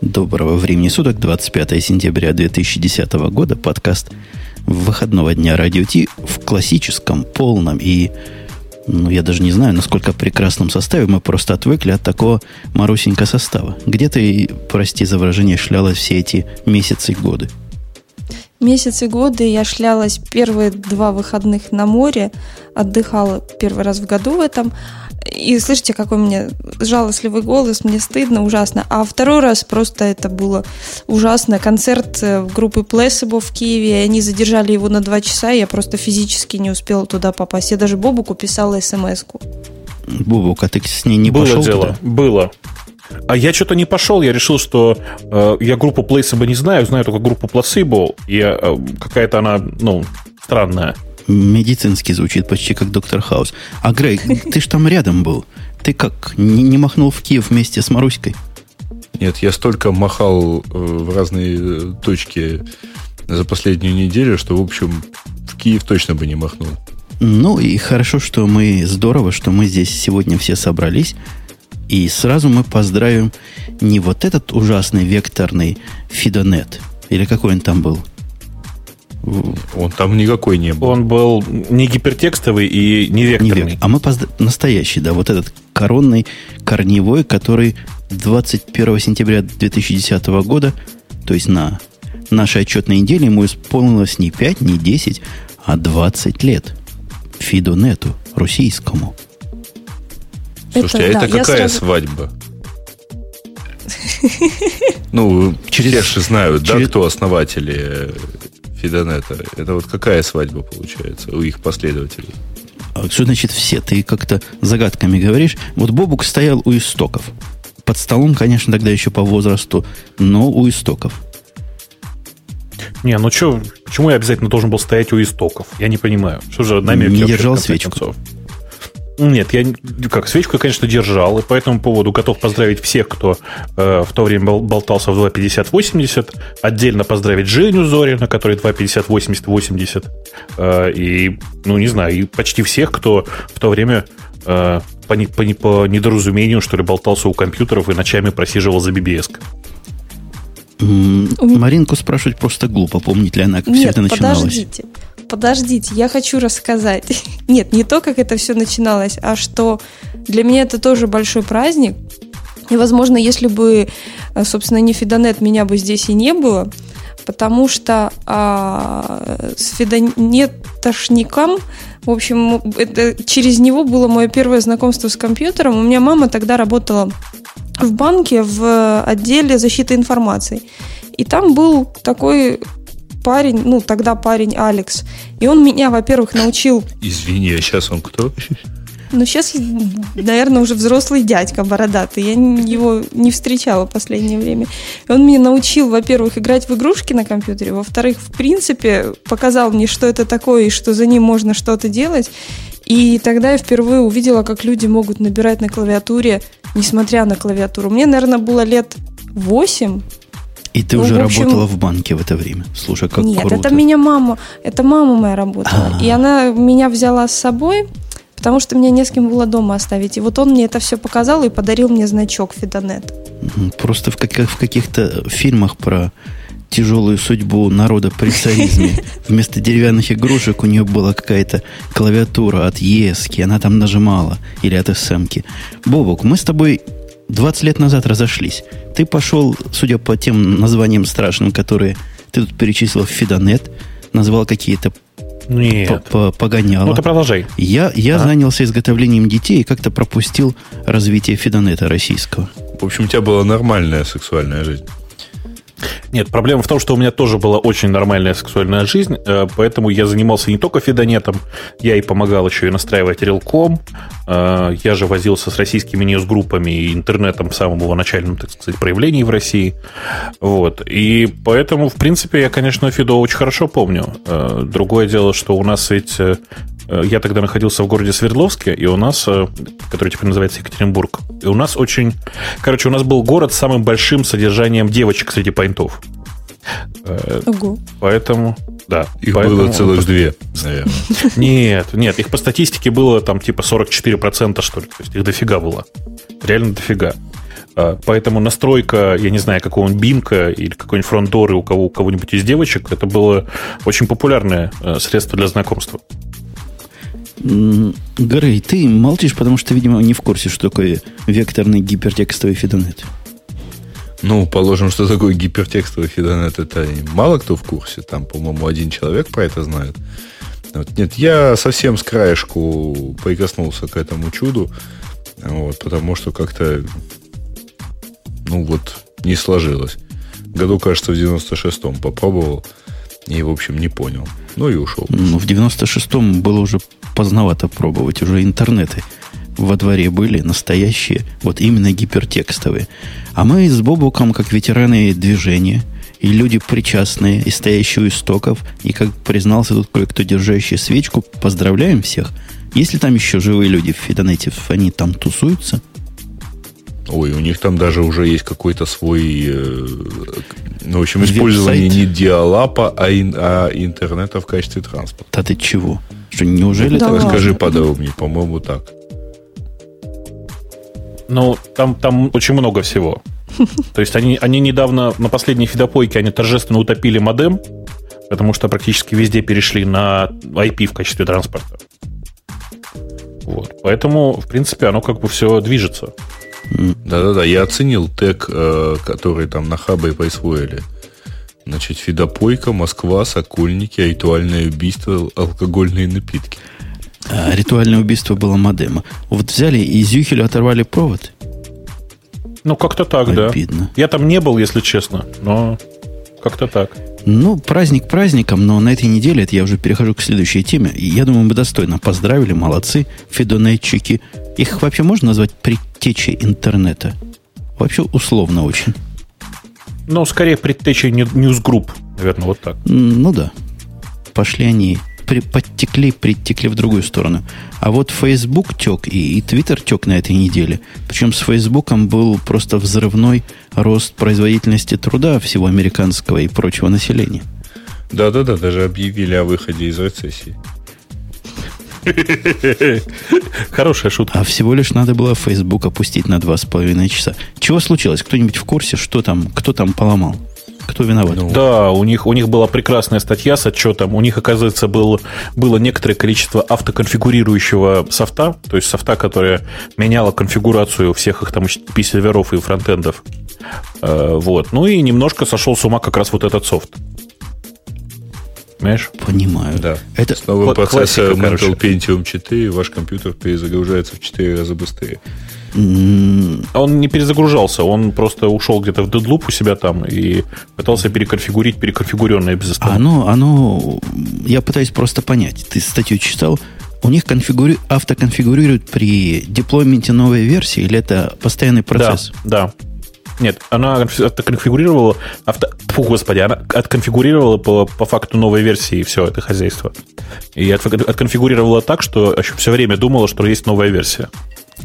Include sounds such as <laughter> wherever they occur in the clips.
Доброго времени суток, 25 сентября 2010 года, подкаст выходного дня Радио Ти в классическом, полном и, ну, я даже не знаю, насколько прекрасном составе. Мы просто отвыкли от такого марусенька состава. Где ты, прости за выражение, шлялась все эти месяцы и годы? Месяцы и годы я шлялась первые два выходных на море, отдыхала первый раз в году в этом, и слышите, какой у меня жалостливый голос, мне стыдно, ужасно. А второй раз просто это было ужасно. Концерт э, группы Placebo в Киеве, и они задержали его на два часа, и я просто физически не успела туда попасть. Я даже Бобуку писала смс-ку. Бобук, а ты с ней не было пошел дело, туда? Было. А я что-то не пошел, я решил, что э, я группу Placebo не знаю, знаю только группу Placebo, и э, какая-то она, ну, странная. Медицинский звучит почти как доктор Хаус. А, Грей, ты ж там рядом был. Ты как, не, не махнул в Киев вместе с Маруськой? Нет, я столько махал э, в разные э, точки за последнюю неделю, что, в общем, в Киев точно бы не махнул. Ну и хорошо, что мы, здорово, что мы здесь сегодня все собрались. И сразу мы поздравим не вот этот ужасный векторный Фидонет, или какой он там был, Он там никакой не был. Он был не гипертекстовый и не Не векторный. век, а мы позд- настоящий, да, вот этот коронный, корневой, который 21 сентября 2010 года, то есть на нашей отчетной неделе ему исполнилось не 5, не 10, а 20 лет. Фидонету, российскому. Слушайте, а да, это я какая сразу- свадьба? <laughs> Ну, Через- все же знают, да, через- кто основатели э, Фидонета. Это вот какая свадьба получается у их последователей? А что значит все? Ты как-то загадками говоришь. Вот Бобук стоял у истоков. Под столом, конечно, тогда еще по возрасту, но у истоков. Не, ну что, почему я обязательно должен был стоять у истоков? Я не понимаю. Что же намеки Не держал свечку? концов? Нет, я как свечку, я, конечно, держал, и по этому поводу готов поздравить всех, кто э, в то время бол- болтался в 250-80. Отдельно поздравить Женю Зорина, который 250-80-80. Э, и, ну, не знаю, и почти всех, кто в то время э, по, не- по, не- по недоразумению, что ли, болтался у компьютеров и ночами просиживал за BBS. Маринку спрашивать просто глупо, помнит ли она, как все Нет, это начиналось. подождите. Подождите, я хочу рассказать. <laughs> Нет, не то, как это все начиналось, а что для меня это тоже большой праздник. И, возможно, если бы, э, собственно, не Фидонет, меня бы здесь и не было, потому что а, с Фидонетошником, в общем, это, через него было мое первое знакомство с компьютером. У меня мама тогда работала в банке в отделе защиты информации. И там был такой парень, ну, тогда парень Алекс. И он меня, во-первых, научил Извини, а сейчас он кто? ну, сейчас, наверное, уже взрослый дядька бородатый. Я его не встречала в последнее время. Он меня научил, во-первых, играть в игрушки на компьютере. Во-вторых, в принципе, показал мне, что это такое и что за ним можно что-то делать. И тогда я впервые увидела, как люди могут набирать на клавиатуре, несмотря на клавиатуру. Мне, наверное, было лет 8. И ты Ну, уже в общем- работала в банке в это время. Слушай, как Нет, круто. это меня мама, это мама моя работала. А. И она меня взяла с собой, потому что мне не с кем было дома оставить. И вот он мне это все показал и подарил мне значок Фидонет. Просто в, каких- в каких-то фильмах про тяжелую судьбу народа при царизме <laughs> вместо деревянных игрушек у нее была какая-то клавиатура от ески, она там нажимала, или от СМки. Бобок, мы с тобой 20 лет назад разошлись. Ты пошел, судя по тем названиям страшным, которые ты тут перечислил, в Фидонет, назвал какие-то Нет. по- по- погоняло. Ну, ты продолжай. Я, я А? занялся изготовлением детей и как-то пропустил развитие Фидонета российского. В общем, у тебя была нормальная сексуальная жизнь. Нет, проблема в том, что у меня тоже была очень нормальная сексуальная жизнь, э, поэтому я занимался не только фидонетом, я и помогал еще и настраивать релком, э, я же возился с российскими ньюс-группами и интернетом в самом его начальном, так сказать, проявлении в России. Вот. И поэтому, в принципе, я, конечно, Фидо очень хорошо помню. Э, Другое дело, что у нас ведь... э, Я тогда находился в городе Свердловске, и у нас, э, который теперь называется Екатеринбург, и у нас очень... Короче, у нас был город с самым большим содержанием девочек среди поинтов. Э, Ого. Поэтому, да. Их поэтому- было целых две, наверное. <laughs> Нет, нет, их по статистике было там типа 44%, что ли. То есть их дофига было. Реально дофига. Поэтому настройка, я не знаю, какого-нибудь бинка или какой-нибудь фронтдоры у, кого, у кого-нибудь из девочек, это было очень популярное средство для знакомства. Грей, ты молчишь, потому что, видимо, не в курсе, что такое векторный гипертекстовый фидонет. Ну, положим, что такое гипертекстовый фидонет, это мало кто в курсе. Там, по-моему, один человек про это знает. Вот. Нет, я совсем с краешку прикоснулся к этому чуду, вот, потому что как-то, ну вот, не сложилось. Году, кажется, в 96-м попробовал и, в общем, не понял. Ну и ушел. Ну, в 96-м было уже поздновато пробовать. Уже интернеты во дворе были настоящие, вот именно гипертекстовые. А мы с Бобуком, как ветераны движения, и люди причастные, и стоящие у истоков, и, как признался тут кое-кто, держащий свечку, поздравляем всех. Если там еще живые люди в Фидонете, они там тусуются? Ой, у них там даже уже есть какой-то свой, э, ну, в общем, использование не диалапа, а, ин, а интернета в качестве транспорта. Да ты чего? Что, неужели да так? Расскажи подробнее, по-моему, так. Ну, там, там очень много всего. <laughs> То есть они, они недавно на последней фидопойке они торжественно утопили модем, потому что практически везде перешли на IP в качестве транспорта. Вот. Поэтому, в принципе, оно как бы все движется. Да-да-да, я оценил тег, э, который там на хабе присвоили. Значит, фидопойка, Москва, Сокольники, ритуальное убийство, алкогольные напитки. А, ритуальное убийство было модема. Вот взяли и из Юхеля оторвали провод. Ну, как-то так, Обидно. да. Я там не был, если честно, но как-то так. Ну, праздник праздником, но на этой неделе, это я уже перехожу к следующей теме, я думаю, мы достойно поздравили, молодцы, фидонетчики. Их вообще можно назвать предтечей интернета? Вообще условно очень. Ну, скорее предтечей ньюсгрупп, наверное, вот так. Ну да. Пошли они при, подтекли, притекли в другую сторону. А вот Facebook тек и, и Twitter тек на этой неделе. Причем с Facebook был просто взрывной рост производительности труда всего американского и прочего населения. Да-да-да, даже объявили о выходе из рецессии. <laughs> Хорошая шутка. А всего лишь надо было Facebook опустить на два с половиной часа. Чего случилось? Кто-нибудь в курсе, что там, кто там поломал? Кто виноват? Ну, да, у них, у них была прекрасная статья с отчетом. У них, оказывается, было, было некоторое количество автоконфигурирующего софта, то есть софта, которое меняло конфигурацию всех их там HTTP серверов и фронтендов. Э, вот. Ну и немножко сошел с ума как раз вот этот софт. Понимаешь? Понимаю. Да. Это с новым процессором Intel Pentium 4 ваш компьютер перезагружается в 4 раза быстрее. Он не перезагружался, он просто ушел где-то в дедлуп у себя там и пытался переконфигурить переконфигуренное без оно, оно, оно, я пытаюсь просто понять. Ты статью читал, у них конфигури... автоконфигурируют при деплойменте новой версии или это постоянный процесс? Да, да. Нет, она отконфигурировала, авто... Фу, господи, она отконфигурировала по, по факту новой версии все это хозяйство. И отконфигурировала так, что все время думала, что есть новая версия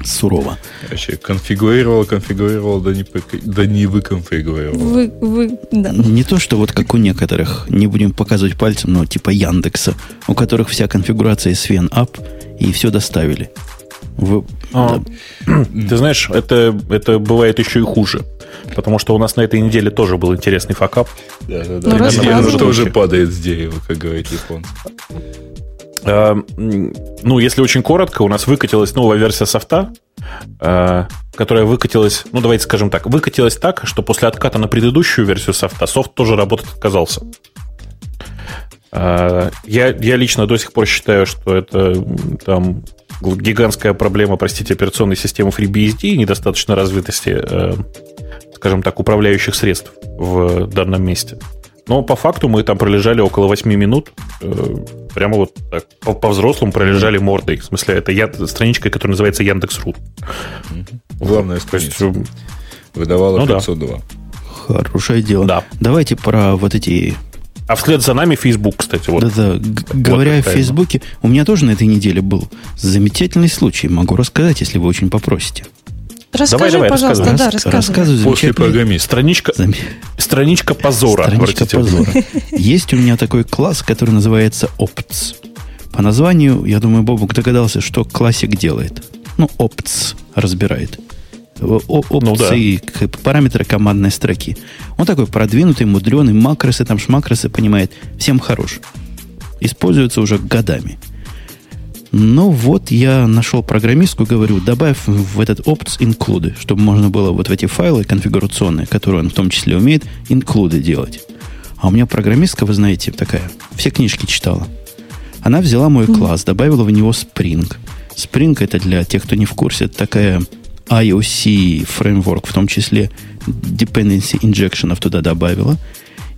сурово. Вообще, конфигурировал, конфигурировал, да не, да не выконфигурировал. Вы, вы, да. Не то, что вот как у некоторых, не будем показывать пальцем, но типа Яндекса, у которых вся конфигурация Sven Up, и все доставили. Вы, а, да. <clears throat> Ты знаешь, это, это бывает еще и хуже. Потому что у нас на этой неделе тоже был интересный факап. Да, да, да. Ну, тоже падает с дерева, как говорит японцы. Э, ну, если очень коротко, у нас выкатилась новая версия софта, э, которая выкатилась, ну, давайте скажем так, выкатилась так, что после отката на предыдущую версию софта софт тоже работать отказался. Э, я, я лично до сих пор считаю, что это там гигантская проблема, простите, операционной системы FreeBSD и недостаточно развитости, скажем так, управляющих средств в данном месте. Но по факту мы там пролежали около 8 минут. Э, прямо вот так по-взрослому пролежали мордой. В смысле, это я, страничка, которая называется Яндекс.ру. Главная страница. Выдавала ну, 502. Да. Хорошее дело. Да. Давайте про вот эти а вслед за нами Facebook, кстати. Вот. Да-да. Вот Говоря о Фейсбуке, у меня тоже на этой неделе был замечательный случай. Могу рассказать, если вы очень попросите. Расскажи, давай, давай, пожалуйста, рассказывай. да, рассказывай. рассказывай После программиста. Страничка, Зам... страничка позора. Страничка позора. Есть у меня такой класс, который называется Opts. По названию, я думаю, Бобук догадался, что классик делает. Ну, Opts разбирает. опции, ну, да. параметры командной строки. Он такой продвинутый, мудреный, макросы, там шмакросы понимает. Всем хорош. Используется уже годами. Ну вот я нашел программистку, говорю, добавь в этот opts include, чтобы можно было вот в эти файлы конфигурационные, которые он в том числе умеет, include делать. А у меня программистка, вы знаете, такая, все книжки читала. Она взяла мой класс, добавила в него Spring. Spring это для тех, кто не в курсе, это такая IOC фреймворк, в том числе dependency injection туда добавила.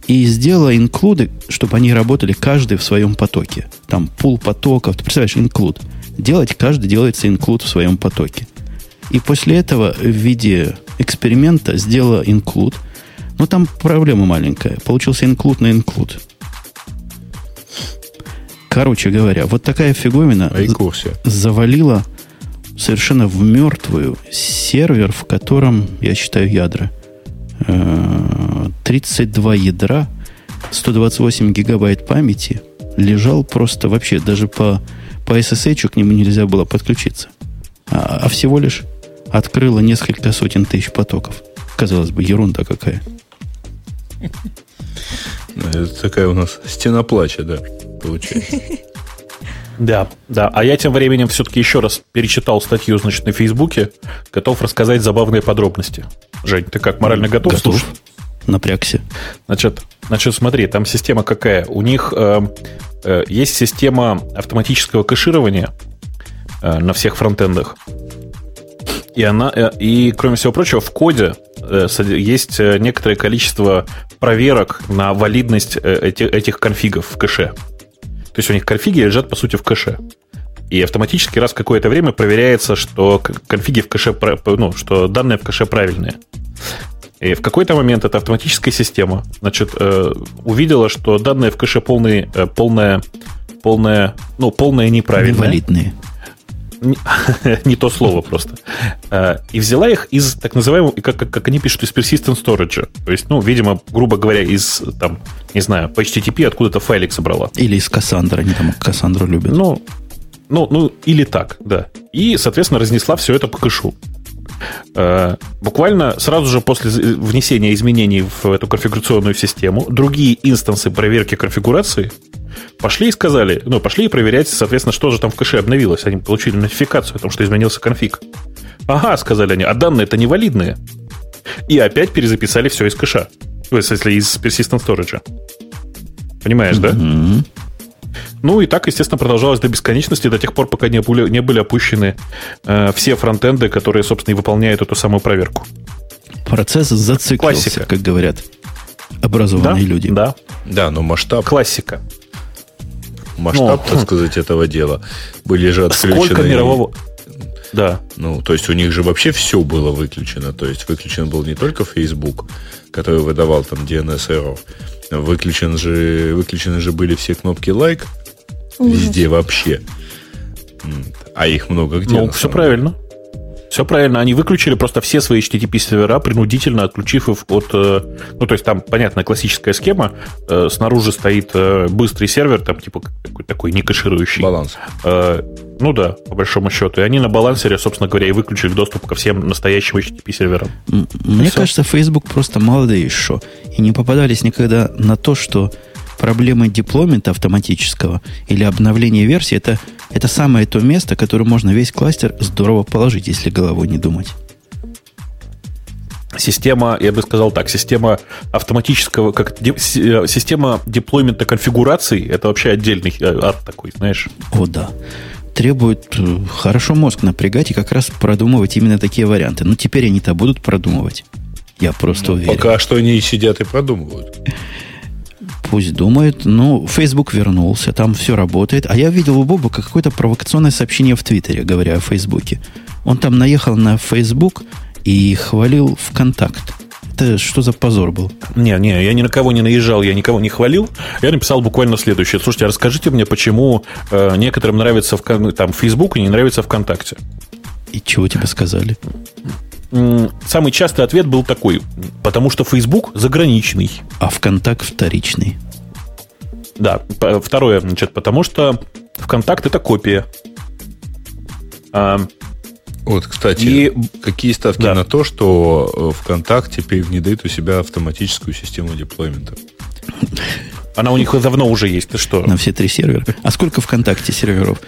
И сделала инклюды, чтобы они работали каждый в своем потоке. Там пул потоков. Ты представляешь, инклюд. Делать, каждый делается инклюд в своем потоке. И после этого в виде эксперимента сделала инклюд. Но там проблема маленькая. Получился инклюд на инклюд. Короче говоря, вот такая фиговина завалила совершенно в мертвую сервер, в котором, я считаю, ядра. 32 э, ядра, 128 гигабайт памяти лежал просто вообще, даже по, по SSH к нему нельзя было подключиться. А, а всего лишь открыло несколько сотен тысяч потоков. Казалось бы, ерунда какая. Это такая у нас стена плача, да, получается. Да, да. А я тем временем все-таки еще раз перечитал статью, значит, на Фейсбуке. Готов рассказать забавные подробности. Жень, ты как, морально готов? Готов. Слушай? Напрягся. Значит, значит, смотри, там система какая? У них э, э, есть система автоматического кэширования э, на всех фронтендах. И она, э, и кроме всего прочего, в коде э, есть э, некоторое количество проверок на валидность э, этих, этих конфигов в кэше. То есть у них конфиги лежат, по сути, в кэше. И автоматически раз в какое-то время проверяется, что конфиги в кэше, ну, что данные в кэше правильные. И в какой-то момент эта автоматическая система, значит, э, увидела, что данные в кэше полные, э, полная, полная, ну, полная неправильная. Невалидные. Не, <laughs> не то слово просто. Э, и взяла их из так называемого, как, как, как они пишут, из persistent storage. То есть, ну, видимо, грубо говоря, из, там, не знаю, по HTTP откуда-то файлик собрала. Или из Cassandra, они там Cassandra любят. Ну, ну, ну, или так, да. И, соответственно, разнесла все это по кэшу. Э, буквально сразу же после внесения изменений в эту конфигурационную систему другие инстансы проверки конфигурации пошли и сказали, ну, пошли и проверять, соответственно, что же там в кэше обновилось. Они получили нотификацию о том, что изменился конфиг. Ага, сказали они, а данные это невалидные. И опять перезаписали все из кэша. То есть, если из persistent storage. Понимаешь, mm-hmm. да? Ну и так, естественно, продолжалось до бесконечности, до тех пор, пока не были, не были опущены э, все фронтенды, которые, собственно, и выполняют эту самую проверку. Процесс зациклился, Классика. как говорят образованные да? люди. Да. Да, но масштаб... Классика. Масштаб, ну, так сказать, этого дела были же отключены... Сколько мирового... Да. Ну, то есть у них же вообще все было выключено. То есть выключен был не только Facebook, который выдавал там DNS error, выключен же, выключены же были все кнопки лайк везде вообще. А их много где. Ну, все правильно. Все правильно, они выключили просто все свои HTTP сервера, принудительно отключив их от... Э, ну, то есть там, понятно, классическая схема. Э, снаружи стоит э, быстрый сервер, там типа такой, такой не кэширующий. Баланс. Ну да, по большому счету. И они на балансере, собственно говоря, и выключили доступ ко всем настоящим HTTP серверам. Мне кажется, Facebook просто молодые еще. И не попадались никогда на то, что проблемы деплоймента автоматического или обновления версии это, это самое то место, которое можно весь кластер здорово положить, если головой не думать. Система, я бы сказал так, система автоматического, как де, э, система деплоймента конфигураций, это вообще отдельный э, ад такой, знаешь. О, да. Требует э, хорошо мозг напрягать и как раз продумывать именно такие варианты. Но теперь они-то будут продумывать. Я просто ну, уверен. Пока что они сидят и продумывают. Пусть думают. Ну, Facebook вернулся, там все работает. А я видел у Боба какое-то провокационное сообщение в Твиттере, говоря о Фейсбуке. Он там наехал на Facebook и хвалил ВКонтакт. Это что за позор был? Не, не, я ни на кого не наезжал, я никого не хвалил. Я написал буквально следующее. Слушайте, а расскажите мне, почему э, некоторым нравится в, там, Facebook и не нравится ВКонтакте. И чего тебе сказали? Самый частый ответ был такой, потому что Facebook заграничный. А ВКонтакт вторичный. Да, второе, значит, потому что ВКонтакт это копия. А, Вот, кстати, и... какие ставки да. на то, что э, ВКонтакте теперь внедрит у себя автоматическую систему деплоймента? Она у них давно уже есть, ты что? На все три сервера. А сколько ВКонтакте серверов?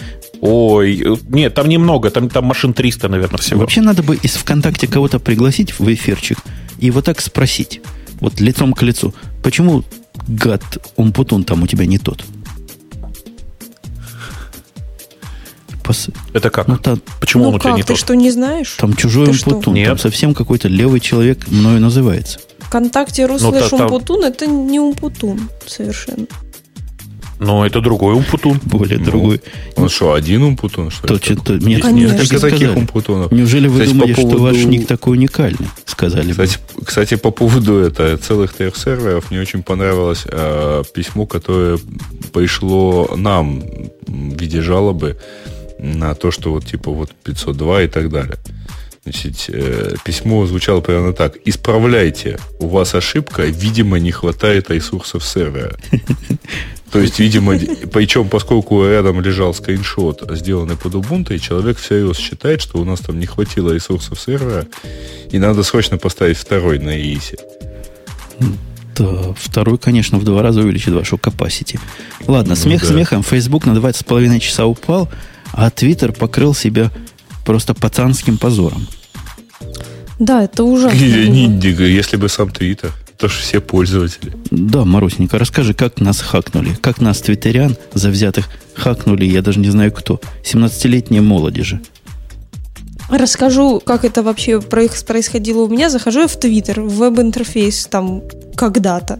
Ой, нет, там немного, там, там машин 300, наверное, всего. Вообще надо бы из ВКонтакте кого-то пригласить в эфирчик и вот так спросить, вот лицом к лицу, почему гад Умпутун там у тебя не тот? Пос... Это как? Ну, там, Почему ну он у тебя не ты тот? что, не знаешь? Там чужой ты Умпутун, там совсем какой-то левый человек мною называется. ВКонтакте Руслэш ну, Умпутун, это не Умпутун совершенно. Но это другой умпутун. Более ну, другой. Он что, один умпутун? Что то, то, нет, Конечно. несколько таких умпутунов. Неужели вы кстати, думали, по поводу... что ваш ник такой уникальный? Сказали кстати, бы. Кстати, по поводу это, целых TF-серверов, мне очень понравилось э, письмо, которое пришло нам в виде жалобы на то, что вот типа вот 502 и так далее. Значит, э, письмо звучало примерно так. Исправляйте, у вас ошибка, видимо, не хватает ресурсов сервера. <laughs> То есть, видимо, причем, поскольку рядом лежал скриншот, сделанный под Ubuntu, и человек всерьез считает, что у нас там не хватило ресурсов сервера, и надо срочно поставить второй на EIS. Да, второй, конечно, в два раза увеличит вашу capacity. Ладно, ну, смех да. смехом. Facebook на 2,5 часа упал, а Twitter покрыл себя просто пацанским позором. Да, это ужасно. Если бы сам Твиттер. То что все пользователи. Да, Марусенька, расскажи, как нас хакнули. Как нас, твиттерян, завзятых, хакнули, я даже не знаю кто. 17-летние молодежи. Расскажу, как это вообще происходило у меня. Захожу я в Твиттер, в веб-интерфейс там когда-то.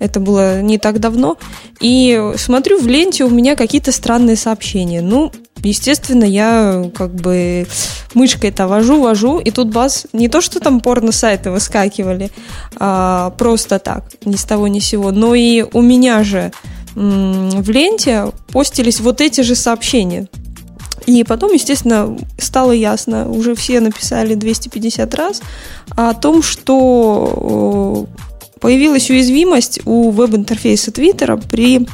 Это было не так давно. И смотрю в ленте у меня какие-то странные сообщения. Ну, естественно, я как бы мышкой-то вожу, вожу, и тут бас, не то, что там порно-сайты выскакивали, а просто так, ни с того ни с сего, но и у меня же в ленте постились вот эти же сообщения. И потом, естественно, стало ясно, уже все написали 250 раз, о том, что появилась уязвимость у веб-интерфейса Твиттера при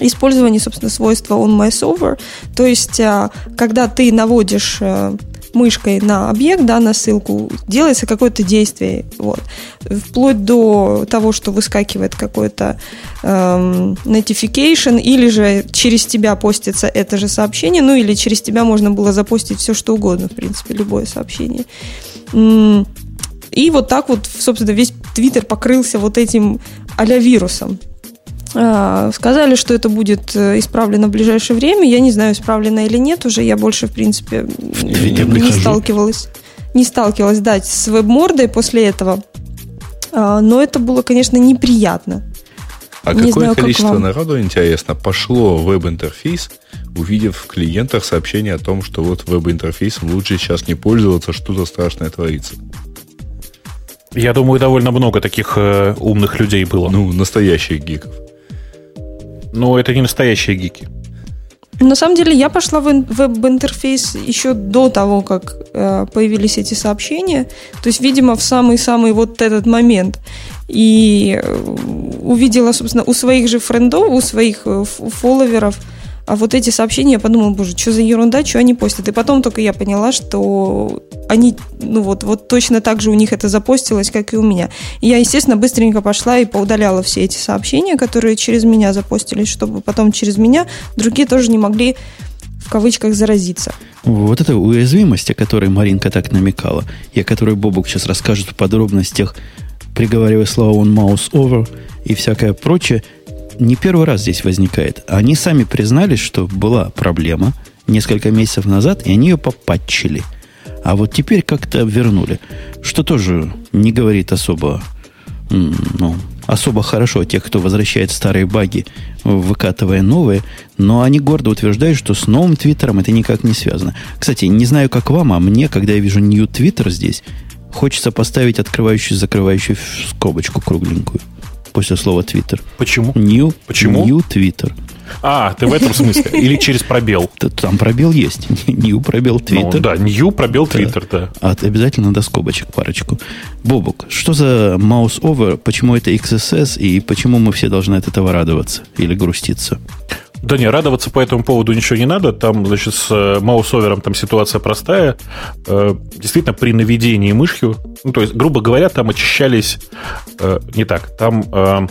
использовании, собственно, свойства onMySolver. То есть, а, когда ты наводишь э, мышкой на объект, да, на ссылку, делается какое-то действие. Вот. Вплоть до того, что выскакивает какой-то эм, notification, или же через тебя постится это же сообщение, ну или через тебя можно было запостить все, что угодно, в принципе, любое сообщение. И вот так вот, собственно, весь Твиттер покрылся вот этим а-ля вирусом. А, сказали, что это будет э, исправлено в ближайшее время. Я не знаю, исправлено или нет уже. Я больше, в принципе, не сталкивалась. Не сталкивалась, да, с веб-мордой после этого. А, но это было, конечно, неприятно. А не какое знаю, количество как народу, интересно, пошло в веб-интерфейс, увидев в клиентах сообщение о том, что вот веб-интерфейсом лучше сейчас не пользоваться, что-то страшное творится? Я думаю, довольно много таких э, умных людей было. Ну, настоящих гиков. Но это не настоящие гики. На самом деле я пошла в веб-интерфейс еще до того, как э, появились эти сообщения. То есть, видимо, в самый-самый вот этот момент. И э, увидела, собственно, у своих же френдов, у своих э, фолловеров – а вот эти сообщения, я подумала, боже, что за ерунда, что они постят. И потом только я поняла, что они, ну вот, вот точно так же у них это запостилось, как и у меня. И я, естественно, быстренько пошла и поудаляла все эти сообщения, которые через меня запостились, чтобы потом через меня другие тоже не могли в кавычках заразиться. Вот эта уязвимость, о которой Маринка так намекала, и о которой Бобук сейчас расскажет в подробностях, приговаривая слова «он mouse over» и всякое прочее, не первый раз здесь возникает. Они сами признались, что была проблема несколько месяцев назад, и они ее попатчили. А вот теперь как-то вернули. Что тоже не говорит особо, ну, особо хорошо о тех, кто возвращает старые баги, выкатывая новые, но они гордо утверждают, что с новым твиттером это никак не связано. Кстати, не знаю, как вам, а мне, когда я вижу new Twitter здесь, хочется поставить открывающую закрывающую скобочку кругленькую после слова Twitter. Почему? New, Почему? New Twitter. А, ты в этом смысле? Или через пробел? Там пробел есть. <laughs> New пробел Twitter. Ну, да, New пробел Twitter, да. да. А, обязательно надо скобочек парочку. Бобук, что за mouse over? Почему это XSS? И почему мы все должны от этого радоваться или груститься? Да не, радоваться по этому поводу ничего не надо. Там, значит, с э, маусовером там ситуация простая. Э, действительно, при наведении мышью, ну, то есть, грубо говоря, там очищались... Э, не так, там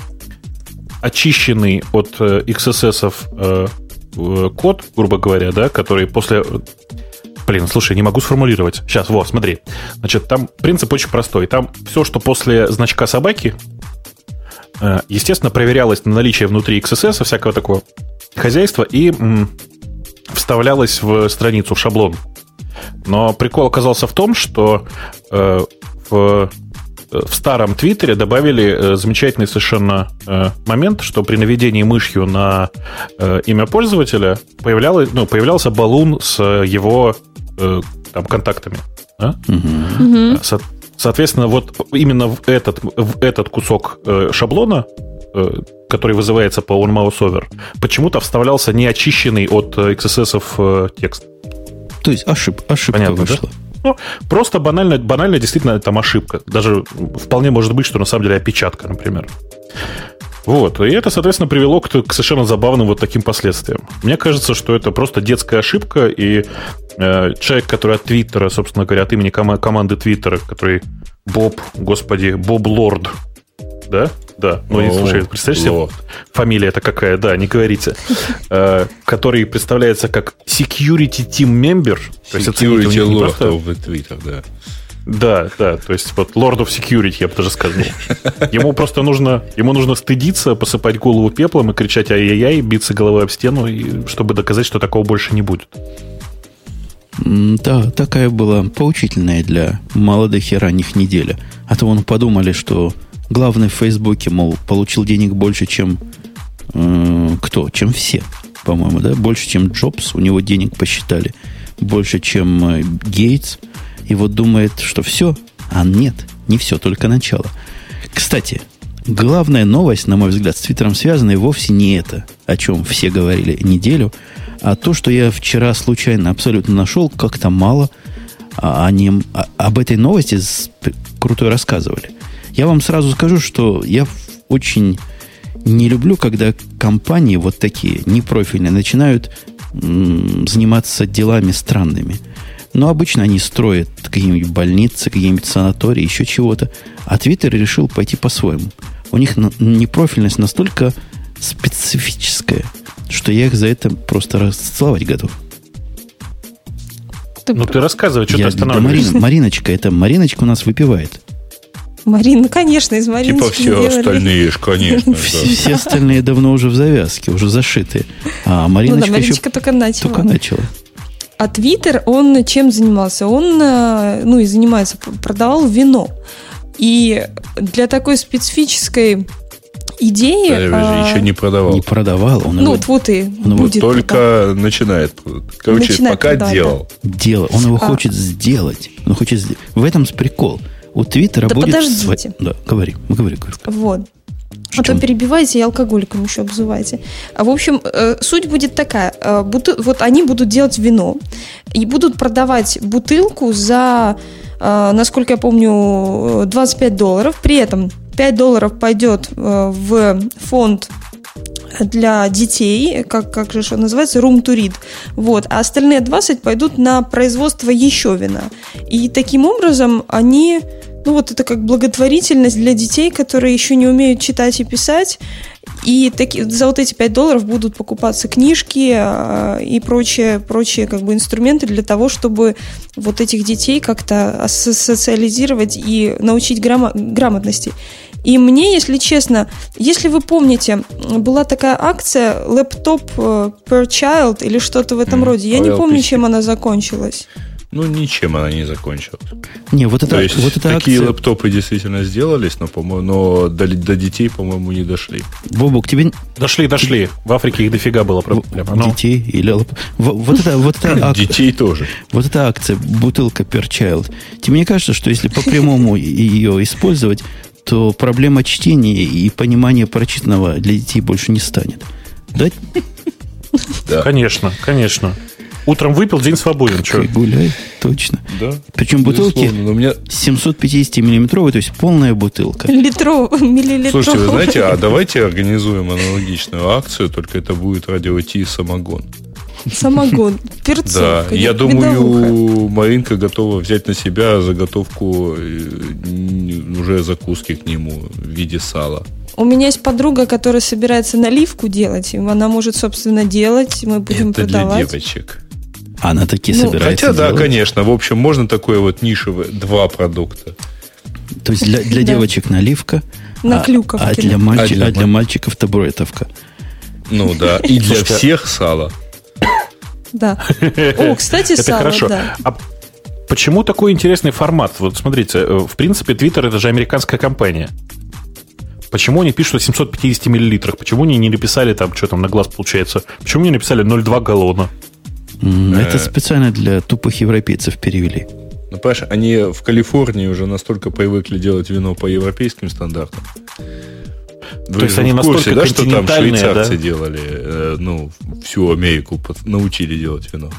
очищенный от XSS код, грубо говоря, да, который после... Блин, слушай, не могу сформулировать. Сейчас, вот, смотри. Значит, там принцип очень простой. Там все, что после значка собаки, естественно, проверялось на наличие внутри XSS всякого такого хозяйства и вставлялось в страницу, в шаблон. Но прикол оказался в том, что э, в, в старом Твиттере добавили э, замечательный совершенно э, момент, что при наведении мышью на э, имя пользователя появлялось, ну, появлялся баллон с его э, там, контактами. Да? Угу. Со- соответственно, вот именно в этот, в этот кусок э, шаблона э, который вызывается по OnMouseOver, почему-то вставлялся неочищенный от XSS э, текст. То есть ошиб, ошибка Понятно, вышла. Да? Ну, просто банально, банально действительно там ошибка. Даже вполне может быть, что на самом деле опечатка, например. Вот. И это, соответственно, привело к, к совершенно забавным вот таким последствиям. Мне кажется, что это просто детская ошибка, и э, человек, который от Твиттера, собственно говоря, от имени ком- команды Твиттера, который Боб, господи, Боб Лорд, да? Да. Ну, О, слушай, представляешь себе, фамилия это какая? Да, не говорите. Э, который представляется как Security Team Member. То есть Security Lord в Twitter, да. Да, да, то есть вот Lord of Security, я бы даже сказал. <laughs> Ему просто нужно, ему нужно стыдиться, посыпать голову пеплом и кричать ай-яй-яй, биться головой об стену, и, чтобы доказать, что такого больше не будет. Да, такая была поучительная для молодых и ранних неделя. А то вон подумали, что главный в Фейсбуке, мол, получил денег больше, чем э, кто? Чем все, по-моему, да? Больше, чем Джобс, у него денег посчитали. Больше, чем э, Гейтс. И вот думает, что все. А нет, не все, только начало. Кстати, главная новость, на мой взгляд, с Твиттером связанная вовсе не это, о чем все говорили неделю, а то, что я вчера случайно абсолютно нашел, как-то мало о нем, об этой новости крутой рассказывали. Я вам сразу скажу, что я очень не люблю, когда компании вот такие, непрофильные, начинают м, заниматься делами странными. Но обычно они строят какие-нибудь больницы, какие-нибудь санатории, еще чего-то. А Твиттер решил пойти по-своему. У них на, непрофильность настолько специфическая, что я их за это просто расцеловать готов. Ты ну, ты рассказывай, что я, ты останавливаешься. Да, Марин, Мариночка, это Мариночка у нас выпивает. Марин, ну, конечно, из Мариночки Типа все делали. остальные, конечно. <laughs> Все остальные давно уже в завязке, уже зашиты. А Мариночка, ну, да, Мариночка еще только начала. Только начала. А Твиттер, он чем занимался? Он, э, ну и занимается, продавал вино. И для такой специфической идеи... Да, а... еще не продавал. Не продавал. Он ну, его, вот и он будет Только продавать. начинает. Короче, начинает пока продавать, делал. Да. Дело. Он его а... хочет сделать. Он хочет... В этом прикол. У Твиттера да будет... подождите. Свой... Да, говори, говори, говори. Вот. А то перебивайте и алкоголиком еще обзывайте. А, в общем, э, суть будет такая. Э, вот они будут делать вино и будут продавать бутылку за, э, насколько я помню, 25 долларов. При этом 5 долларов пойдет в фонд для детей, как, как же что называется, room to read. Вот. А остальные 20 пойдут на производство еще вина. И таким образом они ну вот это как благотворительность для детей, которые еще не умеют читать и писать. И таки, за вот эти 5 долларов будут покупаться книжки э, и прочие, прочие как бы инструменты для того, чтобы вот этих детей как-то социализировать и научить грамо- грамотности. И мне, если честно, если вы помните, была такая акция э, per Child или что-то в этом mm, роде. Я не помню, чем она закончилась. Ну, ничем она не закончилась. Не, вот это, То есть, вот это такие акция... лэптопы действительно сделались, но, по-моему, но до, до детей, по-моему, не дошли. Бобок, тебе... Дошли, дошли. В Африке их дофига было проблема. Но... Детей или... Вот это, вот это <laughs> ак... Детей тоже. Вот эта акция «Бутылка per child». Тебе не кажется, что если по прямому <laughs> ее использовать, то проблема чтения и понимания прочитанного для детей больше не станет? Да? Да. Конечно, конечно. Утром выпил, день свободен. Че? Гуляй, точно. Да. Причем бутылки у меня... 750 миллиметровые, то есть полная бутылка. Литров, миллилитров. Слушайте, вы знаете, а давайте организуем аналогичную акцию, только это будет радио Ти самогон. Самогон, перцовка. Да, я медовуха. думаю, Маринка готова взять на себя заготовку э, уже закуски к нему в виде сала. У меня есть подруга, которая собирается наливку делать. и Она может, собственно, делать. Мы будем это продавать. для девочек. Она таки Ну, собирается Хотя, да, делать. конечно. В общем, можно такое вот нишевое, два продукта. То есть для, для Да. девочек наливка, На а, клюковке. а, для мальчи- А для а для мальчиков? табуретовка. Ну да, и для Слушайте, всех сало. Да. О, кстати, <laughs> Это сало, хорошо. да. А почему такой интересный формат? Вот смотрите, э, в принципе, Twitter это же американская компания. Почему они пишут о 750 миллилитрах? Почему они не написали там, что там на глаз получается? Почему не написали 0,2 галлона? Э. Это специально для тупых европейцев перевели. Ну, понимаешь, они в Калифорнии уже настолько привыкли делать вино по европейским стандартам. Вы То есть они в курсе, настолько да, что там швейцарцы да? делали, э, ну, всю Америку под- научили делать вино.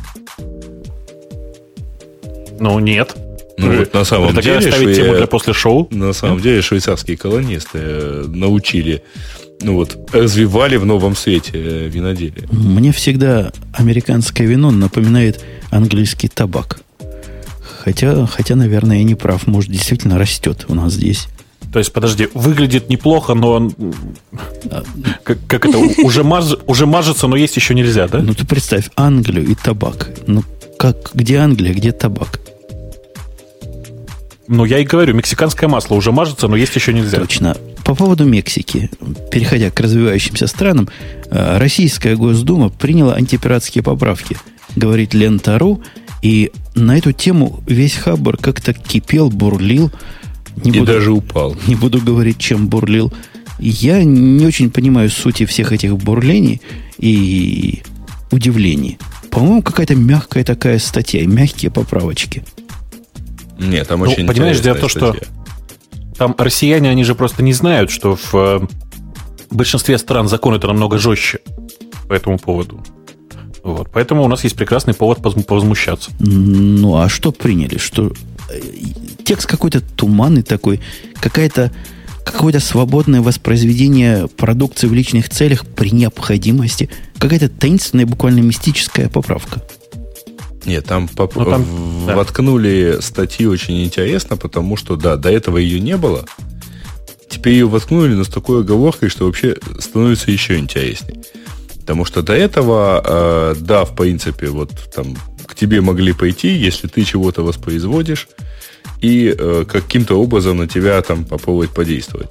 Ну, нет. Ну, Вы вот на самом деле оставить шве- тему для после шоу. На самом деле швейцарские колонисты э, научили, ну вот, развивали в новом свете э, виноделие. Мне всегда американское вино напоминает английский табак. Хотя, хотя, наверное, я не прав. Может, действительно растет у нас здесь. То есть, подожди, выглядит неплохо, но он... Как, как это? Уже, маж- уже мажется, но есть еще нельзя, да? Ну, ты представь, Англию и табак. Ну, как, где Англия, где табак? Ну, я и говорю, мексиканское масло уже мажется, но есть еще нельзя. Точно. По поводу Мексики, переходя к развивающимся странам, э, Российская Госдума приняла антипиратские поправки, говорит Лента.ру, и на эту тему весь Хабр как-то кипел, бурлил. Не И буду, даже упал. не буду говорить, чем бурлил. Я не очень понимаю сути всех этих бурлений и удивлений. По-моему, какая-то мягкая такая статья, и мягкие поправочки. Нет, там Ну, очень понимаешь, дело в том, что- статья. Там россияне, они же просто не знают, что в э, большинстве стран закон это намного жестче по этому поводу. Вот. Поэтому у нас есть прекрасный повод повозмущаться. Ну, а что приняли? Что э, текст какой-то туманный такой, какая-то какое-то свободное воспроизведение продукции в личных целях при необходимости, какая-то таинственная, буквально мистическая поправка. Нет, там, поп- Ну, там, в- да. воткнули статью очень интересно, потому что, да, до этого ее не было. Теперь ее воткнули, но с такой оговоркой, что вообще становится еще интереснее. Потому что до этого, э, да, в принципе, вот там к тебе могли пойти, если ты чего-то воспроизводишь, и э, каким-то образом на тебя там попробовать подействовать.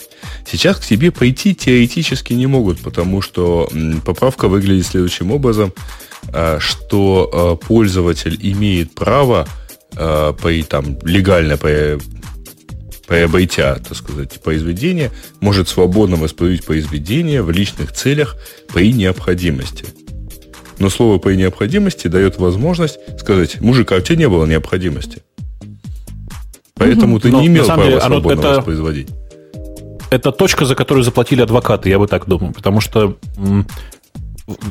Сейчас к тебе пойти теоретически не могут, потому что м, поправка выглядит следующим образом, что э, пользователь имеет право э, при, там, легально при, приобретя, так сказать, произведение, может свободно воспроизводить произведение в личных целях при необходимости. Но слово «при необходимости» дает возможность сказать, мужик, а у тебя не было необходимости. Поэтому ты Но не имел права деле свободно это- воспроизводить. Это точка, за которую заплатили адвокаты, я бы так думаю. Потому что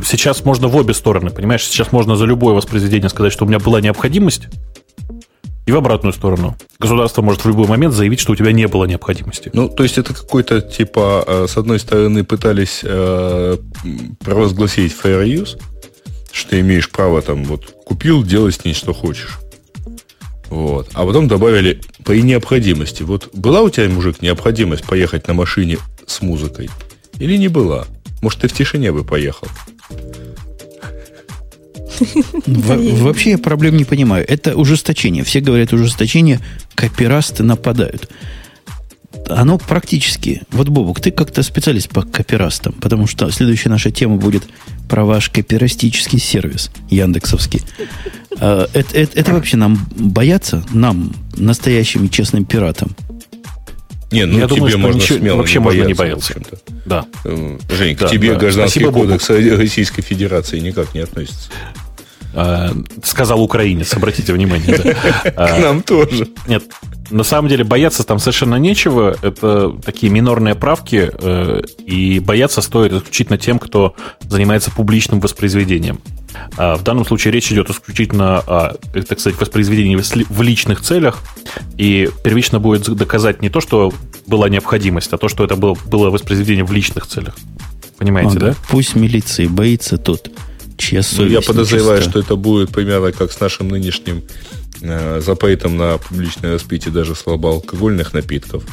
сейчас можно в обе стороны, понимаешь? Сейчас можно за любое воспроизведение сказать, что у меня была необходимость, и в обратную сторону. Государство может в любой момент заявить, что у тебя не было необходимости. Ну, то есть это какой-то, типа, э, с одной стороны, пытались э, провозгласить fair use, что ты имеешь право там вот купил, делай с ней что хочешь. Вот. А потом добавили при необходимости. Вот была у тебя, мужик, необходимость поехать на машине с музыкой? Или не была? Может, ты в тишине бы поехал? Во- вообще я проблем не понимаю. Это ужесточение. Все говорят ужесточение, копирасты нападают. Оно практически... Вот, Бобук, ты как-то специалист по копирастам, потому что следующая наша тема будет про ваш копирастический сервис Яндексовский. А, Это, это- это вообще нам бояться? Нам, настоящим и честным пиратам? Не, ну Я тебе думаю, можно ничего- смело вообще не можно не бояться, бояться. Да. Э, Жень, к Да, тебе да. гражданский Спасибо, кодекс Российской Федерации никак не относится. А, Сказал украинец, обратите внимание. <laughs> К нам тоже. Нет, на самом деле бояться там совершенно нечего. Это такие минорные правки, э, и бояться стоит исключительно тем, кто занимается публичным воспроизведением. А в данном случае речь идет исключительно о, так сказать, воспроизведении в личных целях, и первично будет доказать не то, что была необходимость, а то, что это было, было воспроизведение в личных целях. Понимаете, ага. да? Пусть милиции боится тот, чья совесть ну, Я подозреваю, чиста. что это будет примерно как с нашим нынешним э, запретом на публичное распитие даже слабоалкогольных напитков.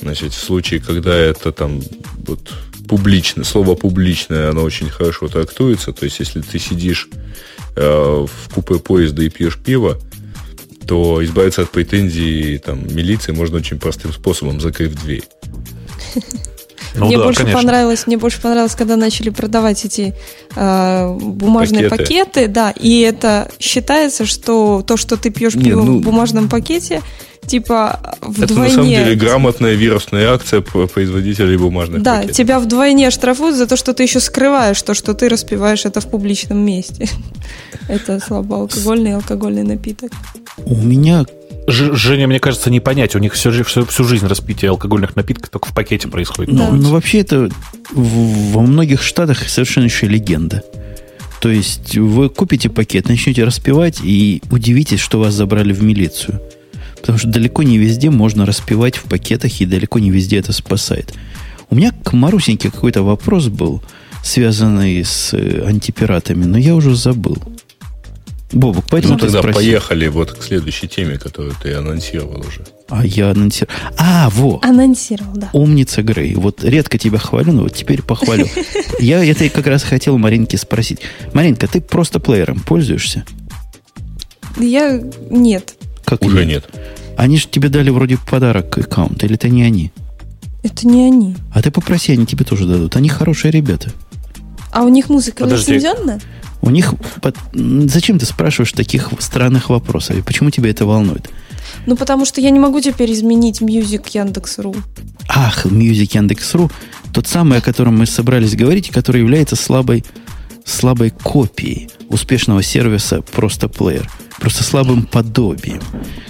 Значит, в случае, когда это там вот публично, слово публичное, оно очень хорошо трактуется. То есть, если ты сидишь э, в купе поезда и пьешь пиво, то избавиться от претензий там, милиции можно очень простым способом, закрыв дверь. Ну, мне да, больше конечно. понравилось, мне больше понравилось, когда начали продавать эти э, бумажные пакеты. пакеты, да, и это считается, что то, что ты пьешь пиво ну, в бумажном пакете, типа вдвойне... Это на самом деле грамотная вирусная акция производителей бумажных Да, пакетов. тебя вдвойне штрафуют за то, что ты еще скрываешь то, что ты распиваешь это в публичном месте. <laughs> Это слабоалкогольный и алкогольный напиток. У меня Ж, Женя, мне кажется, не понять. У них всю, всю, всю жизнь распитие алкогольных напитков только в пакете происходит. Да. Ну, вообще это в, во многих штатах совершенно еще легенда. То есть вы купите пакет, начнете распивать и удивитесь, что вас забрали в милицию. Потому что далеко не везде можно распивать в пакетах, и далеко не везде это спасает. У меня к Марусеньке какой-то вопрос был, связанный с э, антипиратами, но я уже забыл. Бобок, поэтому ну, тогда спросил. поехали вот к следующей теме, которую ты анонсировал уже. А я анонсировал. А, во! Анонсировал, да. Умница Грей. Вот редко тебя хвалю, но вот теперь похвалю. <laughs> Я это как раз хотел Маринке спросить. Маринка, ты просто плеером пользуешься? Я нет. Как Уже нет? Они же тебе дали вроде подарок аккаунт, или это не они? Это не они. А ты попроси, они тебе тоже дадут. Они хорошие ребята. А у них музыка лицензионная? У них... Зачем ты спрашиваешь таких странных вопросов? И почему тебя это волнует? Ну, потому что я не могу теперь изменить Music Яндекс.ру. Ах, Music Яндекс.ру. Тот самый, о котором мы собрались говорить, который является слабой, слабой копией успешного сервиса Просто Плеер. Просто слабым подобием.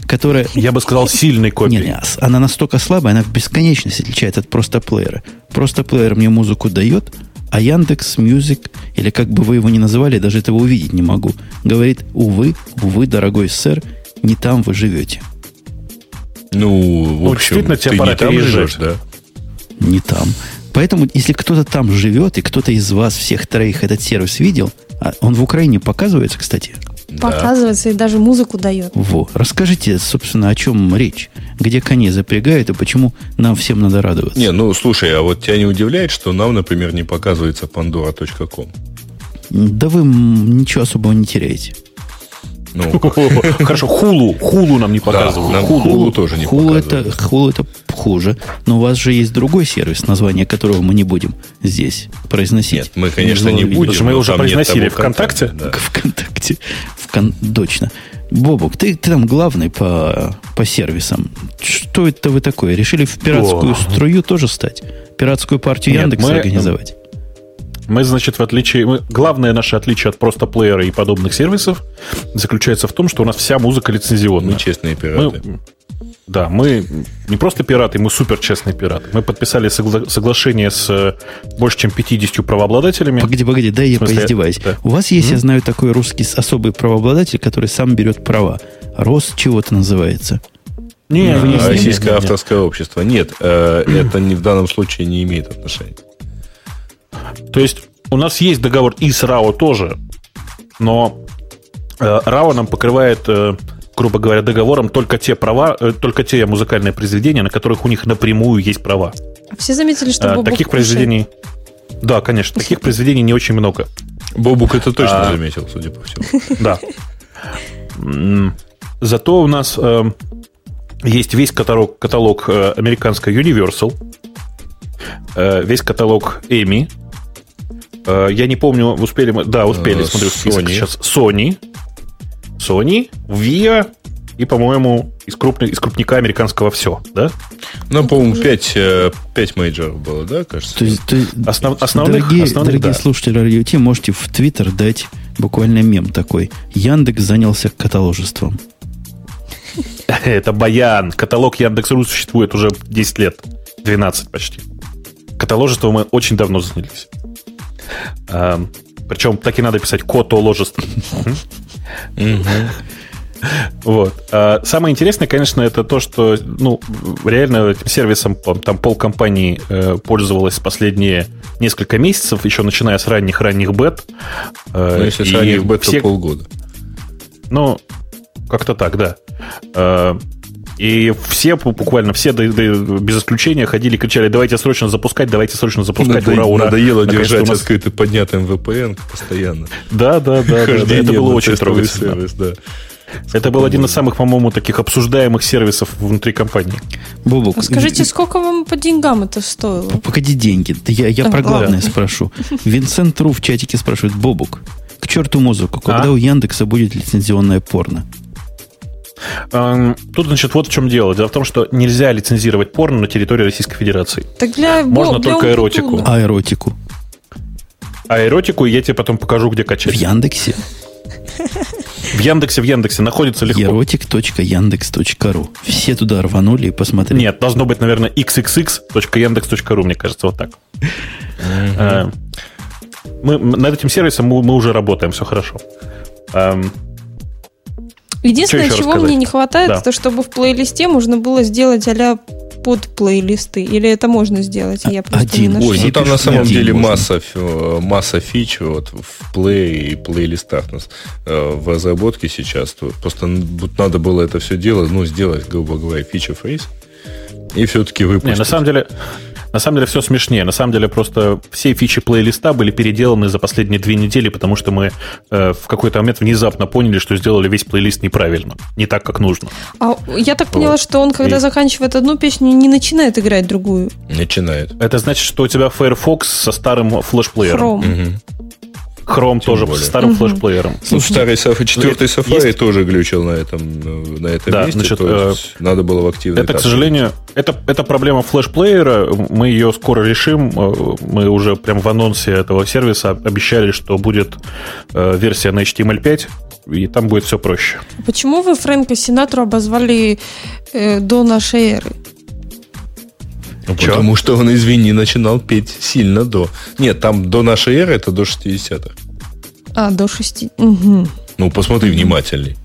Которая... Я бы сказал, сильной копией. Не, не, она настолько слабая, она в бесконечности отличается от Просто Плеера. Просто Плеер мне музыку дает, а Яндекс Music, или как бы вы его ни называли, даже этого увидеть не могу, говорит, увы, увы, дорогой сэр, не там вы живете. Ну, в ну, общем, ну, ты не там живешь, да? Не там. Поэтому, если кто-то там живет, и кто-то из вас всех троих этот сервис видел, а он в Украине показывается, кстати, Показывается да. и даже музыку дает. Во. Расскажите, собственно, о чем речь. Где коней запрягают и почему нам всем надо радоваться? Не, ну слушай, а вот тебя не удивляет, что нам, например, не показывается pandora.com? Да вы ничего особого не теряете. Ну, <laughs> хорошо, хулу, хулу нам не показывают. нам хулу тоже не хулу это, хулу это хуже. Но у вас же есть другой сервис, название которого мы не будем здесь произносить. Нет, мы, конечно, не будем. Мы уже произносили ВКонтакте. ВКонтакте. Вкон... Точно. Бобок, ты, ты там главный по, по сервисам. Что это вы такое? Решили в пиратскую О. струю тоже стать? Пиратскую партию Нет, Яндекса мы, организовать? Мы, значит, в отличие... Мы, главное наше отличие от просто плеера и подобных сервисов заключается в том, что у нас вся музыка лицензионная. Мы честные пираты. Мы, да, мы не просто пираты, мы супер честные пираты. Мы подписали согла- соглашение с э, больше чем 50 правообладателями. Погоди, погоди, дай я поиздеваюсь. Да. У вас есть, mm-hmm. я знаю, такой русский особый правообладатель, который сам берет права. Рос чего-то называется. Не, не, Российское нет, авторское нет. общество. Нет, э, <clears throat> это не в данном случае не имеет отношения. То есть у нас есть договор и с РАО тоже, но э, РАО нам покрывает, э, грубо говоря, договором только те права, э, только те музыкальные произведения, на которых у них напрямую есть права. А все заметили, что Бобук Таких произведений... Да, конечно, таких произведений не очень много. Бобук это точно а, заметил, судя по всему. <laughs> Да. Зато у нас э, есть весь каталог, каталог э, американской Universal, э, весь каталог Эми, Э, я не помню, успели мы... Да, успели, смотрю список Sony. сейчас. Sony, Sony, VIA и, по-моему, из, крупных, из крупника американского все, да? Ну, по-моему, 5, 5 мейджоров было, да, кажется? То есть, то есть Основ, основных, дорогие, основных, дорогие да. слушатели радио Ти, можете в Твиттер дать буквально мем такой. Яндекс занялся каталожеством. <laughs> Это баян. Каталог Яндекс.ру существует уже 10 лет. 12 почти. Каталожеством мы очень давно занялись. Причем так и надо писать котоложество. Вот. А самое интересное, конечно, это то, что, ну, реально этим сервисом там полкомпании э, пользовалась последние несколько месяцев, еще начиная с ранних-ранних бет. Э, ну, если с ранних бет, все... то полгода. Ну, как-то так, да. Э, и все, буквально все, без исключения, ходили, кричали, давайте срочно запускать, давайте срочно запускать, Надо, ура, ура. Надоело держать нас... открытый поднятым VPN постоянно. Да, да, да, да, да. это было очень трогательно. Сервис, да. Это был один из самых, по-моему, таких обсуждаемых сервисов внутри компании. Бобок. А скажите, сколько вам по деньгам это стоило? Погоди, деньги. Я, я про главное спрошу. Винсент Ру в чатике спрашивает, Бобук, к черту музыку, когда а? у Яндекса будет лицензионное порно? Тут, значит, вот в чем дело. Дело в том, что нельзя лицензировать порно на территории Российской Федерации. Так для Можно для только эротику. А эротику? А эротику я тебе потом покажу, где качать. В Яндексе? <laughs> В Яндексе, в Яндексе находится легко. Erotic.yandex.ru Все туда рванули и посмотрели. Нет, должно быть, наверное, xxx.yandex.ru, мне кажется, вот так. Э, мы, над этим сервисом мы, мы уже работаем, все хорошо. Эм, Единственное, чего рассказать? мне не хватает, да. это чтобы в плейлисте можно было сделать а под плейлисты? Или это можно сделать? Я просто один. Ой, ну там на самом деле масса, масса фич вот, в плей и плейлистах нас э, в разработке сейчас. Просто надо было это все делать, ну, сделать, грубо говоря, фича фейс и все-таки выпустить. Не, на самом деле, на самом деле все смешнее. На самом деле просто все фичи плейлиста были переделаны за последние две недели, потому что мы э, в какой-то момент внезапно поняли, что сделали весь плейлист неправильно, не так, как нужно. А я так поняла, вот. что он, когда И... заканчивает одну песню, не начинает играть другую. Начинает. Это значит, что у тебя Firefox со старым флешплеером. Chrome. Угу. Chrome тоже более. старым угу. флешплеером. Ну, старый Safari, четвертый Safari есть... тоже глючил на этом, на этом да, месте. Значит, то есть э, надо было в активный Это, к сожалению, это, это проблема флешплеера. Мы ее скоро решим. Э, мы уже прям в анонсе этого сервиса обещали, что будет э, версия на HTML5, и там будет все проще. Почему вы Фрэнка Синатру обозвали э, до нашей эры? Ну, потому что он, извини, начинал петь сильно до. Нет, там до нашей эры это до 60-х. А, до 60 угу. Ну, посмотри внимательней.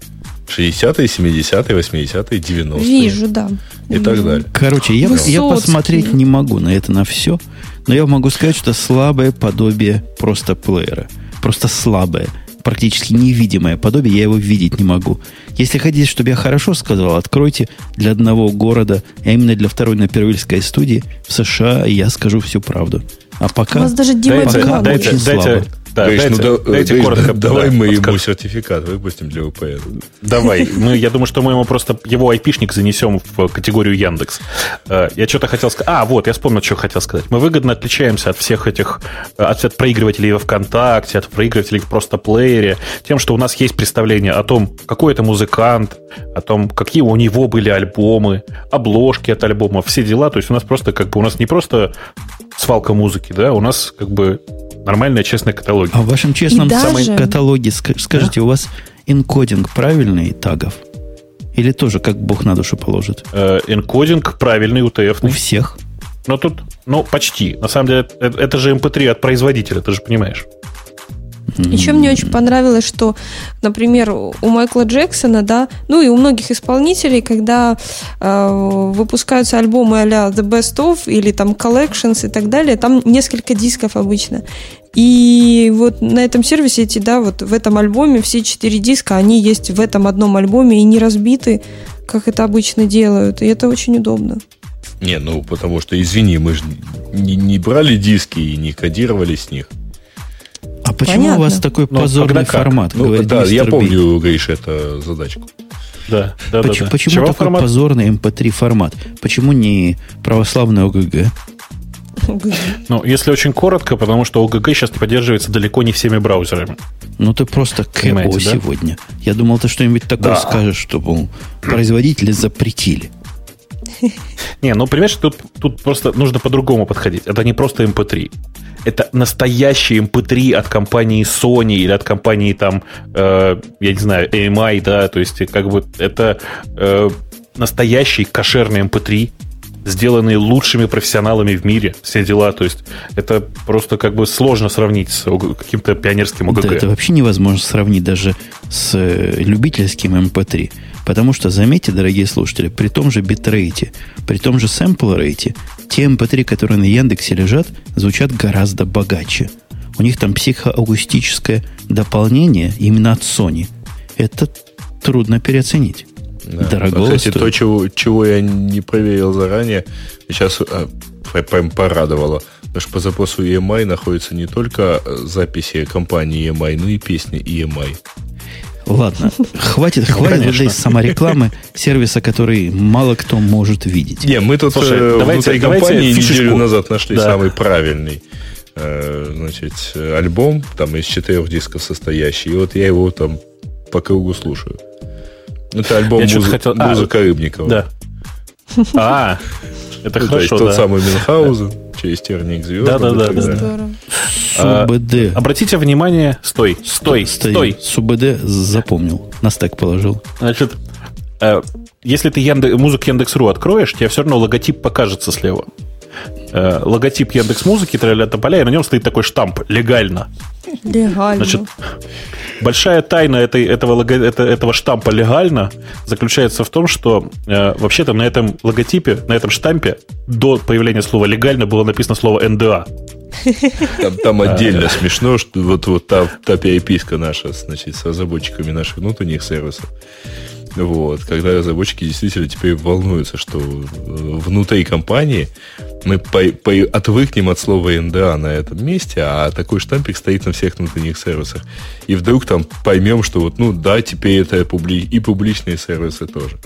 60-е, 70-е, 80-е, 90-е. Вижу, да. И Вижу. так далее. Короче, я, я посмотреть не могу на это, на все. Но я могу сказать, что слабое подобие просто плеера. Просто слабое практически невидимое подобие, я его видеть не могу. Если хотите, чтобы я хорошо сказал, откройте для одного города, а именно для второй на Первильской студии в США, и я скажу всю правду. А пока, У вас даже Дима пока Дима очень дайте, слабо. Дайте, да, Гриш, дайте, ну, дайте Гриш, коротко. Давай да, мы ему как... сертификат выпустим для VPN. Давай. Мы, я думаю, что мы ему просто его айпишник занесем в категорию Яндекс. Э, я что-то хотел сказать. А, вот, я вспомнил, что хотел сказать. Мы выгодно отличаемся от всех этих, э, от, от проигрывателей во ВКонтакте, от проигрывателей в просто плеере, тем, что у нас есть представление о том, какой это музыкант, о том, какие у него были альбомы, обложки от альбомов, все дела. То есть у нас просто как бы у нас не просто свалка музыки, да, у нас как бы нормальная честная каталогия. А в вашем честном даже... каталоге, скажите, да? у вас энкодинг правильный тагов? Или тоже как бог на душу положит? Э, энкодинг правильный, UTF. -ный. У всех? Ну, тут, ну, почти. На самом деле, это, это же MP3 эм от производителя, ты же понимаешь. Еще мне очень понравилось, что, например, у Майкла Джексона, да, ну и у многих исполнителей, когда э, выпускаются альбомы а The Best Of или там Collections и так далее, там несколько дисков обычно. И вот на этом сервисе эти, да, вот в этом альбоме все четыре диска, они есть в этом одном альбоме и не разбиты, как это обычно делают. И это очень удобно. Не, ну потому что, извини, мы же не, не брали диски и не кодировали с них. А почему Понятно. у вас такой ну, позорный формат? Ну, да, я помню, Гриш, это задачку. Да, да, почему, да. Почему Чего такой формат? позорный MP3 формат? Почему не православный ОГГ? Ну, если очень коротко, потому что ОГГ сейчас поддерживается далеко не всеми браузерами. Ну, ты просто КО да? сегодня. Я думал, ты что-нибудь такое да. скажешь, чтобы производители запретили. Не, ну, понимаешь, тут, тут просто нужно по-другому подходить. Это не просто MP3 это настоящий MP3 от компании Sony или от компании там, э, я не знаю, AMI, да, то есть как бы это э, настоящий кошерный MP3, сделанные лучшими профессионалами в мире, все дела. То есть это просто как бы сложно сравнить с каким-то пионерским ОГГ. Да, это вообще невозможно сравнить даже с э, любительским MP3. Потому что, заметьте, дорогие слушатели, при том же битрейте, при том же sample рейте, те MP3, эм которые на Яндексе лежат, звучат гораздо богаче. У них там психоакустическое дополнение именно от Sony. Это трудно переоценить. Да. Дорого Кстати, стоит. то, чего, чего я не проверил заранее, сейчас а, прям порадовало. Потому что по запросу EMI находится не только записи компании EMI, но и песни EMI. Ладно, хватит, <laughs> хватит этой саморекламы сервиса, который мало кто может видеть. Не, мы тут Слушай, э, давайте, внутри давайте компании фишечку. неделю назад нашли да. самый правильный э, значит, альбом, там из четырех дисков состоящий. И вот я его там по кругу слушаю. Это альбом Я муз... хотел... музыка а, Рыбникова. Да. <laughs> А, это ну, хорошо, Тот самый Мюнхгаузен через терник звезд. Да, да, да. да. СУБД. Обратите внимание, стой, стой, стой. СУБД запомнил, на стек положил. Значит, э, если ты Яндекс, музыку Яндекс.ру откроешь, тебе все равно логотип покажется слева. Э, логотип Яндекс Музыки, тролля тополя, и на нем стоит такой штамп «Легально». Легально. Значит, большая тайна этой, этого, это, этого штампа легально заключается в том, что э, вообще-то на этом логотипе, на этом штампе до появления слова легально было написано слово НДА. Там, там отдельно смешно, что вот, вот та, та переписка наша значит, с разработчиками наших внутренних сервисов. Вот, когда разработчики действительно теперь волнуются, что э, внутри компании мы по, по, отвыкнем от слова НДА на этом месте, а такой штампик стоит на всех внутренних сервисах. И вдруг там поймем, что вот, ну да, теперь это публи, и публичные сервисы тоже.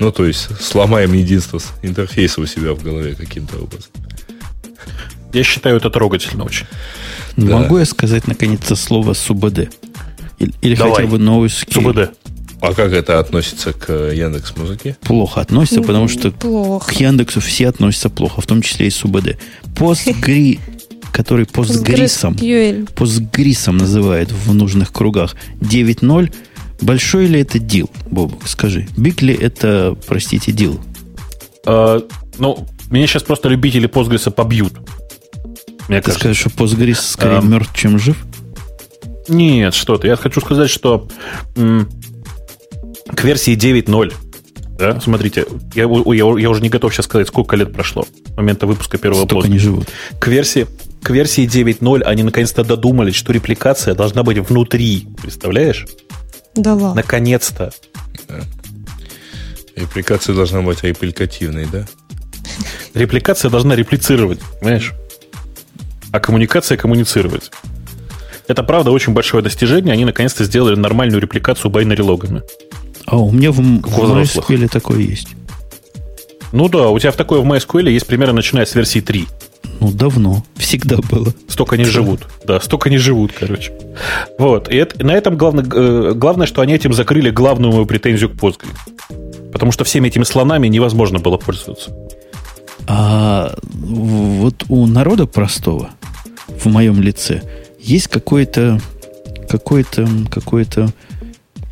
Ну, то есть сломаем единство интерфейса у себя в голове каким-то образом. Я считаю это трогательно очень. Да. Могу я сказать наконец-то слово СУБД? Или, или хотя бы новый скилл? СУБД. А как это относится к Яндекс Музыке? Плохо относится, потому что плохо. к Яндексу все относятся плохо, в том числе и СУБД. Постгри, который постгрисом, постгрисом называют в нужных кругах 9.0, большой ли это дил, Бобок, скажи? Биг ли это, простите, дил? А, ну, меня сейчас просто любители Постгриса побьют. Мне Ты кажется. скажешь, что Postgres скорее а, мертв, чем жив? Нет, что ты. Я хочу сказать, что м- к версии 9.0 да? Смотрите, я, я, я уже не готов сейчас сказать, сколько лет прошло с момента выпуска первого Столько не живут. К версии, к версии 9.0 они наконец-то додумались, что репликация должна быть внутри. Представляешь? Да ладно. Наконец-то. Репликация должна быть репликативной, да? Репликация должна реплицировать, понимаешь? А коммуникация коммуницировать. Это, правда, очень большое достижение. Они наконец-то сделали нормальную репликацию байнери логами. А у меня в, в MySQL такое есть. Ну да, у тебя в такое в MySQL есть примерно начиная с версии 3. Ну, давно. Всегда было. Столько не живут. Да, столько не живут, короче. Вот. И это, на этом главное, э, главное, что они этим закрыли главную мою претензию к Postgre. Потому что всеми этими слонами невозможно было пользоваться. А вот у народа простого, в моем лице, есть какой-то какой-то какой-то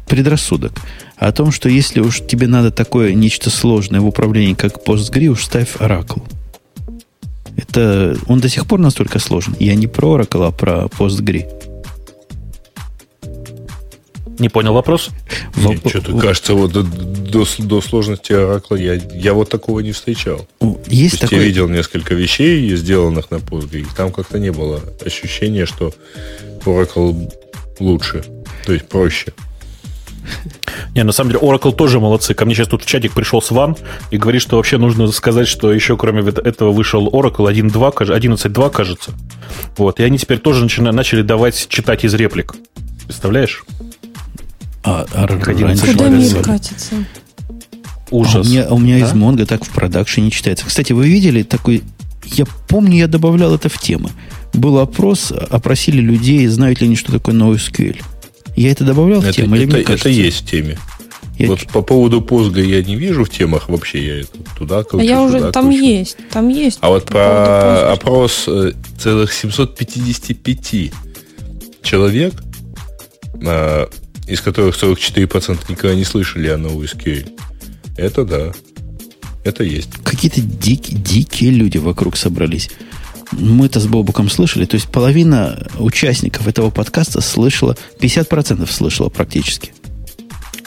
предрассудок о том, что если уж тебе надо такое нечто сложное в управлении, как PostgRe, уж ставь Oracle. Это он до сих пор настолько сложен. Я не про Oracle, а про PostgRe. Не понял вопрос? Нет, что-то кажется, вот до, до, до сложности Oracle я, я вот такого не встречал. Есть То такой... Я видел несколько вещей, сделанных на Postgre, и там как-то не было ощущения, что Oracle лучше, то есть проще. Не, на самом деле, Oracle тоже молодцы. Ко мне сейчас тут в чатик пришел Сван и говорит, что вообще нужно сказать, что еще кроме этого вышел Oracle 1.2, 11.2, кажется. Вот. И они теперь тоже начали, начали давать читать из реплик. Представляешь? А, а Куда мир катится? Ужас. А у меня, у меня да? из Монго так в продакшене читается. Кстати, вы видели такой... Я помню, я добавлял это в темы. Был опрос, опросили людей, знают ли они, что такое NoSQL. Я это добавлял это, в тему? Это, или это, это есть в теме. Я... Вот по поводу Postgre я не вижу в темах вообще. Я это туда кручу, А я уже там кручу. есть. Там есть. А вот по опрос э, целых 755 человек, а, из которых 44% никогда не слышали о NoSQL. Это да. Это есть. Какие-то дикие, дикие люди вокруг собрались. Мы-то с Бобуком слышали, то есть половина участников этого подкаста слышала, 50% слышала практически.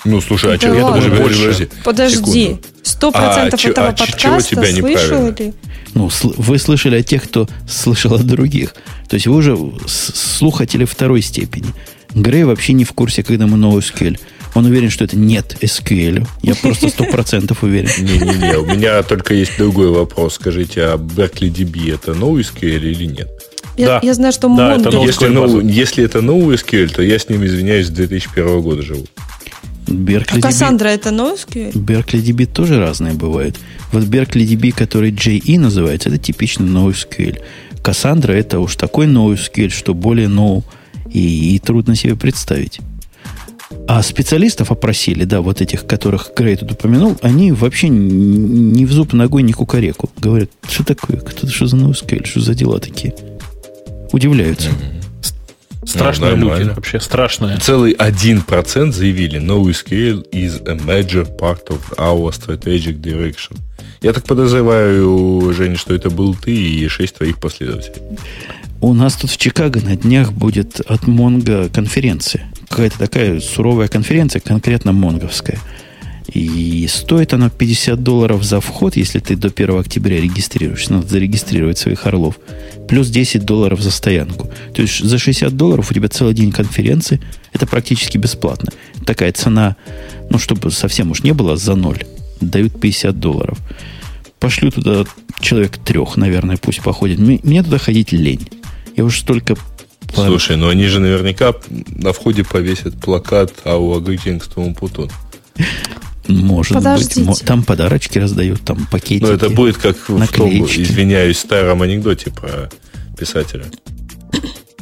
Ну, слушай, а Это что, это ладно. даже больше. Подожди, Секунду. сто А процентов чё- этого а чё- чего подкаста тебя слышал неправильно? ли? Ну, сл- вы слышали о тех, кто слышал о других. То есть вы уже слухатели второй степени. Грей вообще не в курсе, когда мы NoSQL. Он уверен, что это нет SQL. Я просто сто процентов уверен. <laughs> Не-не-не, у меня только есть другой вопрос. Скажите, а Berkeley DB это NoSQL или нет? Я, Да. я знаю, что Да, это новый Если, no, если это NoSQL, то я с ним, извиняюсь, с 2001 года живу. Berkeley А DB, Кассандра это NoSQL? Berkeley DB тоже разные бывают. Вот Berkeley DB, который JE называется, это типичный NoSQL. Cassandra это уж такой NoSQL, что более no и, и трудно себе представить. А специалистов опросили, да, вот этих, которых Грей тут упомянул, они вообще ни в зуб ногой, ни кукареку. Говорят, что такое, кто что за NoSQL, что за дела такие? Удивляются. Страшные Ну, люди. Вообще страшные. Целый 1% заявили NoSQL is a major part of our strategic direction. Я так подозреваю, Женя, что это был ты и шесть твоих последователей. У нас тут в Чикаго на днях будет от Монго конференция. Какая-то такая суровая конференция, конкретно монговская. И стоит она 50 долларов за вход, если ты до 1 октября регистрируешься. Надо зарегистрировать своих орлов. Плюс 10 долларов за стоянку. То есть за 60 долларов у тебя целый день конференции. Это практически бесплатно. Такая цена, ну, чтобы совсем уж не было, за ноль. Дают 50 долларов. Пошлю туда человек трех, наверное, пусть походит. Мне, туда ходить лень. Я уж столько... по- Слушай, ну они же наверняка на входе повесят плакат «Our greetings to Умпутун». Может Подождите. быть. Там подарочки раздают, там пакетики. Ну, это будет как в том, наклеечки. извиняюсь, старом анекдоте про писателя.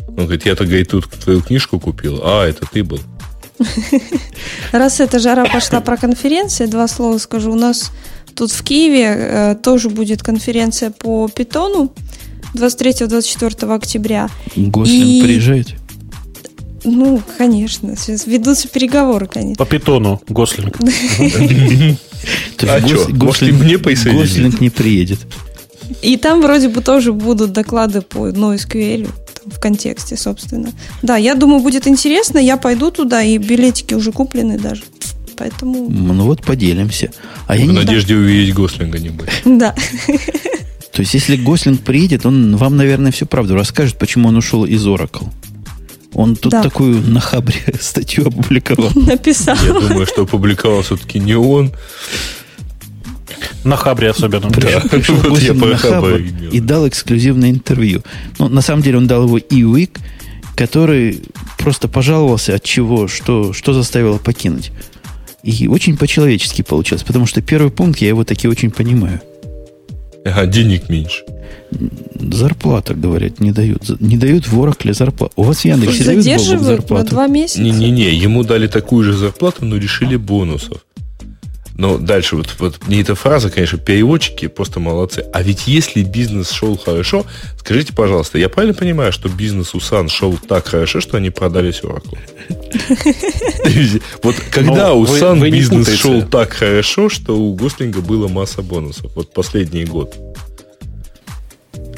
Он говорит, я-то, говорит, тут твою книжку купил, а, это ты был. Раз эта жара пошла про конференции, два слова скажу. У нас тут в Киеве э, тоже будет конференция по питону 23-24 октября. Гослинг И- приезжает. Ну, конечно, сейчас ведутся переговоры, конечно. По питону Гослинг. <laughs> А может, и мне присоединиться? Гослинг не приедет. И там вроде бы тоже будут доклады по NoSQL в контексте, собственно. Да, я думаю, будет интересно. Я пойду туда, и билетики уже куплены даже. Поэтому, Ну вот поделимся. А я В не надежде увидеть Гослинга не будет. <laughs> да. <laughs> То есть, если Гослинг приедет, он вам, наверное, всю правду расскажет, почему он ушел из Oracle. Он тут Да. такую на хабре <laughs> статью опубликовал. <laughs> Написал. Я думаю, что опубликовал все-таки не он. На Хабре особенно. Пришел Вот я на Хабр и дал эксклюзивное интервью. Ну, на самом деле, он дал его Иуик, который просто пожаловался от чего, что, что заставило покинуть. И очень по-человечески получилось, потому что первый пункт я его таки очень понимаю. Ага, денег меньше. Зарплата, говорят, не дают. Не дают в Oracle зарплату. У вас в Яндексе дают Задерживают на зарплату? два месяца. Не-не-не, ему дали такую же зарплату, но решили бонусов. Но дальше, вот, вот мне эта фраза, конечно, переводчики просто молодцы. А ведь если бизнес шел хорошо, скажите, пожалуйста, я правильно понимаю, что бизнес у Сан шел так хорошо, что они продались Oracle? Вот когда Ну, у Сан не бизнес шел так хорошо, что у Гослинга было масса бонусов. Вот последний год.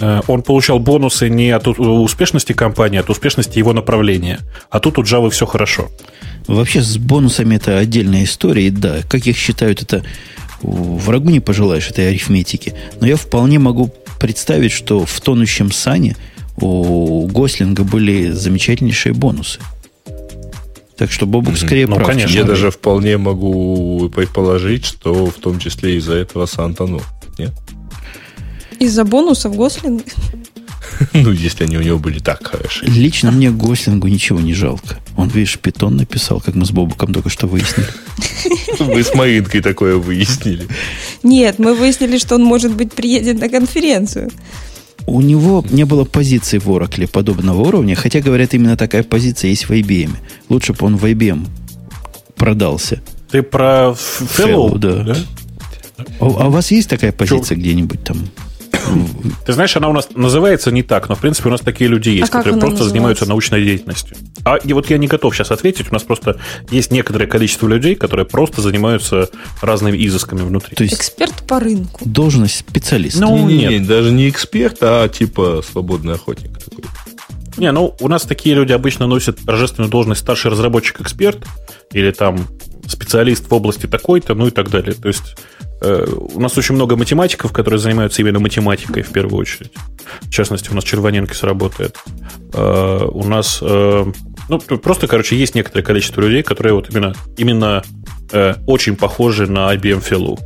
Э, Он получал бонусы не от успешности компании, а от успешности его направления. А тут у Java все хорошо. Вообще с бонусами это отдельная история. И да, как их считают, это врагу не пожелаешь этой арифметики. Но я вполне могу представить, что в тонущем сане у Гослинга были замечательнейшие бонусы. Так что Бобук скорее Ну, прав. конечно. Я даже вполне могу предположить, что в том числе из-за этого Сан тонул. Нет? Из-за бонусов Гослинг. <laughs> Ну, если они у него были так хороши. Лично мне Гослингу ничего не жалко. Он, видишь, питон написал, как мы с Бобуком только что выяснили. <laughs> Вы с Маринкой такое выяснили. Нет, мы выяснили, что он, может быть, приедет на конференцию. У него не было позиции в Oracle подобного уровня, хотя, говорят, именно такая позиция есть в IBM. Лучше бы он в IBM продался. Ты про Fellow, Fellow, да. А, а у вас есть такая позиция где-нибудь там? Ты знаешь, она у нас называется не так, но в принципе у нас такие люди есть, А которые просто называется? занимаются научной деятельностью. А и вот я не готов сейчас ответить. У нас просто есть некоторое количество людей, которые просто занимаются разными изысками внутри. То есть Эксперт по рынку. должность специалиста. Ну, Не, не, нет. не, даже не эксперт, а типа свободный охотник такой. Не, ну у нас такие люди обычно носят торжественную должность старший разработчик-эксперт или там специалист в области такой-то, ну и так далее. То есть у нас очень много математиков, которые занимаются именно математикой в первую очередь. В частности, у нас Червоненкис работает. Э, у нас, э, ну, просто, короче, есть некоторое количество людей, которые вот именно, именно э, очень похожи на IBM Fellow.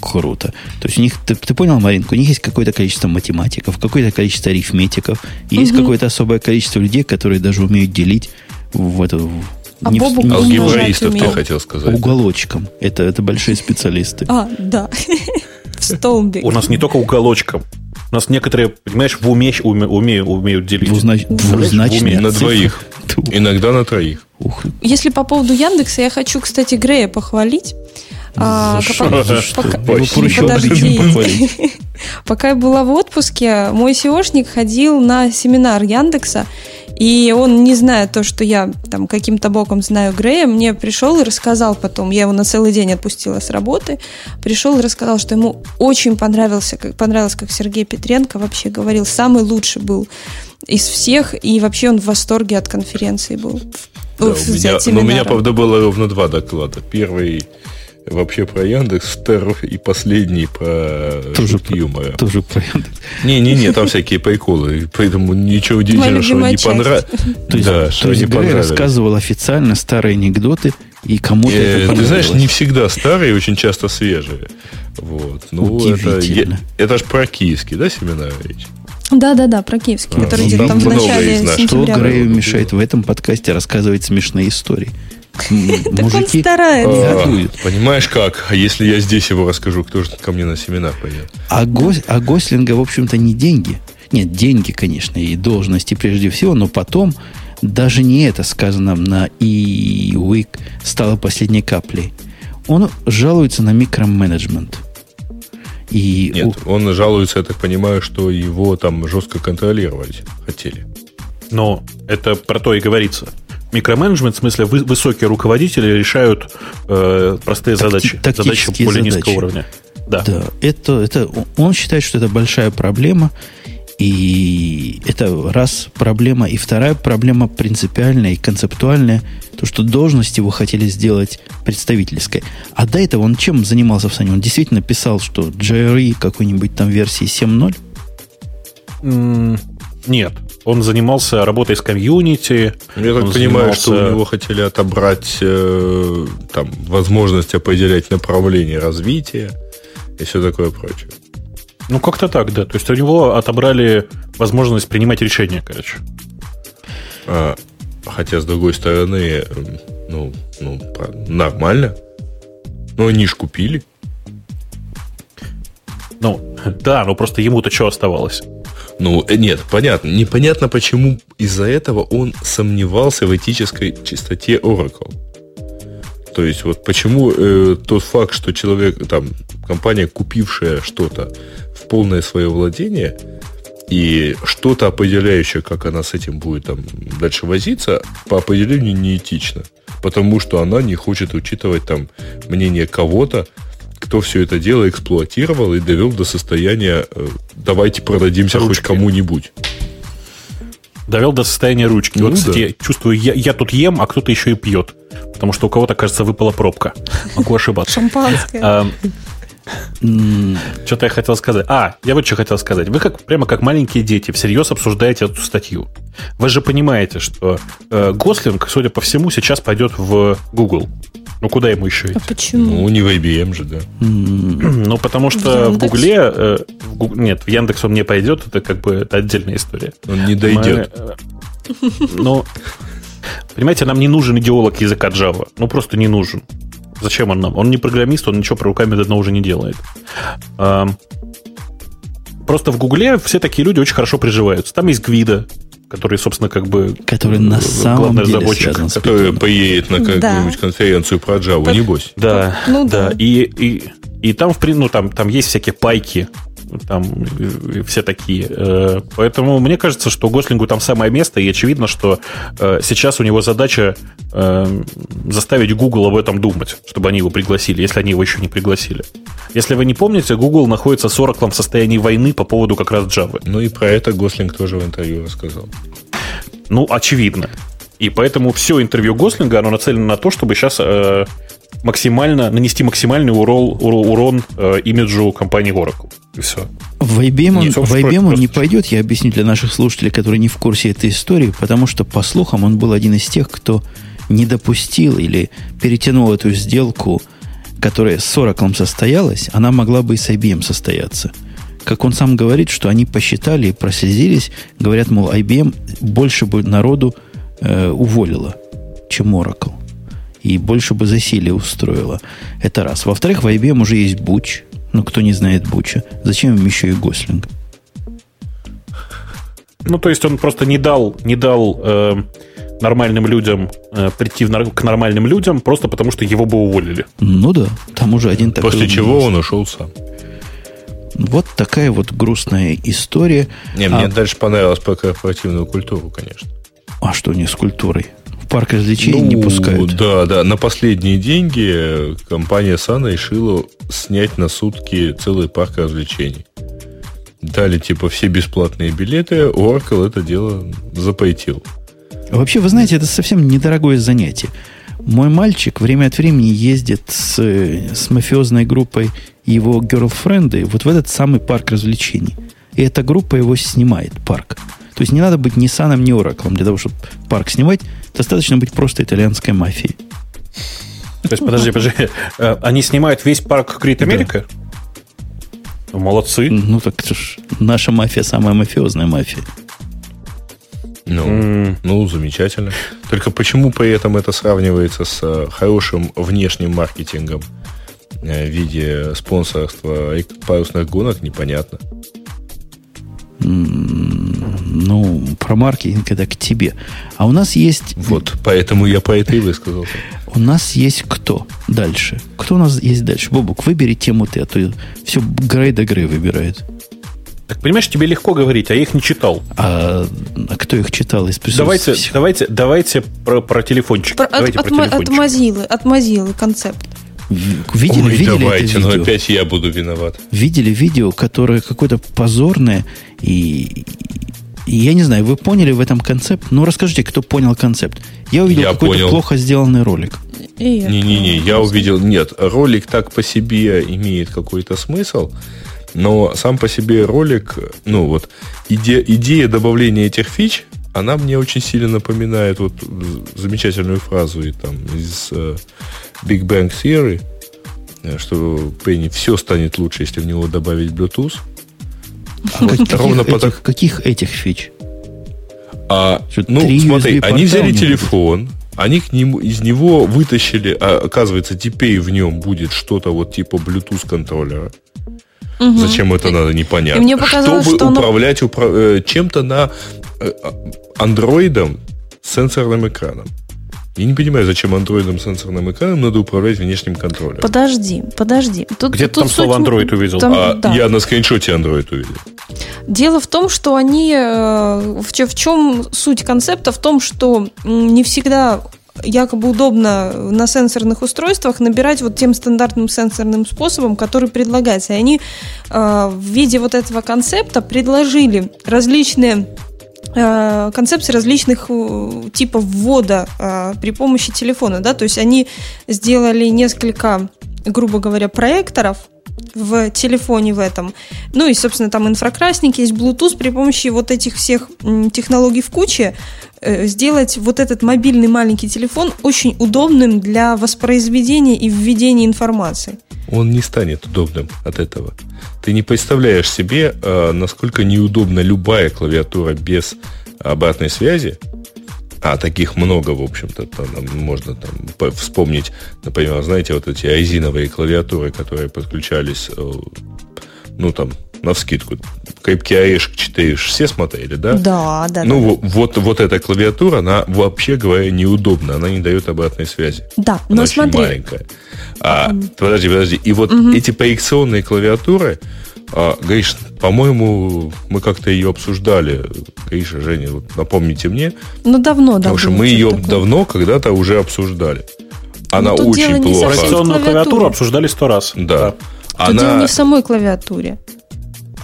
Круто. То есть у них, ты, ты понял, Маринка, у них есть какое-то количество математиков, какое-то количество арифметиков, и есть какое-то особое количество людей, которые даже умеют делить в эту А не не в- Алгебраистов ты хотел сказать. уголочком. Это, это большие специалисты. А, да. <laughs> В столбик. У нас не только уголочком. У нас некоторые, понимаешь, в уме уме- уме- умеют делить. Двузнач- двузначные На двоих. Иногда на троих. Ух, Если по поводу Яндекса, я хочу, кстати, Грея похвалить. А. <laughs> Пока я была в отпуске, мой SEOшник ходил на семинар Яндекса, и он, не зная то, что я там каким-то боком знаю Грея, мне пришел и рассказал потом, я его на целый день отпустила с работы, пришел и рассказал, что ему очень понравился, как, понравилось, как Сергей Петренко вообще говорил, самый лучший был из всех, и вообще он в восторге от конференции был. Да, у меня, но у меня, правда, было ровно два доклада. Первый вообще про Яндекс, второй и последний про Тоже про- юмора. Тоже про Яндекс. Не-не-не, там всякие приколы, поэтому ничего удивительного, что не понравилось. То есть, Да, то Грей рассказывал официально старые анекдоты, и кому-то Э, это Ты знаешь, не всегда старые, очень часто свежие. Вот. Ну, это, это ж про киевский, да, семинар речь? Да-да-да, про Киевский, А, который ну, где-то там в начале нас. Что сентября. Грею мешает в этом подкасте рассказывать смешные истории? Так он старается. готовят. Понимаешь как? А если я здесь его расскажу, кто же ко мне на семинар пойдет? А, Гос- а Гослинга, в общем-то, не деньги. Нет, деньги, конечно, и должности прежде всего, но потом даже не это сказано на и Week стало последней каплей. Он жалуется на микроменеджмент. И Нет, у- он жалуется, я так понимаю, что его там жестко контролировать хотели. Но это про то и говорится. Микроменеджмент, в смысле, вы- высокие руководители решают э, простые Такти- задачи, задачи более задачи. низкого уровня. Да. Да, это, это, он считает, что это большая проблема. И это раз проблема. И вторая проблема принципиальная и концептуальная. То, что должность его хотели сделать представительской. А до этого он чем занимался в Сане? Он действительно писал, что JRE какой-нибудь там версии 7.0? М, Нет. Он занимался работой с комьюнити. Я так он понимаю, занимался- что у него хотели отобрать э, там, возможность определять направление развития и все такое прочее. Ну, как-то так, да. То есть у него отобрали возможность принимать решения, короче. А, хотя, с другой стороны, ну, ну, нормально. Ну, они ж купили. Ну, <laughs> да, но просто ему-то что оставалось? Ну, э, нет, понятно. Непонятно, почему из-за этого он сомневался в этической чистоте Oracle. То есть, вот почему э, тот факт, что человек, там, компания, купившая что-то в полное свое владение, и что-то определяющее, как она с этим будет там дальше возиться, по определению неэтично. Потому что она не хочет учитывать там мнение кого-то, кто все это дело эксплуатировал и довел до состояния э, давайте продадимся Ручки. хоть кому-нибудь. Довел до состояния ручки. Ну вот, кстати, да. я чувствую, я, я тут ем, а кто-то еще и пьет. Потому что у кого-то, кажется, выпала пробка. Могу ошибаться. Шампанское. А, Что-то я хотел сказать. А, я вот что хотел сказать. Вы как прямо как маленькие дети всерьез обсуждаете эту статью. Вы же понимаете, что э, Гослинг, судя по всему, сейчас пойдет в Google. Ну, куда ему еще А идти? почему? Ну, не в IBM же, да. <clears throat> Ну, потому что в? Гугле... э, в Гуг- Нет, в Яндекс он не пойдет, это как бы отдельная история. Он не дойдет. Мы, э, Ну, понимаете, нам не нужен идеолог языка Java. Ну, просто не нужен. Зачем он нам? Он не программист, он ничего про руками давно уже не делает. Просто в Гугле все такие люди очень хорошо приживаются. Там есть Гвида, который, собственно, как бы... который на э, самом деле разработчик. связан с Который поедет на какую-нибудь Да. конференцию про Java, Под- небось. Да, Ну да. да. И, и, и там, в ну, там, там есть всякие пайки, там все такие. Э, поэтому мне кажется, что Гослингу там самое место, и очевидно, что э, сейчас у него задача э, заставить Google об этом думать, чтобы они его пригласили, если они его еще не пригласили. Если вы не помните, Google находится с Oracle в состоянии войны по поводу как раз Java. Ну и про это Гослинг тоже в интервью рассказал. Ну, очевидно. И поэтому все интервью Гослинга, оно нацелено на то, чтобы сейчас э, максимально, нанести максимальный урон, урон э, имиджу компании Oracle. И все. В IBM, он, в IBM он не пойдет, я объясню для наших слушателей, которые не в курсе этой истории, потому что, по слухам, он был один из тех, кто не допустил или перетянул эту сделку, которая с Oracle состоялась, она могла бы и с IBM состояться. Как он сам говорит, что они посчитали и прослезились, говорят, мол, IBM больше бы народу э, уволила, чем Oracle. И больше бы засилие устроила. Это раз. Во-вторых, в IBM уже есть Буч. Ну, кто не знает Буча. Зачем им еще и Гослинг? Ну, то есть он просто не дал, не дал э, нормальным людям э, прийти в, к нормальным людям, просто потому что его бы уволили. Ну да, там уже один такой. После чего есть. он ушел сам. Вот такая вот грустная история. Не, мне а... дальше понравилось про корпоративную культуру, конечно. А что не с культурой? В парк развлечений ну, не пускают. Да, да. На последние деньги компания Сана решила снять на сутки целый парк развлечений. Дали типа все бесплатные билеты, Oracle это дело запойтил. Вообще, вы знаете, это совсем недорогое занятие. Мой мальчик время от времени ездит с, с мафиозной группой его герлфренды вот в этот самый парк развлечений. И эта группа его снимает, парк. То есть не надо быть ни Саном, ни Ораклом для того, чтобы парк снимать. Достаточно быть просто итальянской мафией. То есть, подожди, подожди. Э, они снимают весь парк Крит Америка? Да. Молодцы. Ну, так это ж наша мафия самая мафиозная мафия. Ну, mm. ну, замечательно. Только почему при этом это сравнивается с э, хорошим внешним маркетингом э, в виде спонсорства парусных гонок, непонятно. Ну, про маркетинг это к тебе. А у нас есть... Вот, поэтому я по этой высказался. У нас есть кто дальше? Кто у нас есть дальше? Бобук, выбери тему ты, а то все Грей да Грей выбирает. Так понимаешь, тебе легко говорить, а я их не читал. А, а кто их читал из Давайте, давайте, давайте про, про телефончик. Про, давайте от, про от, телефончик. От Mozilla, от Mozilla концепт. Видели, Ой, видели давайте, это видео? но опять я буду виноват. Видели видео, которое какое-то позорное и, и я не знаю, вы поняли в этом концепт? Ну, расскажите, кто понял концепт. Я увидел я какой-то понял. плохо сделанный ролик. Не-не-не, я увидел... Нет, ролик так по себе имеет какой-то смысл, но сам по себе ролик, ну вот, иде, идея добавления этих фич, она мне очень сильно напоминает вот замечательную фразу и, там, из uh, Big Bang Theory, э, что Пенни все станет лучше, если в него добавить Bluetooth. А <laughs> каких, ровно этих, по каких этих фич? А, ну, смотри, они взяли телефон, они к нему, из него вытащили, а, оказывается, теперь в нем будет что-то вот типа Bluetooth контроллера. Угу. Зачем это надо, непонятно. И мне показалось, Чтобы что управлять оно... упра... Э, чем-то на э, андроидом с сенсорным экраном. Я не понимаю, зачем андроидом сенсорным экраном надо управлять внешним контролем. Подожди, подожди. Тут, Где ты там слово Android увидел? Там, а, да. Я на скриншоте Android увидел. Дело в том, что они... Э, в, в чем суть концепта? В том, что не всегда якобы удобно на сенсорных устройствах набирать вот тем стандартным сенсорным способом, который предлагается. И они э, в виде вот этого концепта предложили различные концепции различных э, типов ввода э, при помощи телефона, да, то есть они сделали несколько, грубо говоря, проекторов, в телефоне в этом. Ну и, собственно, там инфракрасник, есть Bluetooth. При помощи вот этих всех технологий в куче сделать вот этот мобильный маленький телефон очень удобным для воспроизведения и введения информации он не станет удобным от этого. Ты не представляешь себе, а, насколько неудобна любая клавиатура без обратной связи, а таких много, в общем-то, там, можно там вспомнить, например, знаете, вот эти резиновые клавиатуры, которые подключались, э, ну, там, на вскидку. Крепкий орешек 4 все смотрели, да? Да, да. Ну, да. Вот, вот эта клавиатура, она вообще говоря неудобна, она не дает обратной связи. Да, она но очень смотри. маленькая. А, подожди, подожди. И вот угу. эти проекционные клавиатуры А, Гриш, по-моему, мы как-то ее обсуждали. Гриша, Женя, вот напомните мне. Ну, давно, да. Потому что мы ее такое. давно когда-то уже обсуждали. Она ну, очень плохо. Операционную клавиатуру обсуждали сто раз. Да. Тут Она... дело не в самой клавиатуре.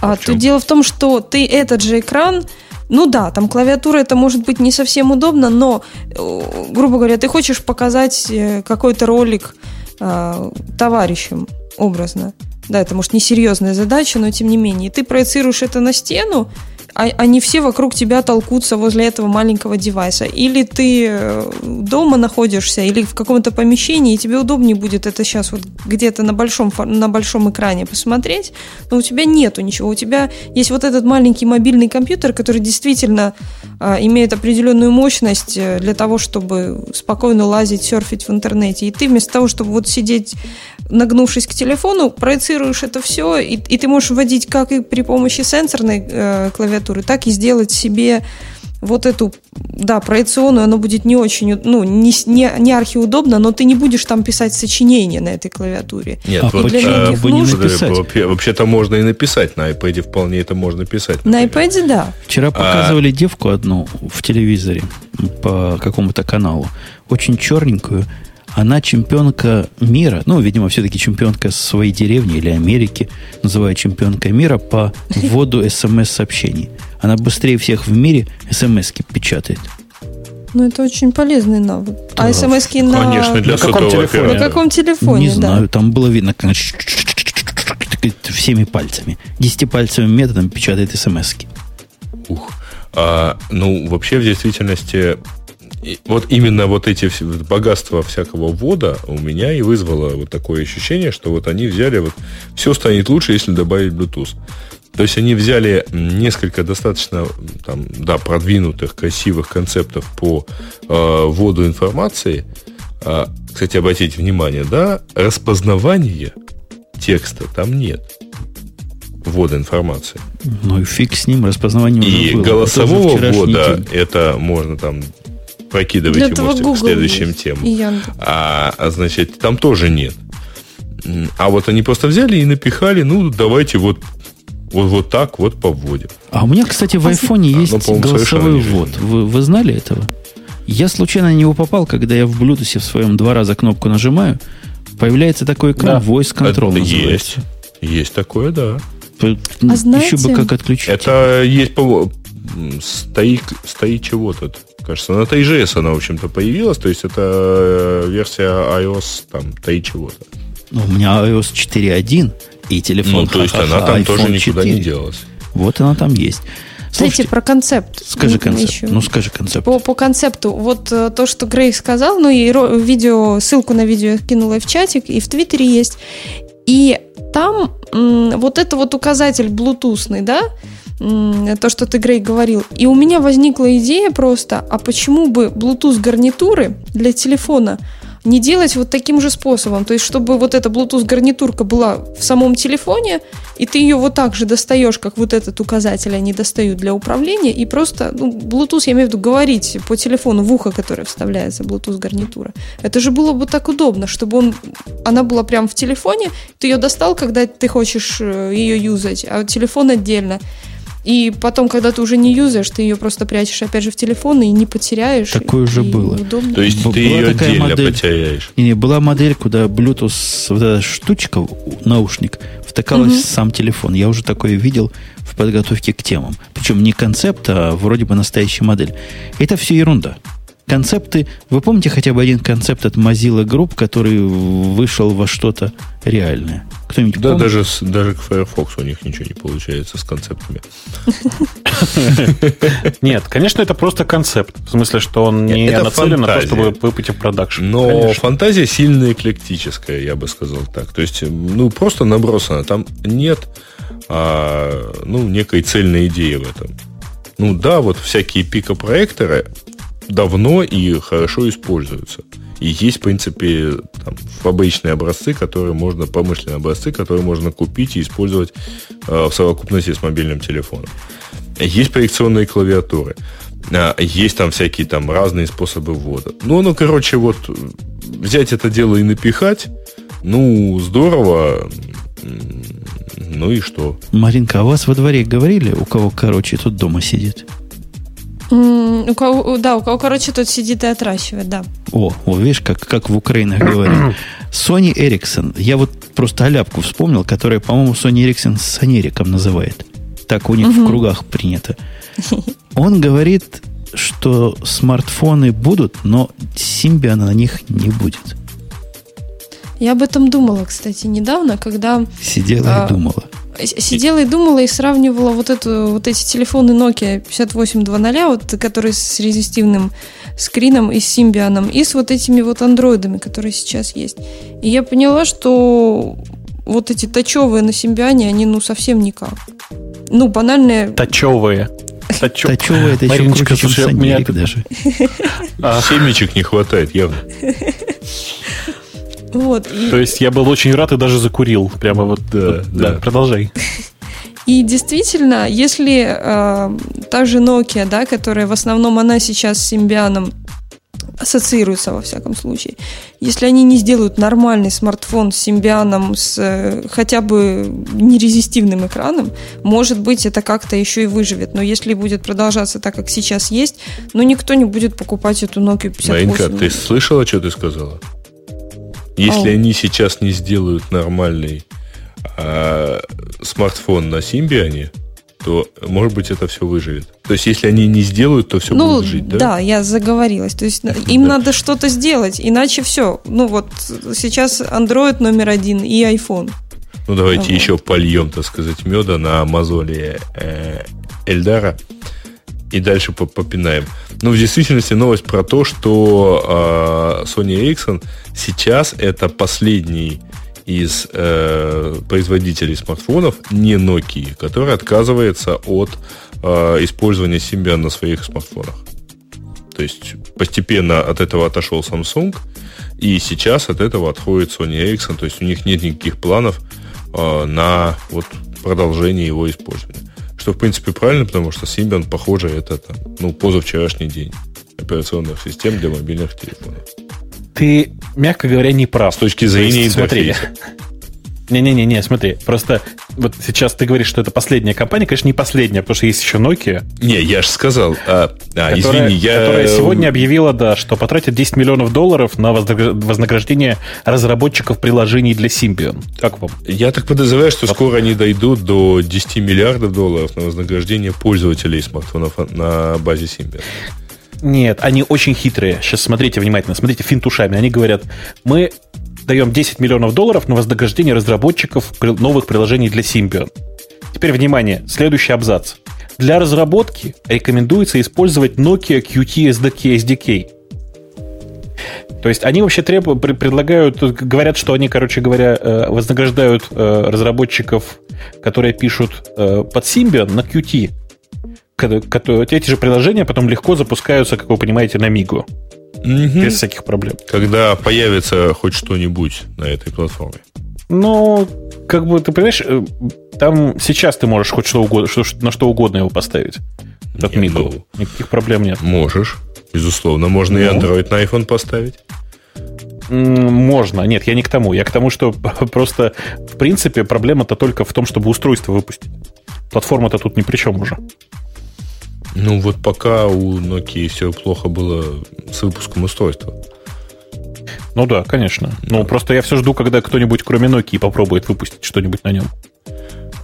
А, а тут дело в том, что ты этот же экран ну да, там клавиатура это может быть не совсем удобно, но, э, грубо говоря, ты хочешь показать э, какой-то ролик э, товарищам образно. Да, это может несерьезная задача, но тем не менее. Ты проецируешь это на стену, они все вокруг тебя толкутся возле этого маленького девайса. Или ты э, дома находишься, или в каком-то помещении, и тебе удобнее будет это сейчас вот где-то на большом, на большом экране посмотреть, но у тебя нету ничего. У тебя есть вот этот маленький мобильный компьютер, который действительно э, имеет определенную мощность э, для того, чтобы спокойно лазить, серфить в интернете. И ты вместо того, чтобы вот сидеть нагнувшись к телефону, проецируешь это все, и, и ты можешь вводить как и при помощи сенсорной э, клавиатуры, так и сделать себе вот эту, да, проекционную, оно будет не очень, ну, не, не, не архиудобно, но ты не будешь там писать сочинение на этой клавиатуре. Нет, а вот для а, вы не написать. Вообще-то можно и написать на iPad, вполне это можно писать. Например. На iPad, да. Вчера а показывали а... девку одну в телевизоре по какому-то каналу, очень черненькую, она чемпионка мира, ну, видимо, все-таки чемпионка своей деревни или Америки, называют чемпионкой мира по <laughs> вводу смс-сообщений. Она быстрее всех в мире смс печатает. Ну, это очень полезный навык. Да. А смс на... Конечно, для на каком телефоне? На каком телефоне, Не да. знаю, там было видно, как всеми пальцами. Десятипальцевым методом печатает смс -ки. Ух. А, ну, вообще, в действительности, и вот именно вот эти богатства всякого ввода у меня и вызвало вот такое ощущение, что вот они взяли вот все станет лучше, если добавить Bluetooth. То есть они взяли несколько достаточно там, да, продвинутых, красивых концептов по э, вводу информации. Э, кстати, обратите внимание, да, распознавания текста там нет ввода информации. Ну и фиг с ним, распознавание И было. голосового ввода это можно там прокидываете, Для можете к следующим есть. темам. А, а значит, там тоже нет. А вот они просто взяли и напихали, ну, давайте вот вот, вот так вот поводим. А у меня, кстати, в айфоне а, есть ну, голосовой ввод. Вы, вы знали этого? Я случайно на него попал, когда я в Bluetooth в своем два раза кнопку нажимаю, появляется такой экран да. Voice Control. Это есть. Есть такое, да. А знаете, Еще бы как отключить. Это есть, по стоит, стоит чего тут? Кажется, на TJS она, в общем-то, появилась. То есть это э, версия iOS там, ТАИ чего-то. Ну, у меня iOS 4.1 и телефон. Ну, то есть она там тоже никуда не делась. Вот она там есть. Слушайте, про концепт. Скажи концепт. Еще. Ну, скажи концепт. По, по концепту. Вот э, то, что Грей сказал, ну и видео, ссылку на видео я кинула в чатик, и в Твиттере есть. И там м, вот это вот указатель блутусный, да, то, что ты, Грей, говорил. И у меня возникла идея просто, а почему бы Bluetooth гарнитуры для телефона не делать вот таким же способом. То есть, чтобы вот эта Bluetooth гарнитурка была в самом телефоне, и ты ее вот так же достаешь, как вот этот указатель они достают для управления, и просто, ну, Bluetooth, я имею в виду, говорить по телефону в ухо, которое вставляется, Bluetooth гарнитура. Это же было бы так удобно, чтобы он, она была прямо в телефоне, ты ее достал, когда ты хочешь э, ее юзать, а телефон отдельно. И потом, когда ты уже не юзаешь, ты ее просто прячешь опять же в телефон и не потеряешь. Такое уже было. Удобно. То есть была ты ее отдельно модель, потеряешь. Не, была модель, куда Bluetooth, вот эта штучка, наушник, втыкалась угу. в сам телефон. Я уже такое видел в подготовке к темам. Причем не концепт, а вроде бы настоящая модель. Это все ерунда. Концепты, вы помните хотя бы один концепт от Mozilla Group, который вышел во что-то реальное? Кто-нибудь да, даже, даже к Firefox у них ничего не получается с концептами. <laughs> Нет, конечно, это просто концепт. В смысле, что он не нацелен на то, чтобы выпустить в продакшн. Но фантазия сильно эклектическая, я бы сказал так. То есть, ну, просто набросано. Там нет а, ну, некой цельной идеи в этом. Ну да, вот всякие пикопроекторы, давно и хорошо используются. И есть, в принципе, там, фабричные образцы, которые можно, промышленные образцы, которые можно купить и использовать э, в совокупности с мобильным телефоном. Есть проекционные клавиатуры. Э, есть там всякие там разные способы ввода. Ну, ну, короче, вот взять это дело и напихать, ну, здорово. Ну и что? Маринка, а вас во дворе говорили, у кого короче тут дома сидит? У кого, да, у кого, короче, тут сидит и отращивает, да. О, о видишь, как, как в Украине говорят. <clears throat> Sony Ericsson. Я вот просто аляпку вспомнил, которая, по-моему, Sony Ericsson с Санериком называет. Так у них в кругах принято. <laughs> Он говорит, что смартфоны будут, но Симбиана на них не будет. Я об этом думала, кстати, недавно, когда... Сидела а, и думала. Сидела и думала и сравнивала вот, эту, вот эти телефоны Nokia 5820, вот, которые с резистивным скрином и с симбианом, и с вот этими вот андроидами, которые сейчас есть. И я поняла, что вот эти тачевые на симбиане, они ну совсем никак. Ну, банальные... Тачевые. Тачев... Тачевые, это еще круче, чем слушай, меня... даже. <laughs> Семечек не хватает, явно. Вот, и... То есть я был очень рад и даже закурил. Прямо вот, да, вот, да. да продолжай. <laughs> И действительно, если э, та же Nokia, да, которая в основном она сейчас с Симбианом ассоциируется во всяком случае. Если они не сделают нормальный смартфон с симбианом, с э, хотя бы нерезистивным экраном, может быть, это как-то еще и выживет. Но если будет продолжаться так, как сейчас есть, ну, никто не будет покупать эту Nokia 58. Маринка, ты слышала, что ты сказала? Если oh. они сейчас не сделают нормальный а, смартфон на Симбиане, то, может быть, это все выживет. То есть, если они не сделают, то все ну, будет жить, да? Да, я заговорилась. То есть, им надо что-то сделать, иначе все. Ну, вот сейчас Android номер один и iPhone. Ну, давайте еще польем, так сказать, меда на мозоли э, Эльдара и дальше попинаем. Ну, в действительности новость про то, что э, Sony Ericsson сейчас это последний из э, производителей смартфонов, не Nokia, который отказывается от э, использования Symbian на своих смартфонах. То есть постепенно от этого отошел Samsung, и сейчас от этого отходит Sony Ericsson. То есть у них нет никаких планов э, на вот, продолжение его использования. Что, в принципе, правильно, потому что Symbian, похоже, это там, ну, позавчерашний день операционных систем для мобильных телефонов. Ты, мягко говоря, не прав. С точки зрения интерфейса. Не-не-не, смотри, просто вот сейчас ты говоришь, что это последняя компания, конечно, не последняя, потому что есть еще Nokia. Не, я же сказал, а, а, которая, извини, я... Которая сегодня объявила, да, что потратит 10 миллионов долларов на вознаграждение разработчиков приложений для Symbian. Как вам? Я так подозреваю, что вот. скоро они дойдут до 10 миллиардов долларов на вознаграждение пользователей смартфонов на базе Symbian. Нет, они очень хитрые. Сейчас смотрите внимательно, смотрите финтушами. Они говорят, мы даем 10 миллионов долларов на вознаграждение разработчиков новых приложений для Symbian. Теперь, внимание, следующий абзац. Для разработки рекомендуется использовать Nokia Qt SDK SDK. То есть они вообще требуют, предлагают, говорят, что они, короче говоря, э, вознаграждают э, разработчиков, которые пишут э, под Symbian на Qt. Эти же приложения потом легко запускаются, как вы понимаете, на Мигу. Угу. Без всяких проблем. Когда появится хоть что-нибудь на этой платформе. Ну, как бы, ты понимаешь, э, там сейчас ты можешь хоть что угодно, что, на что угодно его поставить. От Мигу. Ну, Никаких проблем нет. Можешь, безусловно. Можно ну. и Android на iPhone поставить. Можно. Нет, я не к тому. Я к тому, что <laughs> просто, в принципе, проблема-то только в том, чтобы устройство выпустить. Платформа-то тут ни при чем уже. Ну, вот пока у Nokia все плохо было с выпуском устройства. Ну да, конечно. Да. Ну, просто я все жду, когда кто-нибудь, кроме Nokia, попробует выпустить что-нибудь на нем.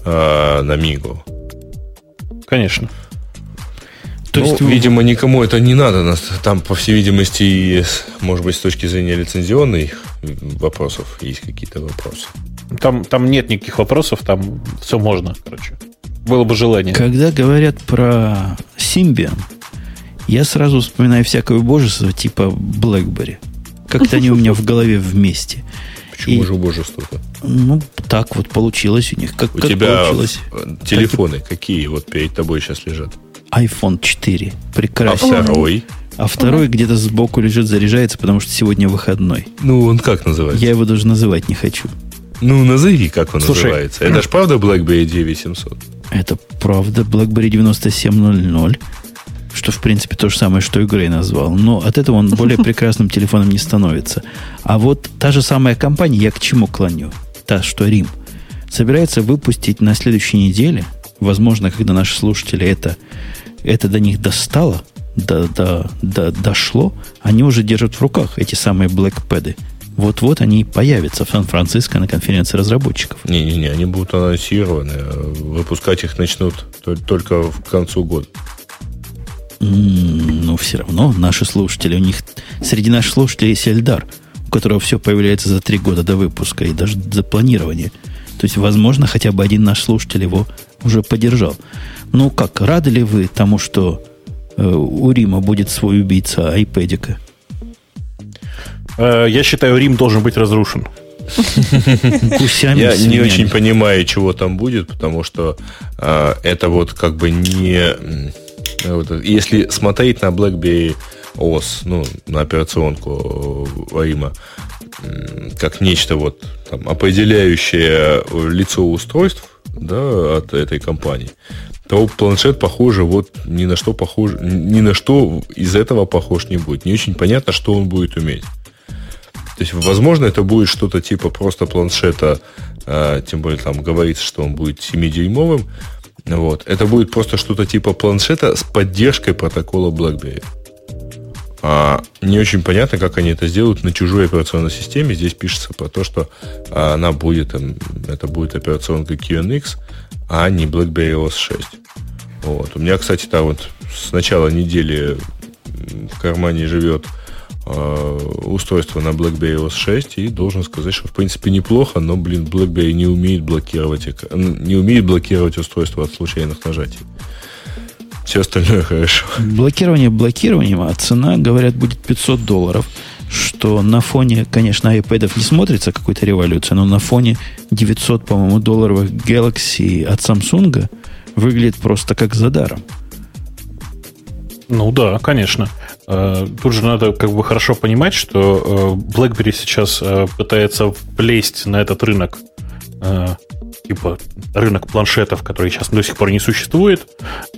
А, на Мигу. Конечно. То ну, есть, видимо, никому это не надо. Там, по всей видимости, может быть, с точки зрения лицензионных вопросов есть какие-то вопросы. Там, там нет никаких вопросов, там все можно, короче. Было бы желание. Когда говорят про Symbian, я сразу вспоминаю всякое убожество типа BlackBerry. Как-то они у меня в голове вместе. Почему и, же убожество-то? Ну, так вот получилось у них. Как, у как тебя получилось? телефоны так, какие вот перед тобой сейчас лежат? iPhone 4. Прекрасно. А второй? А второй угу. где-то сбоку лежит, заряжается, потому что сегодня выходной. Ну, он как называется? Я его даже называть не хочу. Ну, назови, как он Слушай, называется. Это же правда BlackBerry 9700? Это правда BlackBerry 9700, что, в принципе, то же самое, что и Грей назвал. Но от этого он более <laughs> прекрасным телефоном не становится. А вот та же самая компания, я к чему клоню? Та, что Рим. собирается выпустить на следующей неделе, возможно, когда наши слушатели это, это до них достало, до, до, до, дошло, они уже держат в руках эти самые блэкпэды. Вот-вот они появятся в Сан-Франциско на конференции разработчиков. Не-не-не, они будут анонсированы. Выпускать их начнут только в концу года. Ну, все равно наши слушатели, у них среди наших слушателей есть Эльдар, у которого все появляется за три года до выпуска и даже за планирование. То есть, возможно, хотя бы один наш слушатель его уже поддержал. Ну как, рады ли вы тому, что э, у Рима будет свой убийца айпэдика? Э, я считаю, Рим должен быть разрушен. <laughs> Я не очень понимаю, чего там будет, потому что э, это вот как бы не... Вот, если смотреть на BlackBerry OS, ну, на операционку Рима, как нечто вот там, определяющее лицо устройств да, от этой компании, то планшет, похоже, вот ни на что похож, ни на что из этого похож не будет. Не очень понятно, что он будет уметь. То есть, возможно, это будет что-то типа просто планшета, э, тем более там говорится, что он будет 7-дюймовым. Вот. Это будет просто что-то типа планшета с поддержкой протокола BlackBerry. А, не очень понятно, как они это сделают на чужой операционной системе. Здесь пишется про то, что она будет, это будет операционка QNX, а не BlackBerry OS 6. Вот. У меня, кстати, там вот с начала недели в кармане живет э, устройство на BlackBerry OS 6, и должен сказать, что в принципе неплохо, но, блин, BlackBerry не умеет блокировать, не умеет блокировать устройство от случайных нажатий. Все остальное <laughs> хорошо. Блокирование блокированием, а цена, говорят, будет 500 долларов, что на фоне, конечно, iPad не смотрится какой-то революция, но на фоне 900, по-моему, долларовых Galaxy от Samsung выглядит просто как за даром. Ну да, конечно. Э, тут же надо как бы хорошо понимать, что э, BlackBerry сейчас э, пытается влезть на этот рынок типа рынок планшетов, который сейчас до сих пор не существует,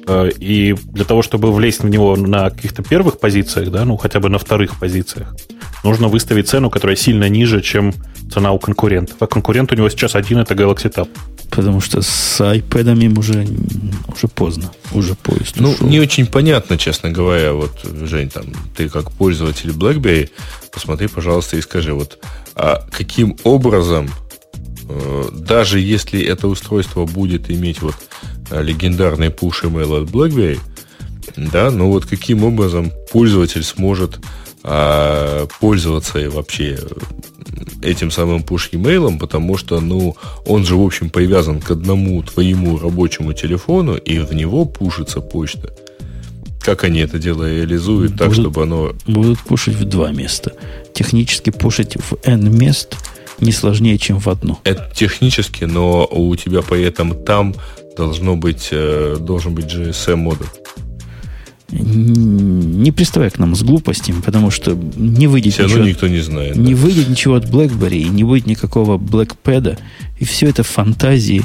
и для того, чтобы влезть в него на каких-то первых позициях, да, ну хотя бы на вторых позициях, нужно выставить цену, которая сильно ниже, чем цена у конкурентов. А конкурент у него сейчас один, это Galaxy Tab. Потому что с iPad уже, уже поздно, уже поезд Ну, ушел. не очень понятно, честно говоря. Вот, Жень, там, ты как пользователь BlackBerry, посмотри, пожалуйста, и скажи, вот, а каким образом, э, даже если это устройство будет иметь вот э, легендарный push email от BlackBerry, да, ну вот каким образом пользователь сможет а, пользоваться и вообще этим самым push-емейлом, потому что, ну, он же, в общем, привязан к одному твоему рабочему телефону, и в него пушится почта. Как они это дело реализуют будут, так, чтобы оно... Будут пушить в два места. Технически пушить в N мест не сложнее, чем в одно. Это технически, но у тебя при этом там должно быть, э, должен быть GSM-модуль не приставай к нам с глупостями, потому что не выйдет все ничего. никто не знает. Не да. выйдет ничего от BlackBerry, не будет никакого BlackPad, и все это фантазии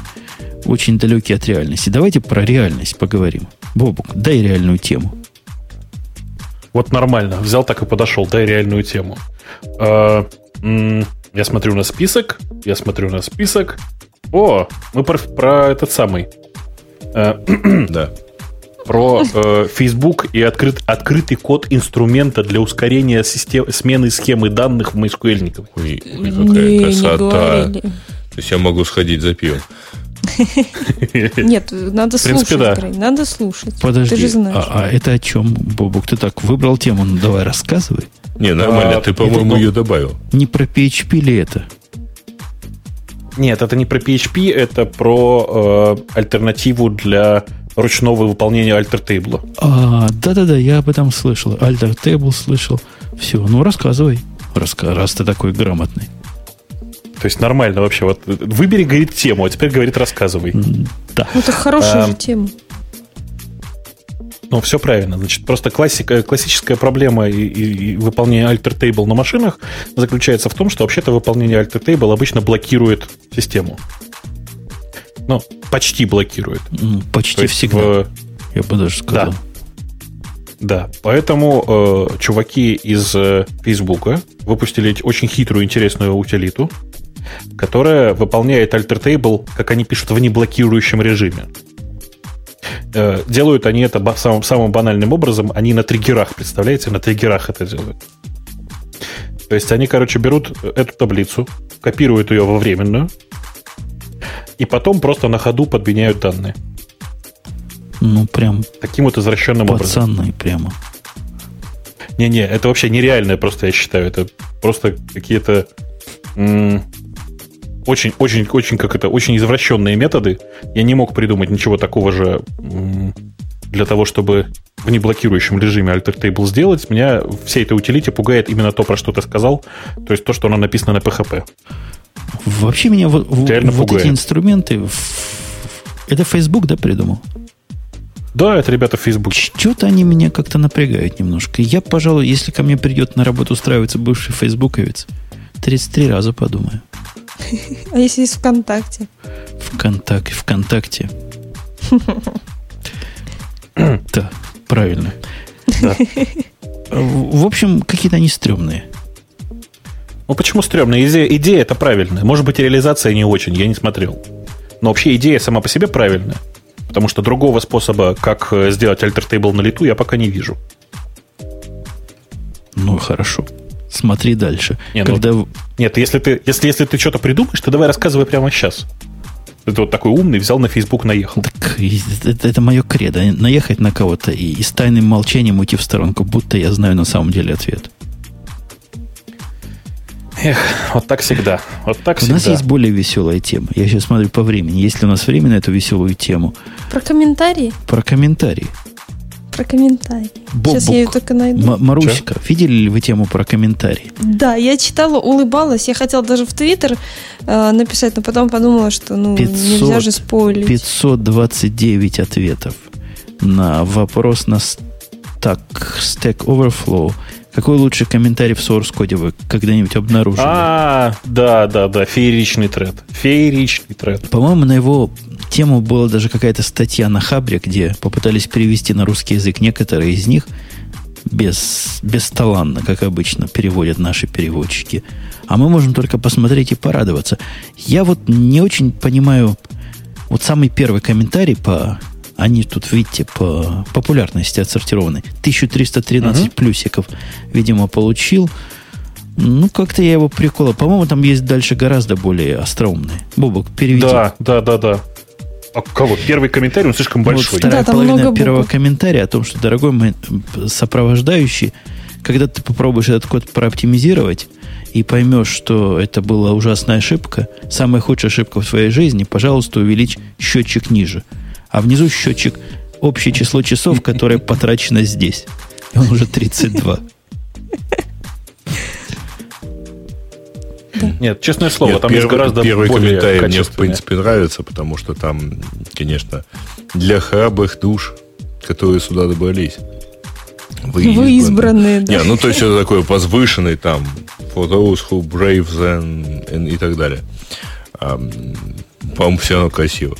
очень далекие от реальности. Давайте про реальность поговорим. Бобук, дай реальную тему. Вот нормально. Взял так и подошел. Дай реальную тему. Я смотрю на список. Я смотрю на список. О, мы про, про этот самый. А, <clears throat> да про э, Facebook и открыт, открытый код инструмента для ускорения систем, смены схемы данных в MySQL. Ой, ой, какая не, красота. Не То есть я могу сходить за пивом. <laughs> Нет, надо слушать, да. надо слушать. Подожди, ты же знаешь. А, а это о чем, Бобук? Ты так выбрал тему, ну давай рассказывай. Не, нормально, а, ты, по-моему, ее добавил. Не про PHP ли это? Нет, это не про PHP, это про э, альтернативу для ручного выполнения альтер-тейбла. А, да-да-да, я об этом слышал. Альтер-тейбл слышал. Все, ну рассказывай, Раска, раз ты такой грамотный. То есть нормально вообще. Вот выбери, говорит, тему, а теперь говорит, рассказывай. Да. Ну, это хорошая а, же тема. Ну, все правильно. Значит, просто классика, классическая проблема и, и, и выполнения alter table на машинах заключается в том, что вообще-то выполнение alter table обычно блокирует систему. Ну, почти блокирует. Ну, почти всегда. В... Я бы даже сказал. Да. Да, поэтому э, чуваки из э, Фейсбука выпустили очень хитрую, интересную утилиту, которая выполняет alter table, как они пишут, в неблокирующем режиме. Э, делают они это самым, самым банальным образом. Они на триггерах, представляете, на триггерах это делают. То есть они, короче, берут эту таблицу, копируют ее во временную, и потом просто на ходу подменяют данные. Ну, прям Таким вот извращенным пацаны образом. прямо. Не-не, это вообще нереальное просто, я считаю. Это просто какие-то очень-очень-очень, как это, очень извращенные методы. Я не мог придумать ничего такого же для того, чтобы в неблокирующем режиме Alter Table сделать. Меня всей этой утилите пугает именно то, про что ты сказал, то есть то, что оно написано на PHP. Вообще меня вот, Реально вот пугает. эти инструменты... Это Facebook, да, придумал? Да, это ребята в Фейсбуке. Что-то они меня как-то напрягают немножко. Я, пожалуй, если ко мне придет на работу устраиваться бывший фейсбуковец, 33 раза подумаю. <laughs> А если есть ВКонтакте? Вконтакте, ВКонтакте. <coughs> Да, правильно. В общем, какие-то они стрёмные. Ну почему стрёмная? Идея, идея это правильная. Может быть, реализация не очень, я не смотрел. Но вообще идея сама по себе правильная. Потому что другого способа, как э, сделать table на лету, я пока не вижу. Ну, хорошо. Смотри дальше. Не, ну- Когда в- Нет, если ты, если, если ты что-то придумаешь, то давай рассказывай прямо сейчас. Ты вот такой умный, взял на Facebook, наехал. Так, это, это мое кредо. Наехать на кого-то и, и с тайным молчанием уйти в сторонку, будто я знаю на самом деле ответ. Эх, вот так всегда. Вот так У всегда. нас есть более веселая тема. Я сейчас смотрю по времени. Есть ли у нас время на эту веселую тему? Про комментарии? Про комментарии. Про комментарии. Бобук. Сейчас я ее только найду. М- Маруська, видели ли вы тему про комментарии? Да, я читала, улыбалась. Я хотела даже в Твиттер э, написать, но потом подумала, что ну 500 нельзя же спойлерить. 529 ответов на вопрос на Stack, Stack Overflow. Какой лучший комментарий в source коде вы когда-нибудь обнаружили? А, да, да, да, фееричный тред. Фееричный тред. По-моему, на его тему была даже какая-то статья на Хабре, где попытались перевести на русский язык некоторые из них без, бесталанно, как обычно, переводят наши переводчики. А мы можем только посмотреть и порадоваться. Я вот не очень понимаю, вот самый первый комментарий по... Они тут, видите, по популярности отсортированы. 1313 Мгм. плюсиков, видимо, получил. Ну, как-то я его прикола. По-моему, там есть дальше гораздо более остроумные. Бобок, переведи. Да, да, да, да. А кого? Первый комментарий, он слишком Ну, Вот большой. вторая Да, там половина много первого букв. комментария о том, что, дорогой мой сопровождающий, когда ты попробуешь этот код прооптимизировать и поймешь, что это была ужасная ошибка, самая худшая ошибка в твоей жизни, пожалуйста, увеличь счетчик ниже. А внизу счетчик общее число часов, которое потрачено здесь. И он уже 32. Нет, честное слово, Нет, там первый, есть гораздо первый более комментарий мне, в принципе, нравится, потому что там, конечно, для храбрых душ, которые сюда добрались. Вы, Вы избранные, да. Не, ну то есть это такое возвышенный там for those who brave then and и так далее. А, по-моему, все равно красиво.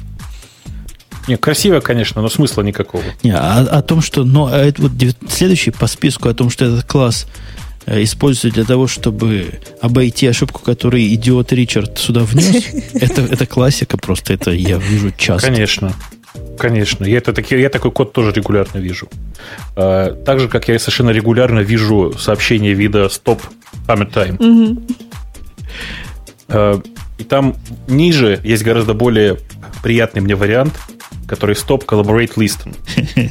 Не, красиво, конечно, но смысла никакого. Не, а о том, что... Но а это вот следующий по списку о том, что этот класс э, используется для того, чтобы обойти ошибку, которую идиот Ричард сюда внес, <laughs> это, это классика просто, это я вижу часто. Конечно. Конечно. Я, это, таки- я такой код тоже регулярно вижу. А, Так же, как я совершенно регулярно вижу сообщение вида stop hammer time. А, И там ниже есть гораздо более приятный мне вариант, который stop collaborate listen, <laughs>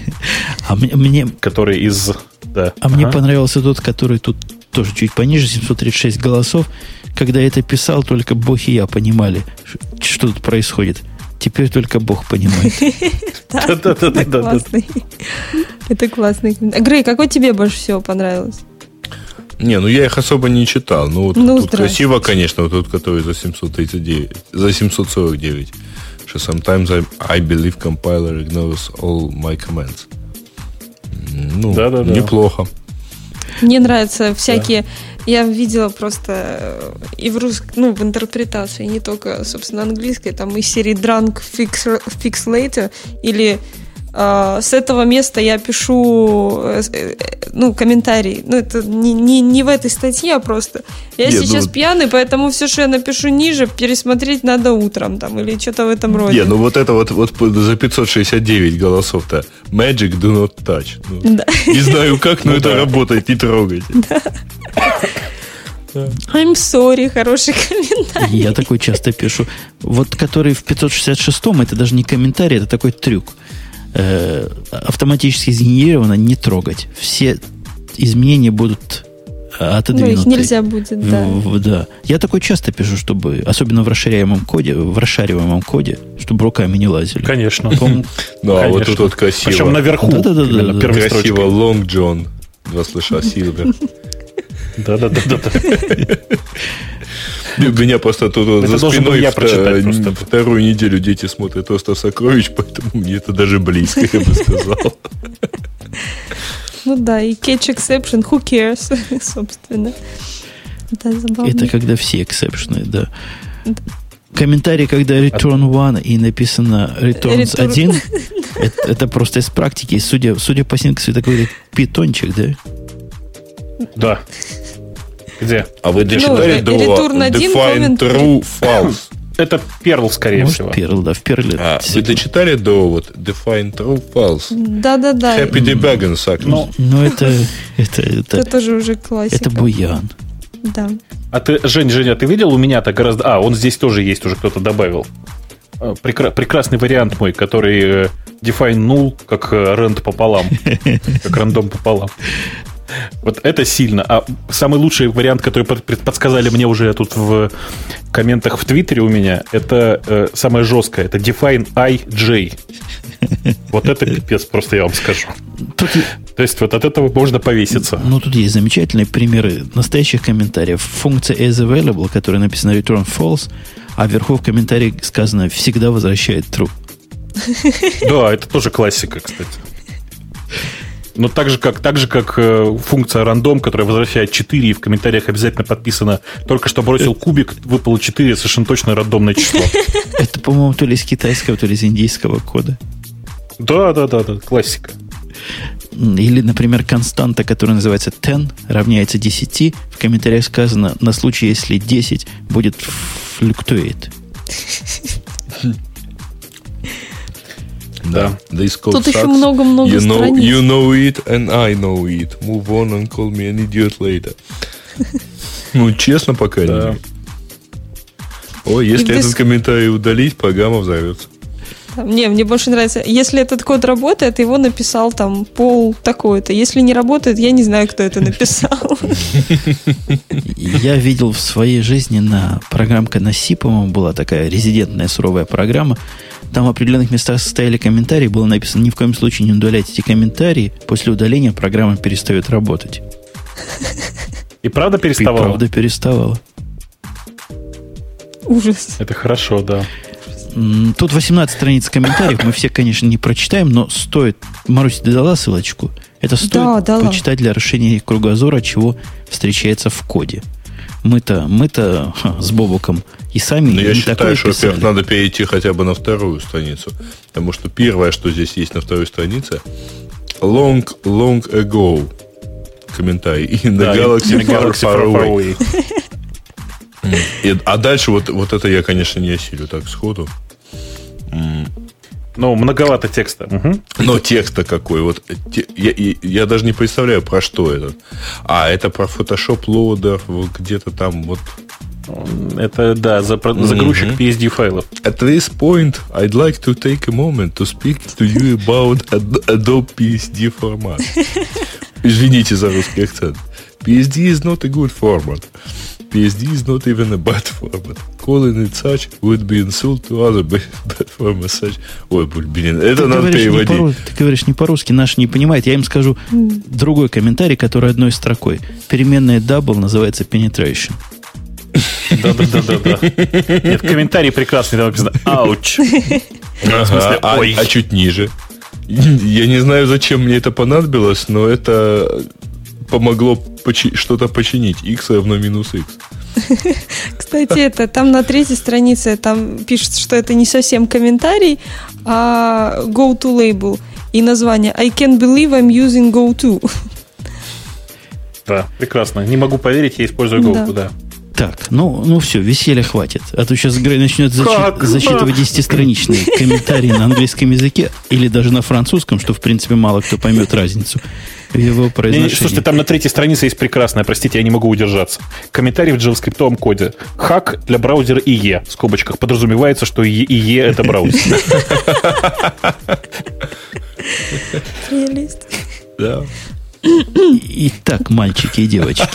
А мне, мне, который из... Да. а мне понравился тот, который тут тоже чуть пониже, 736 голосов. Когда я это писал, только Бог и я понимали, что тут происходит. Теперь только Бог понимает. <laughs> Это Да-да-да-да-да. классный. Это классный. Грей, какой тебе больше всего понравился? Не, ну я их особо не читал. Ну, вот Ну, тут здрасте. красиво, конечно, вот тот, который за 739, за 749. Что sometimes I, I believe compiler ignores all my commands. Ну, Да-да-да. неплохо. Мне нравятся всякие... Я видела просто э, и в русском, ну, в интерпретации, не только, собственно, английской, там из серии Drunk Fix, Fix Later или с этого места я пишу э, э, ну, комментарий. Ну, это не, не, не в этой статье, а просто. Я Нет, сейчас ну... пьяный, поэтому все, что я напишу ниже, пересмотреть надо утром там или что-то в этом роде. Не, ну вот это вот, вот за 569 голосов-то Magic do not touch. Ну, да. Не знаю как, но ну, это да. работает, не трогайте. Да. I'm sorry, хороший комментарий. Я такой часто пишу. Вот который в 566-м, это даже не комментарий, это такой трюк. Э, автоматически сгенерировано не трогать. Все изменения будут отодвинуты. Ну, их нельзя будет, да. В, да. Я такой часто пишу, чтобы, особенно в расширяемом коде, в расшариваемом коде, чтобы руками не лазили. Конечно. Ну, <laughs> а вот тут вот красиво. Причем наверху. Да, да, да. Красиво Long John. Два слыша Silver. Да-да-да. Меня просто тут за спиной я вторую неделю дети смотрят «Остров сокровищ», поэтому мне это даже близко, я бы сказал. Ну да, и catch exception, who cares, <laughs> собственно. Да, забавно. Это когда все эксепшены, да. Комментарий, когда return one и написано returns Return. 1, <laughs> это, это просто из практики. Судя, судя по синксу, это какой-то питончик, да? Да. Где? А вы дочитали ну, до define true false? Это Perl, скорее Может, всего. Perl, да, в Perl. А, вы дочитали до вот define true false? Да-да-да. Happy debugging suckers. Ну, ну это, это, это... Это тоже уже классика. Это буян. Да. А ты, Жень, Женя, ты видел у меня-то гораздо... А, он здесь тоже есть, уже кто-то добавил. А, прекра... Прекрасный вариант мой, который э, define null, как rand э, пополам. <laughs> Как рандом пополам. Вот это сильно. А самый лучший вариант, который подсказали мне уже тут в комментах в Твиттере у меня, это э, самое жесткое. Это define IJ. Вот это пипец, просто я вам скажу. Тут... То есть вот от этого можно повеситься. Ну, тут есть замечательные примеры настоящих комментариев. Функция is available, которая написана return false, а вверху в комментарии сказано всегда возвращает true. Да, это тоже классика, кстати. Но так же, как, так же, как э, функция рандом, которая возвращает 4, и в комментариях обязательно подписано только что бросил кубик, выпало 4, совершенно точно рандомное число. <laughs> Это, по-моему, то ли из китайского, то ли из индийского кода. Да, да, да, да, классика. Или, например, константа, которая называется 10, равняется 10. В комментариях сказано, на случай, если 10 будет fluctuate. <laughs> Да. This code Тут sucks. еще много-много you know, страниц. You know it, and I know it. Move on and call me an idiot later. <laughs> Ну, честно, пока не. Ой, если этот комментарий удалить, программа взорвется. Не, мне больше нравится. Если этот код работает, его написал там пол такой-то. Если не работает, я не знаю, кто это написал. <laughs> Я видел в своей жизни на программка на C, по-моему, была такая резидентная суровая программа, там в определенных местах стояли комментарии, было написано, ни в коем случае не удаляйте эти комментарии, после удаления программа перестает работать. И правда переставала? И правда переставала. Ужас. Это хорошо, да. Тут 18 страниц комментариев, мы все, конечно, не прочитаем, но стоит, Марусь, ты дала ссылочку? Это стоит да, дала. почитать для расширения кругозора, чего встречается в коде. Мы-то, мы-то с Бобуком и сами Но я считаю, что, во-первых, надо перейти хотя бы на вторую страницу. Потому что первое, что здесь есть на второй странице, long, long ago комментарий. In the да, galaxy, in far, far, far away. away. <laughs> И, а дальше вот, вот это я, конечно, не осилю так сходу. Ну, многовато текста. Угу. Но текста какой. Вот, те, я, я, я даже не представляю, про что это. А, это про Photoshop Loader, где-то там вот это, да, за, загрузчик mm-hmm. PSD файлов. At this point, I'd like to take a moment to speak to you about Adobe PSD format. <laughs> Извините за русский акцент. PSD is not a good format. PSD is not even a bad format. Calling it such would be insult to other bad formats such. Ой, блин, это ты надо переводить. Ты говоришь не по-русски, наш не понимает. Я им скажу другой комментарий, который одной строкой. Переменная double называется penetration. Да-да-да-да. Нет, комментарий прекрасный, там написано «Ауч». <laughs> А, а чуть ниже? Я не знаю, зачем мне это понадобилось, но это помогло почи- что-то починить. X равно минус X. <laughs> Кстати, это там на третьей странице там пишется, что это не совсем комментарий, а go to label. и название I can't believe I'm using GoTo. <laughs> Да, прекрасно. Не могу поверить, я использую GoTo, да. да. Так, ну, ну все, веселья хватит. А то сейчас Грей начнет зачи- зачитывать десятистраничные комментарии на английском языке или даже на французском, что, в принципе, мало кто поймет разницу его произношении. Не, слушайте, там на третьей странице есть прекрасное, простите, я не могу удержаться. Комментарий в JavaScript коде. Хак для браузера IE, в скобочках. Подразумевается, что IE это браузер. Реалист. Да. Итак, мальчики и девочки.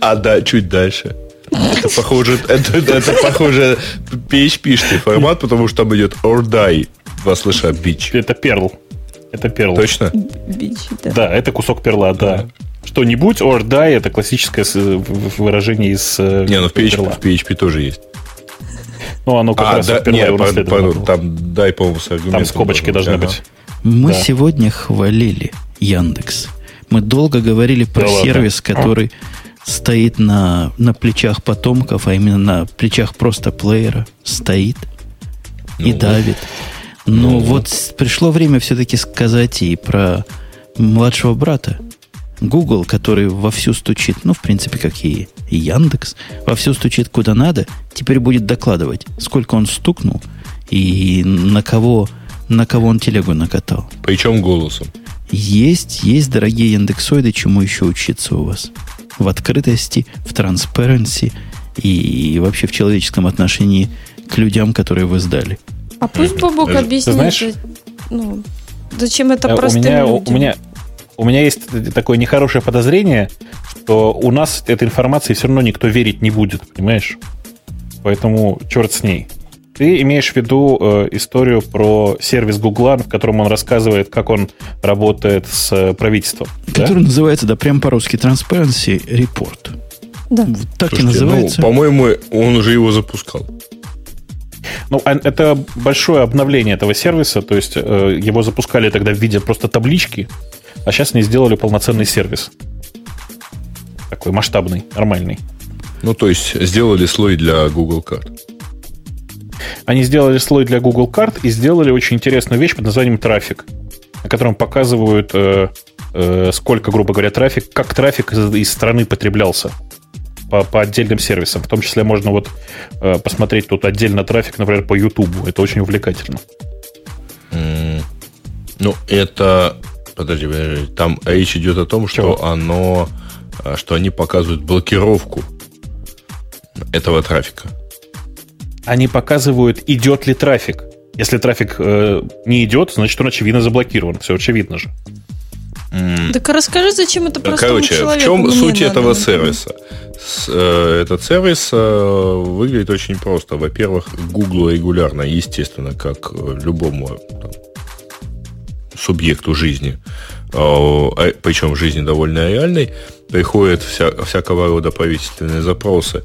А да, чуть дальше. Это похоже, это, это похоже PHP-шный формат, потому что там идет or die, два слыша, бич. Это перл. Это перл. Точно? Бич, да. Да, это кусок перла, да. да. Что-нибудь or die это классическое выражение из э, Не, ну в PHP, в PHP тоже есть. Ну, оно как а, раз да, нет, по, по, там дай, по-моему, с Там скобочки должны ага. быть. Мы да. сегодня хвалили Яндекс. Мы долго говорили про да сервис, ладно. который стоит на, на плечах потомков, а именно на плечах просто плеера стоит ну, и давит. Но ну, вот пришло время все-таки сказать и про младшего брата. Google, который вовсю стучит, ну, в принципе, как и Яндекс, вовсю стучит куда надо, теперь будет докладывать, сколько он стукнул и на кого, на кого он телегу накатал. Причем голосом. Есть, есть, дорогие индексоиды, чему еще учиться у вас в открытости, в транспаренции и вообще в человеческом отношении к людям, которые вы сдали. А пусть Бобок объяснит, знаешь, ну, зачем это э, простым у меня, людям. У меня, у меня есть такое нехорошее подозрение, что у нас этой информации все равно никто верить не будет, понимаешь? Поэтому черт с ней. Ты имеешь в виду э, историю про сервис Гугла, в котором он рассказывает, как он работает с э, правительством. Который да? называется, да, прям по-русски Transparency Report. Да. Вот так Слушайте, и называется. Ну, по-моему, он уже его запускал. Ну, а это большое обновление этого сервиса, то есть э, его запускали тогда в виде просто таблички, а сейчас они сделали полноценный сервис. Такой масштабный, нормальный. Ну, то есть сделали слой для Google карт. Они сделали слой для Google карт и сделали очень интересную вещь под названием трафик, на котором показывают, э, э, сколько, грубо говоря, трафик, как трафик из, из страны потреблялся по, по отдельным сервисам. В том числе можно вот э, посмотреть тут отдельно трафик, например, по YouTube. Это очень увлекательно. Mm. Ну, это... Подожди, подожди, там речь идет о том, что Чего? оно... Э, что они показывают блокировку этого трафика они показывают, идет ли трафик. Если трафик э, не идет, значит, он очевидно заблокирован. Все очевидно же. Так расскажи, зачем это простому Короче, человеку? в чем суть этого надо. сервиса? С, э, этот сервис э, выглядит очень просто. Во-первых, Google регулярно, естественно, как любому там, субъекту жизни, э, а, причем жизни довольно реальной, приходят вся, всякого рода правительственные запросы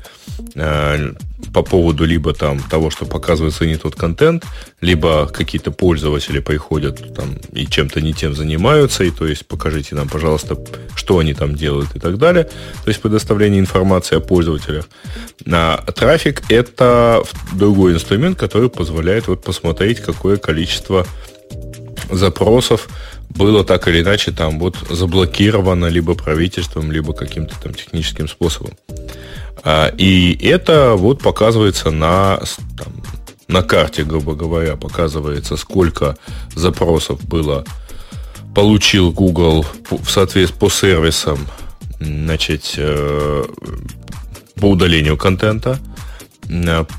э, по поводу либо там того, что показывается не тот контент, либо какие-то пользователи приходят там и чем-то не тем занимаются, и то есть покажите нам, пожалуйста, что они там делают и так далее. То есть предоставление информации о пользователях. А трафик это другой инструмент, который позволяет вот посмотреть, какое количество запросов было так или иначе там вот заблокировано либо правительством, либо каким-то там техническим способом. А, и это вот показывается на, там, на карте, грубо говоря, показывается, сколько запросов было получил Google в соответствии по сервисам, значит, э, по удалению контента,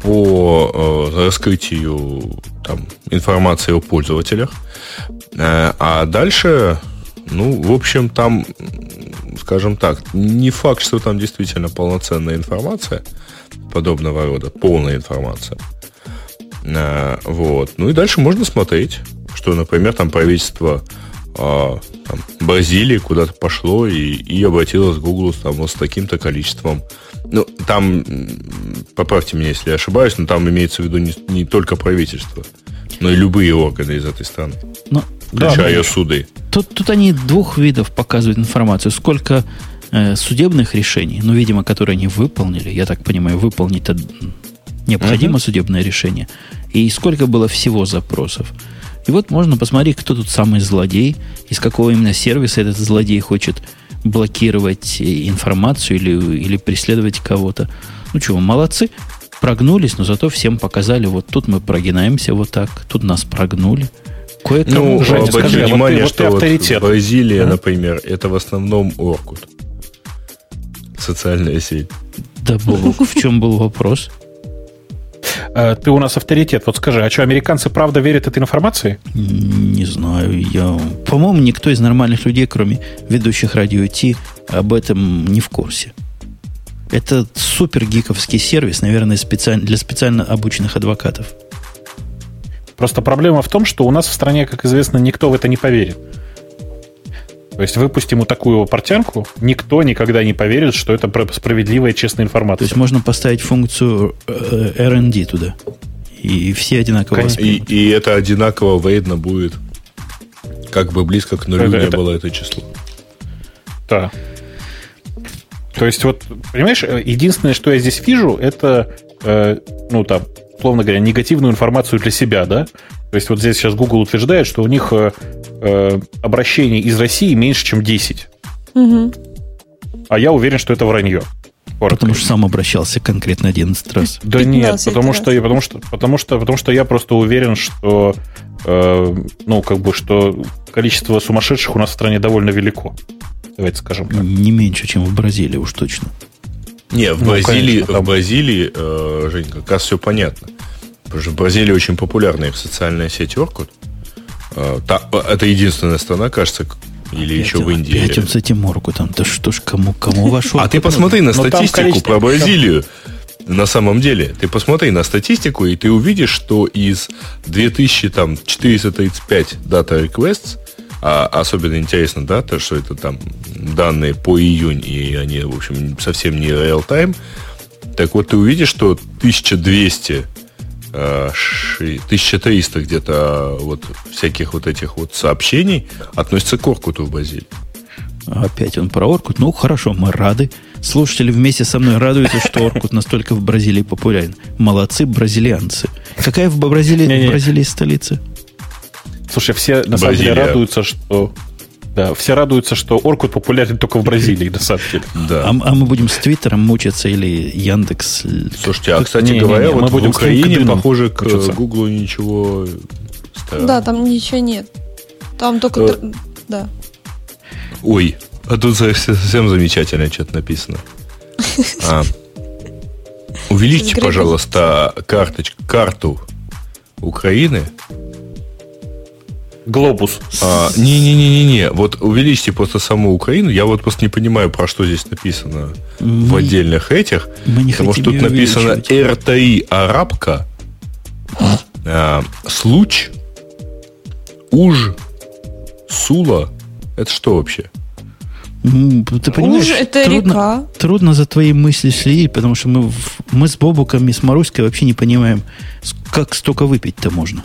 по э, раскрытию там, информации о пользователях. Э, а дальше, ну, в общем, там скажем так, не факт, что там действительно полноценная информация подобного рода, полная информация. А, вот. Ну и дальше можно смотреть, что, например, там правительство а, там, Бразилии куда-то пошло и, и обратилось к Google там, вот с таким-то количеством. Ну, там, поправьте меня, если я ошибаюсь, но там имеется в виду не, не только правительство, но и любые органы из этой страны. Но включая да, суды. Тут, тут они двух видов показывают информацию. Сколько э, судебных решений, ну, видимо, которые они выполнили, я так понимаю, выполнить это необходимо uh-huh. судебное решение, и сколько было всего запросов. И вот можно посмотреть, кто тут самый злодей, из какого именно сервиса этот злодей хочет блокировать информацию или, или преследовать кого-то. Ну чего, молодцы, прогнулись, но зато всем показали, вот тут мы прогинаемся вот так, тут нас прогнули. Кое-кому ну, Женя, скажи, а внимание, вот ты, вот что авторитет. вот Бразилия, а? например, это в основном Оркут. Социальная сеть. Да, Бог, в чем был вопрос? Э, ты у нас авторитет. Вот скажи, а что, американцы правда верят этой информации? Не знаю. Я... По-моему, никто из нормальных людей, кроме ведущих радио Ти, об этом не в курсе. Это супер гиковский сервис, наверное, специально, для специально обученных адвокатов. Просто проблема в том, что у нас в стране, как известно, никто в это не поверит. То есть выпустим ему такую портянку, никто никогда не поверит, что это справедливая, честная информация. То есть можно поставить функцию э, R&D туда. И все одинаково и, и это одинаково видно будет. Как бы близко к нулю это, не это... было это число. Да. То есть, вот, понимаешь, э, единственное, что я здесь вижу, это, э, ну, там, условно говоря, негативную информацию для себя, да? То есть, вот здесь сейчас Google утверждает, что у них э, э, обращений из России меньше, чем 10. Угу. А я уверен, что это вранье. Коротко. Потому что сам обращался конкретно 11 раз. Да нет, потому что, я, потому, что, потому, что, потому что я просто уверен, что э, ну, как бы, что количество сумасшедших у нас в стране довольно велико. Давайте скажем так. Не меньше, чем в Бразилии уж точно. Не, в ну, Бразилии, конечно, в Бразилии э, Женька, как раз все понятно. Потому что в Бразилии очень популярна их социальная сеть Orkut. Э, та, это единственная страна, кажется, или опять, еще в Индии. Опять он с этим Оркутом. Да что ж, кому, кому ваш А ты посмотри на статистику про Бразилию. На самом деле, ты посмотри на статистику, и ты увидишь, что из 2435 дата requests а особенно интересно, да, то, что это там данные по июнь, и они, в общем, совсем не real-time. Так вот, ты увидишь, что 1200 1300 э, где-то вот всяких вот этих вот сообщений относятся к Оркуту в Бразилии. Опять он про Оркут. Ну, хорошо, мы рады. Слушатели вместе со мной радуются, что Оркут настолько в Бразилии популярен. Молодцы бразильянцы. Какая в Бразилии, в Бразилии столица? Слушай, все на самом деле радуются, что да, все радуются, что Оркут популярен только в Бразилии, на самом деле. Да. А, а мы будем с Твиттером мучиться или Яндекс? Слушайте, а, кстати не, говоря, не, не, вот мы в будем Украине, похоже, к Гуглу ничего. Да, там ничего нет. Там только... Э... Да. Ой, а тут совсем замечательно что-то написано. <laughs> А. Увеличьте, пожалуйста, карточку, карту Украины Глобус. А, Не-не-не-не-не. Вот увеличьте просто саму Украину. Я вот просто не понимаю, про что здесь написано мы, в отдельных этих. Мы не потому что тут написано РТИ арабка, а, случ, уж, сула. Это что вообще? Ты понимаешь, Уж это трудно, река. трудно за твои мысли следить, потому что мы, мы с Бобуком и с Маруськой вообще не понимаем, как столько выпить-то можно.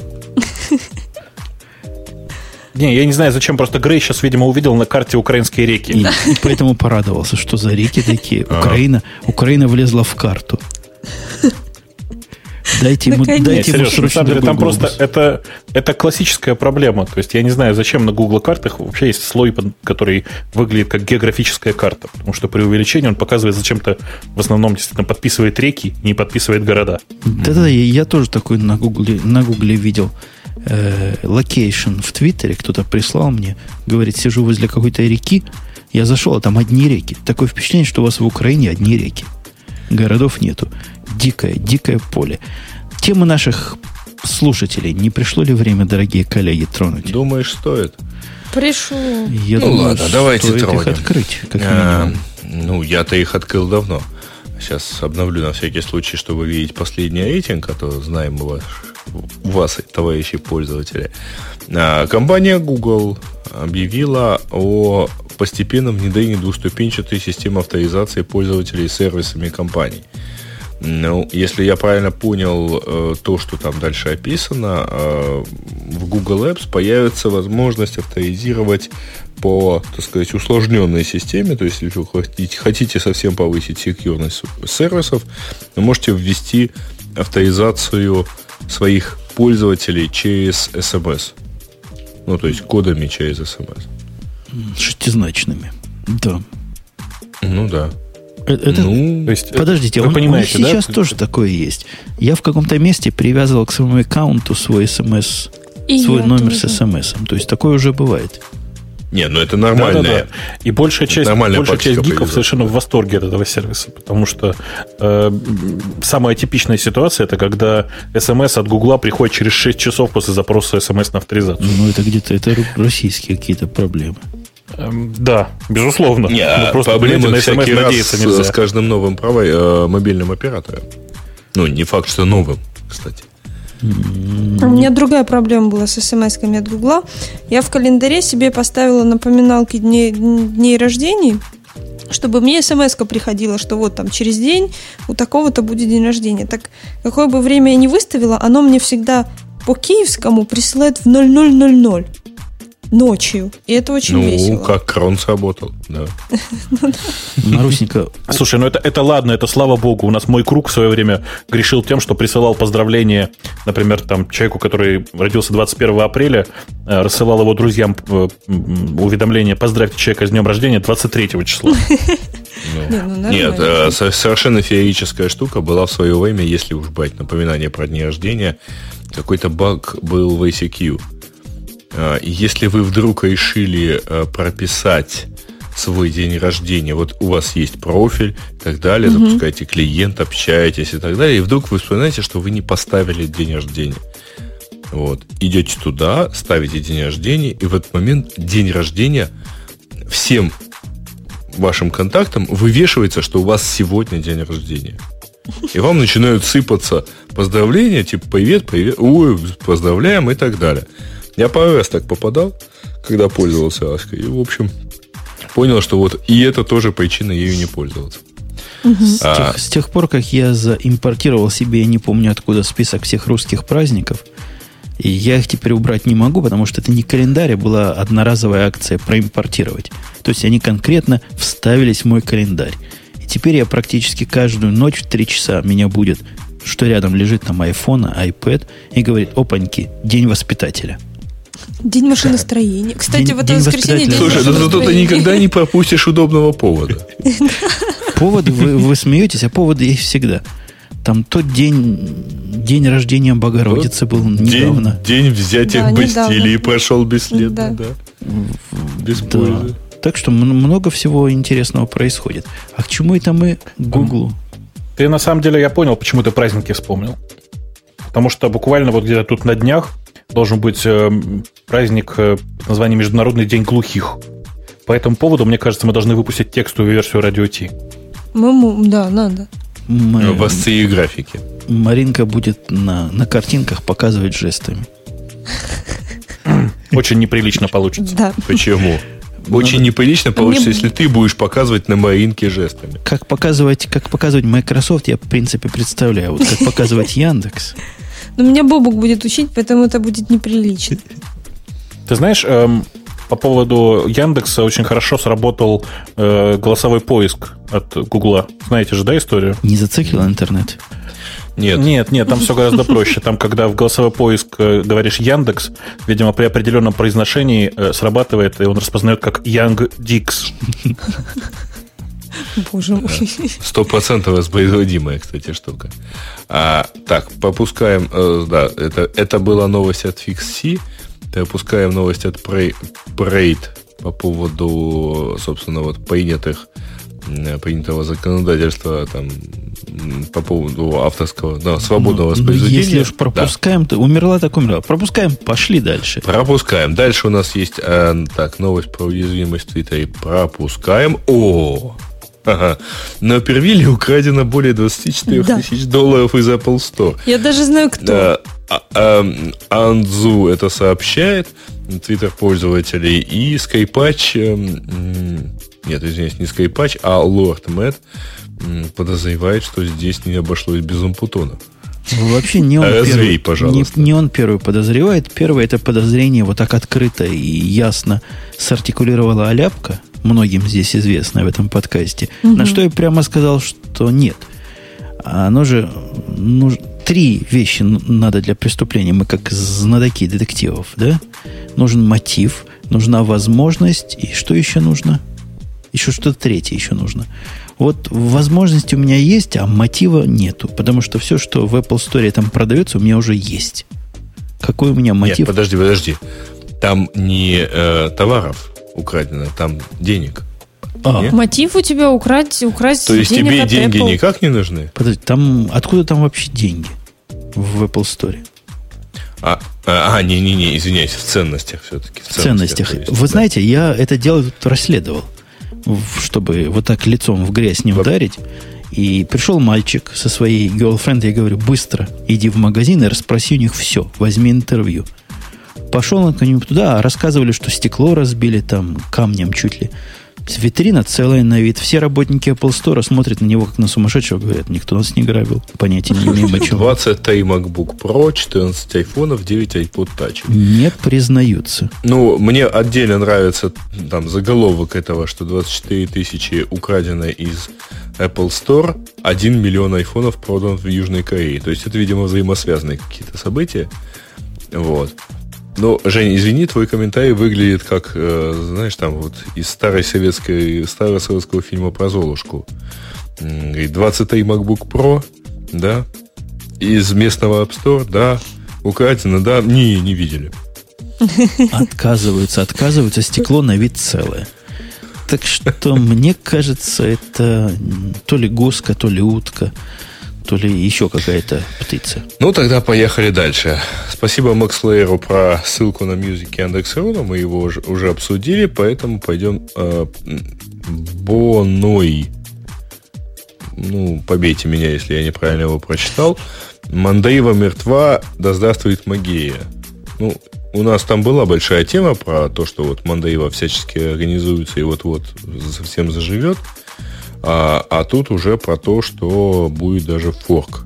<laughs> Не, я не знаю, зачем, просто Грей сейчас, видимо, увидел на карте украинские реки. И, и поэтому порадовался, что за реки такие. Украина, Украина влезла в карту. Дайте ему, Наконец. дайте ему Сереж, на деле, там просто это, это классическая проблема. То есть я не знаю, зачем на Google картах вообще есть слой, который выглядит как географическая карта. Потому что при увеличении он показывает зачем-то в основном действительно подписывает реки, не подписывает города. Да-да, я, я тоже такой на Гугле, на Гугле видел location э, в Твиттере, кто-то прислал мне, говорит, сижу возле какой-то реки, я зашел, а там одни реки. Такое впечатление, что у вас в Украине одни реки. Городов нету. Дикое, дикое поле. Темы наших слушателей. Не пришло ли время, дорогие коллеги, тронуть? Думаешь, стоит? Пришло. Я ну думаю, ладно, давайте стоит тронем. их открыть, как а, Ну, я-то их открыл давно. Сейчас обновлю на всякий случай, чтобы видеть последний рейтинг, а то знаем мы ваш вас, товарищи пользователи. А, компания Google объявила о постепенном внедрении двухступенчатой системы авторизации пользователей сервисами компаний. Ну, если я правильно понял э, то, что там дальше описано, э, в Google Apps появится возможность авторизировать по, так сказать, усложненной системе, то есть если вы хотите, хотите совсем повысить секьюрность сервисов, вы можете ввести авторизацию своих пользователей через SMS. Ну, то есть кодами через смс. Шестизначными. Да. Ну да. Э, Это, ну, То есть, подождите, вы он, понимаете, у них да? сейчас тоже такое есть. Я в каком-то месте привязывал к своему аккаунту свой смс, И свой номер тоже. с смс. То есть такое уже бывает. Не, ну это Да, да, нормально. да. И большая часть, большая часть гиков совершенно в восторге от этого сервиса, потому что э, самая типичная ситуация это когда смс от Гугла приходит через 6 часов после запроса смс на авторизацию. Ну, это где-то это российские какие-то проблемы. Эм, Да, безусловно. Не, Ну, а просто, проблемы на всякий раз нельзя. с каждым новым правой, э, мобильным оператором. Ну, не факт, что новым, кстати. У меня другая проблема была с смс-ками от Гугла. Я в календаре себе поставила напоминалки дней, дней рождений, чтобы мне смс приходила, что вот там через день у такого-то будет день рождения. Так какое бы время я ни выставила, оно мне всегда по киевскому присылает в 0000 ночью. И это очень ну, весело. как крон сработал, да. <laughs> Марусенька, Слушай, ну это, это ладно, это слава богу. У нас мой круг в свое время грешил тем, что присылал поздравления, например, там, человеку, который родился 21 апреля, э, рассылал его друзьям э, уведомление «Поздравьте человека с днем рождения 23 числа». <laughs> Ну, ну. Нет, э, со- совершенно феерическая штука была в свое время, если уж брать напоминание про дни рождения, какой-то баг был в ICQ. И если вы вдруг решили э, прописать свой день рождения, вот у вас есть профиль и так далее, запускаете клиент, общаетесь и так далее, и вдруг вы вспоминаете, что вы не поставили день рождения. Вот. Идете туда, ставите день рождения, и в этот момент день рождения всем вашим контактам вывешивается, что у вас сегодня день рождения. И вам начинают сыпаться поздравления, типа привет, привет, ой, поздравляем и так далее. Я пару раз так попадал, когда пользовался Аской. И, в общем, понял, что вот и это тоже причина ею не пользоваться. с, А. тех, с тех пор, как я заимпортировал себе, я не помню откуда, список всех русских праздников, и я их теперь убрать не могу, потому что это не календарь, а была одноразовая акция проимпортировать. То есть они конкретно вставились в мой календарь. И теперь я практически каждую ночь в 3 часа меня будет, что рядом лежит там iPhone, iPad, и говорит, опаньки, день воспитателя. День машиностроения. Кстати, День- в это день воскресенье день. Слушай, ну зато ты никогда не пропустишь удобного повода. <laughs> Поводы, вы, вы смеетесь, а поводы есть всегда. Там тот день, день рождения Богородицы был недавно. День, день взятия Да, Бастилии прошел бесследно, да. Да. Без Да. пользы. Так что много всего интересного происходит. А к чему это мы? К Гуглу. Ты на самом деле, я понял, почему ты праздники вспомнил. Потому что буквально вот где-то тут на днях должен быть э, праздник э, под названием Международный день глухих. По этому поводу, мне кажется, мы должны выпустить текстовую версию радио Ти. Мы да, надо. Мы- В и графике. Маринка будет на, на картинках показывать жестами. <coughs> Очень неприлично получится. Да. Почему? Очень неприлично получится, Мне- если ты будешь показывать на Маринке жестами. Как показывать, как показывать Microsoft, я в принципе представляю. Вот как показывать Яндекс. Но меня Бобук будет учить, поэтому это будет неприлично. Ты знаешь, эм, по поводу Яндекса очень хорошо сработал э, голосовой поиск от Гугла. Знаете же, да, историю? Не зациклил интернет. Нет. Нет, нет, там все гораздо проще. Там, когда в голосовой поиск э, говоришь Яндекс, видимо, при определенном произношении э, срабатывает, и он распознает как Янг Дикс. Боже мой. Стопроцентно воспроизводимая, кстати, штука. А, так, попускаем... э, да, это, это была новость от FixC. Пропускаем новость от Parade по поводу, собственно, вот принятых принятого законодательства там, по поводу авторского, да, свободного Ну, ну, воспроизведения. если уж Да. пропускаем, то умерла, так умерла. Пропускаем, пошли дальше. Пропускаем. Дальше у нас есть э, так, новость про уязвимость в Твиттере. Пропускаем. О! Ага. На Первиле украдено более 24 Да. тысяч долларов из Apple Store. Я даже знаю, кто. А- а, Анзу это сообщает, твиттер пользователей, и Скайпач, м, нет, извиняюсь, не Скайпач, а Лорд Мэтт подозревает, что здесь не обошлось без ампутона. Вообще не он Развей, первый. пожалуйста. Не, не он первый подозревает. Первое это подозрение вот так открыто и ясно сартикулировала Аляпка, многим здесь известно в этом подкасте, на что я прямо сказал, что нет. А Оно же, ну, три вещи надо для преступления. Мы как знатоки детективов, да? Нужен мотив, нужна возможность, и что еще нужно? Еще что-то третье еще нужно. Вот возможность у меня есть, а мотива нету. Потому что все, что в Apple Store там продается, у меня уже есть. Какой у меня мотив? Нет, подожди, подожди. Там не э, товаров украдено, там денег. А. Мотив у тебя украсть, украсть То есть тебе деньги Apple? никак не нужны? Подожди, там откуда там вообще деньги в Apple Store? А, а, не-не-не, извиняюсь, в ценностях все-таки. В ценностях. ценностях. Вы да. знаете, я это дело тут расследовал, чтобы вот так лицом в грязь не ударить. И пришел мальчик со своей girlfriend, я говорю, быстро иди в магазин и расспроси у них все, возьми интервью. Пошел он к ним туда, рассказывали, что стекло разбили там камнем чуть ли. Витрина целая на вид. Все работники Apple Store смотрят на него как на сумасшедшего. Говорят, никто нас не грабил. Понятия не имеем о чем. 23 MacBook Pro, 14 айфонов, 9 iPod Touch. Не признаются. Ну, мне отдельно нравится там заголовок этого, что 24 тысячи украдено из Apple Store, 1 миллион айфонов продан в Южной Корее. То есть это, видимо, взаимосвязанные какие-то события. Вот. Ну, Жень, извини, твой комментарий выглядит как, э, знаешь, там вот из старой советской, старого советского фильма про Золушку. И 23 MacBook Pro, да, из местного App Store, да, украдено, да, не, не видели. Отказываются, отказываются, стекло на вид целое. Так что, мне кажется, это то ли гуска, то ли утка то ли еще какая-то птица. Ну, тогда поехали дальше. Спасибо Макс Лейеру про ссылку на Music Яндекс.ру, мы его уже, уже обсудили, поэтому пойдем э, Боной. Ну, побейте меня, если я неправильно его прочитал. Мандаива мертва, да здравствует Магея. Ну, у нас там была большая тема про то, что вот Мандаива всячески организуется и вот-вот совсем заживет. А, а тут уже про то, что будет даже форк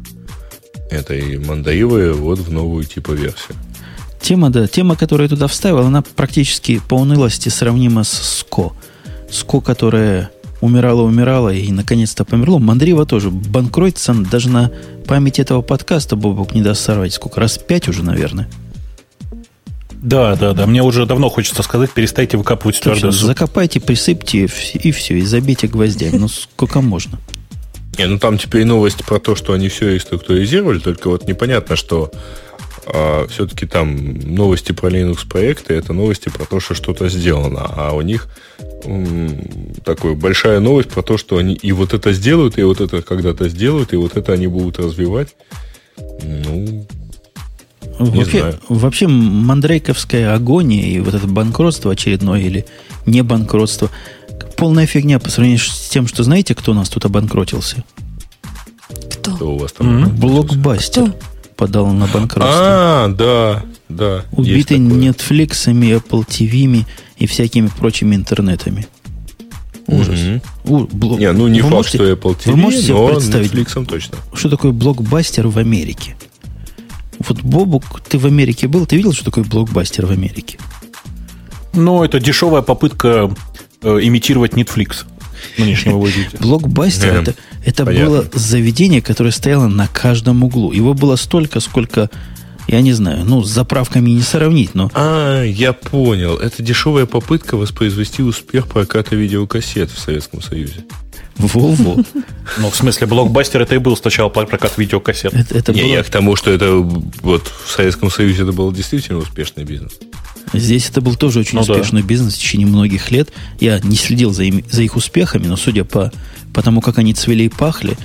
этой Мандаивы вот в новую типа версию. Тема, да, тема, которую я туда вставил, она практически по унылости сравнима с СКО. СКО, которая умирала, умирала и наконец-то померло. Мандрива тоже банкротится даже на память этого подкаста Бобок не даст сорвать. Сколько? Раз пять уже, наверное. Да, да, да. Мне уже давно хочется сказать, перестайте выкапывать суп. Закопайте, присыпьте и все, и забейте гвоздями. Ну, сколько можно? Не, ну там теперь новость про то, что они все реструктуризировали, только вот непонятно, что а, все-таки там новости про Linux проекты, это новости про то, что что-то сделано. А у них м, такая большая новость про то, что они и вот это сделают, и вот это когда-то сделают, и вот это они будут развивать. Ну, вообще, вообще мандрейковская агония и вот это банкротство очередное или не банкротство полная фигня по сравнению с тем, что знаете, кто у нас тут обанкротился? Кто? Кто у вас там? Mm-hmm. Блокбастер кто? подал на банкротство. А, да, да. Убитый Netflix, Apple TV и всякими прочими интернетами. Ужас. Mm-hmm. У, блок... Не, ну не вы факт, можете, что Apple TV, вы можете но представить, Netflix точно. Что такое блокбастер в Америке? Вот, Бобук, ты в Америке был, ты видел, что такое блокбастер в Америке? Ну, это дешевая попытка э, имитировать Netflix нынешнего <laughs> выглядите. Блокбастер это, это было заведение, которое стояло на каждом углу. Его было столько, сколько, я не знаю, ну, с заправками не сравнить, но... А, я понял. Это дешевая попытка воспроизвести успех проката видеокассет в Советском Союзе. Во-во. Ну, в смысле, блокбастер это и был сначала прокат видеокассет. Это, это не, было... я к тому, что это вот в Советском Союзе это был действительно успешный бизнес. Здесь это был тоже очень ну, успешный да. бизнес в течение многих лет. Я не следил за, им, за их успехами, но судя по, по тому, как они цвели и пахли,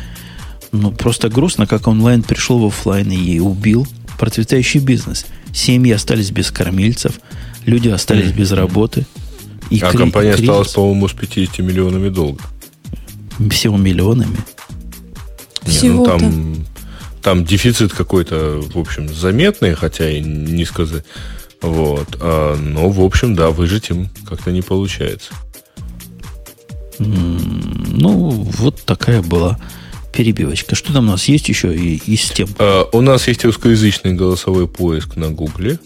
ну, просто грустно, как онлайн пришел в офлайн и убил процветающий бизнес. Семьи остались без кормильцев, люди остались mm-hmm. без работы. И а кри- компания кризис. осталась, по-моему, с 50 миллионами долга всего миллионами. Не, ну там, там дефицит какой-то, в общем, заметный, хотя и не сказать. Вот. А, но, в общем, да, выжить им как-то не получается. Ну, вот такая была перебивочка. Что там у нас есть еще и, и с тем? А, у нас есть русскоязычный голосовой поиск на Гугле.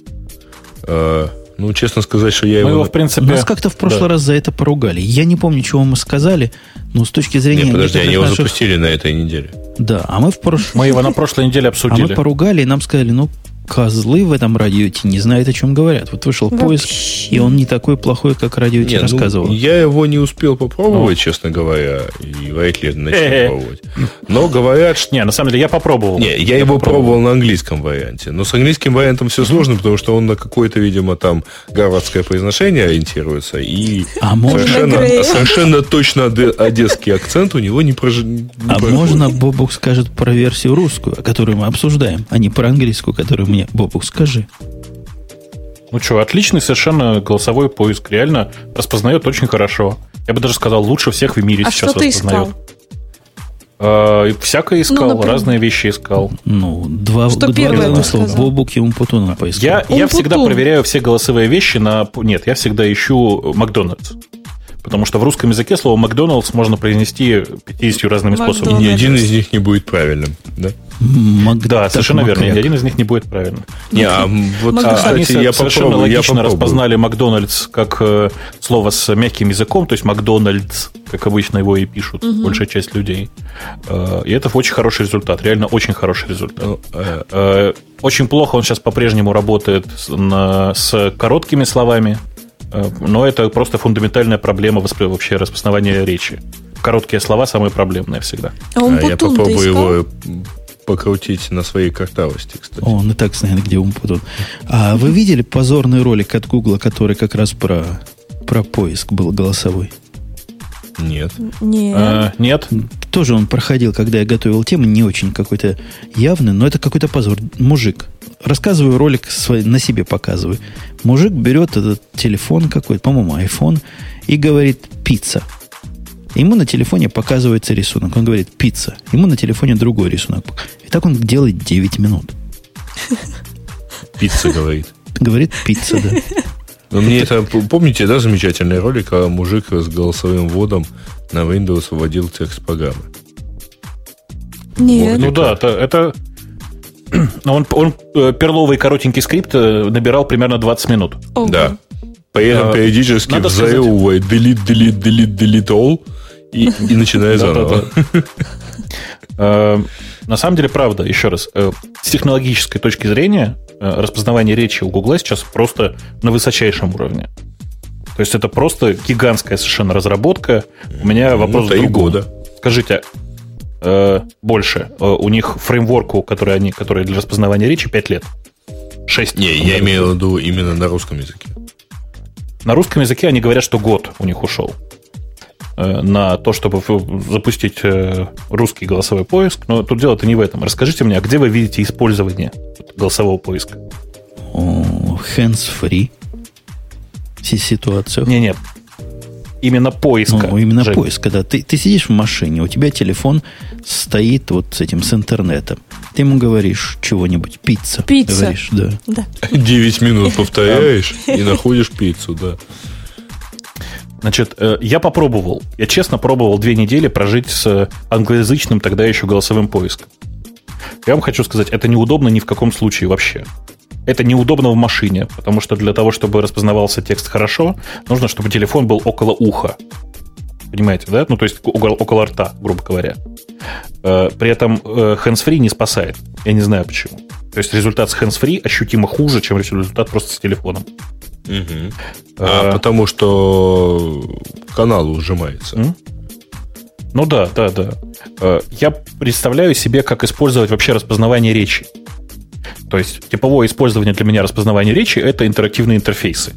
А, Ну, честно сказать, что я Мы его... его, в принципе... Нас как-то в прошлый да. раз за это поругали. Я не помню, чего мы сказали, но с точки зрения... Нет, подожди, они его наших- запустили на этой неделе. Да, а мы в прошлом... Мы его на <laughs> прошлой неделе А мы обсудили. поругали, и нам сказали, ну, козлы в этом радио Ти не знают, о чем говорят. Вот вышел поиск, Вообще. и он не такой плохой, как радио Ти Не, ну, рассказывал. я его не успел попробовать, Ну. честно говоря, и вряд ли начну пробовать. Но говорят, что... Не, на самом деле я попробовал. Не, я, его пробовал на английском варианте. Но с английским вариантом все сложно, потому что он на какое-то, видимо, там гарвардское произношение ориентируется. И А можно, совершенно, Грея. совершенно точно оде- одесский акцент у него не, прож... не а можно Бобук скажет про версию русскую, которую мы обсуждаем, а не про английскую, которую мне Бобук скажи. Ну что, отличный совершенно голосовой поиск. Реально распознает очень хорошо. Я бы даже сказал, лучше всех в мире А сейчас что ты распознает. искал? А, и всякое искал, Ну, например? разные вещи искал. Ну, два, Что два первое разных ты слова. Бобук и Умпутуна поискал. Я, я всегда проверяю все голосовые вещи на... Нет, я всегда ищу Макдональдс. Потому что в русском языке слово Макдональдс можно произнести 50 разными Макдональдс. И способами. ни один из них не будет правильным. Да? Мак- Да, так, совершенно верно. Ни один из них не будет правильным. Не, а вот, Макдональдс. А, Они кстати, я совершенно попробую, я логично попробую. распознали Макдональдс как э, слово с мягким языком, то есть Макдональдс, как обычно его и пишут большая часть людей. Э, и это очень хороший результат, реально очень хороший результат. Ну, э, Э, Очень плохо он сейчас по-прежнему работает с, на- с короткими словами, но это просто фундаментальная проблема воспри- вообще распознавания речи. Короткие слова самые проблемные всегда. А а я попробую искал? его покрутить на своей картавости, кстати. О, он и так знает, где Умпутун. А вы видели позорный ролик от Гугла, который как раз про, про поиск был голосовой? Нет. Нет. Э, Нет? Тоже он проходил, когда я готовил тему, не очень какой-то явный, но это какой-то позор. Мужик. Рассказываю ролик свой, на себе показываю. Мужик берет этот телефон какой-то, по-моему, iPhone, и говорит «пицца». Ему на телефоне показывается рисунок. Он говорит «пицца». Ему на телефоне другой рисунок. И так он делает 9 минут. Пицца говорит. Говорит «пицца», да. Но мне это, помните, да, замечательный ролик, когда мужик с голосовым вводом на Windows вводил текст программы? Нет. Ну да, это... это- <clears throat> он, он э, перловый коротенький скрипт э, набирал примерно 20 минут. Ого. Да. При этом А, периодически взаимывает delete, delete, delete, delete all и, и начинает заново. Да-да-да. <laughs> Э, На самом деле, правда, еще раз, э, с технологической точки зрения э, распознавание речи у Гугла сейчас просто на высочайшем уровне. То есть это просто гигантская совершенно разработка. У меня вопрос Ну, в три другом. года. Скажите, э, больше. У них фреймворку, который, они, который для распознавания речи, 5 лет. 6. Не, я имею в виду именно на русском языке. На русском языке они говорят, что год у них ушел на то, чтобы запустить э, русский голосовой поиск. Но тут дело-то не в этом. Расскажите мне, а где вы видите использование голосового поиска? Hands-free си- ситуацию. Не-не. Именно поиска. Ну, именно Жень. поиск, когда ты, ты сидишь в машине, у тебя телефон стоит вот с этим, с интернетом. Ты ему говоришь чего-нибудь, пицца. Пицца. Говоришь, да. Да. 9 минут <laughs> повторяешь и находишь пиццу, да. Значит, э, я попробовал. Я честно пробовал две недели прожить с англоязычным тогда еще голосовым поиском. Я вам хочу сказать, это неудобно ни в каком случае вообще. Это неудобно в машине, потому что для того, чтобы распознавался текст хорошо, нужно, чтобы телефон был около уха. Понимаете, да? Ну, то есть около, около рта, грубо говоря. Э, При этом э, hands-free не спасает. Я не знаю почему. То есть результат с hands-free ощутимо хуже, чем результат просто с телефоном. А, Э, потому что канал ужимается. М? Ну да, да, да. Э, Я представляю себе, как использовать вообще распознавание речи. То есть типовое использование для меня распознавания речи это интерактивные интерфейсы.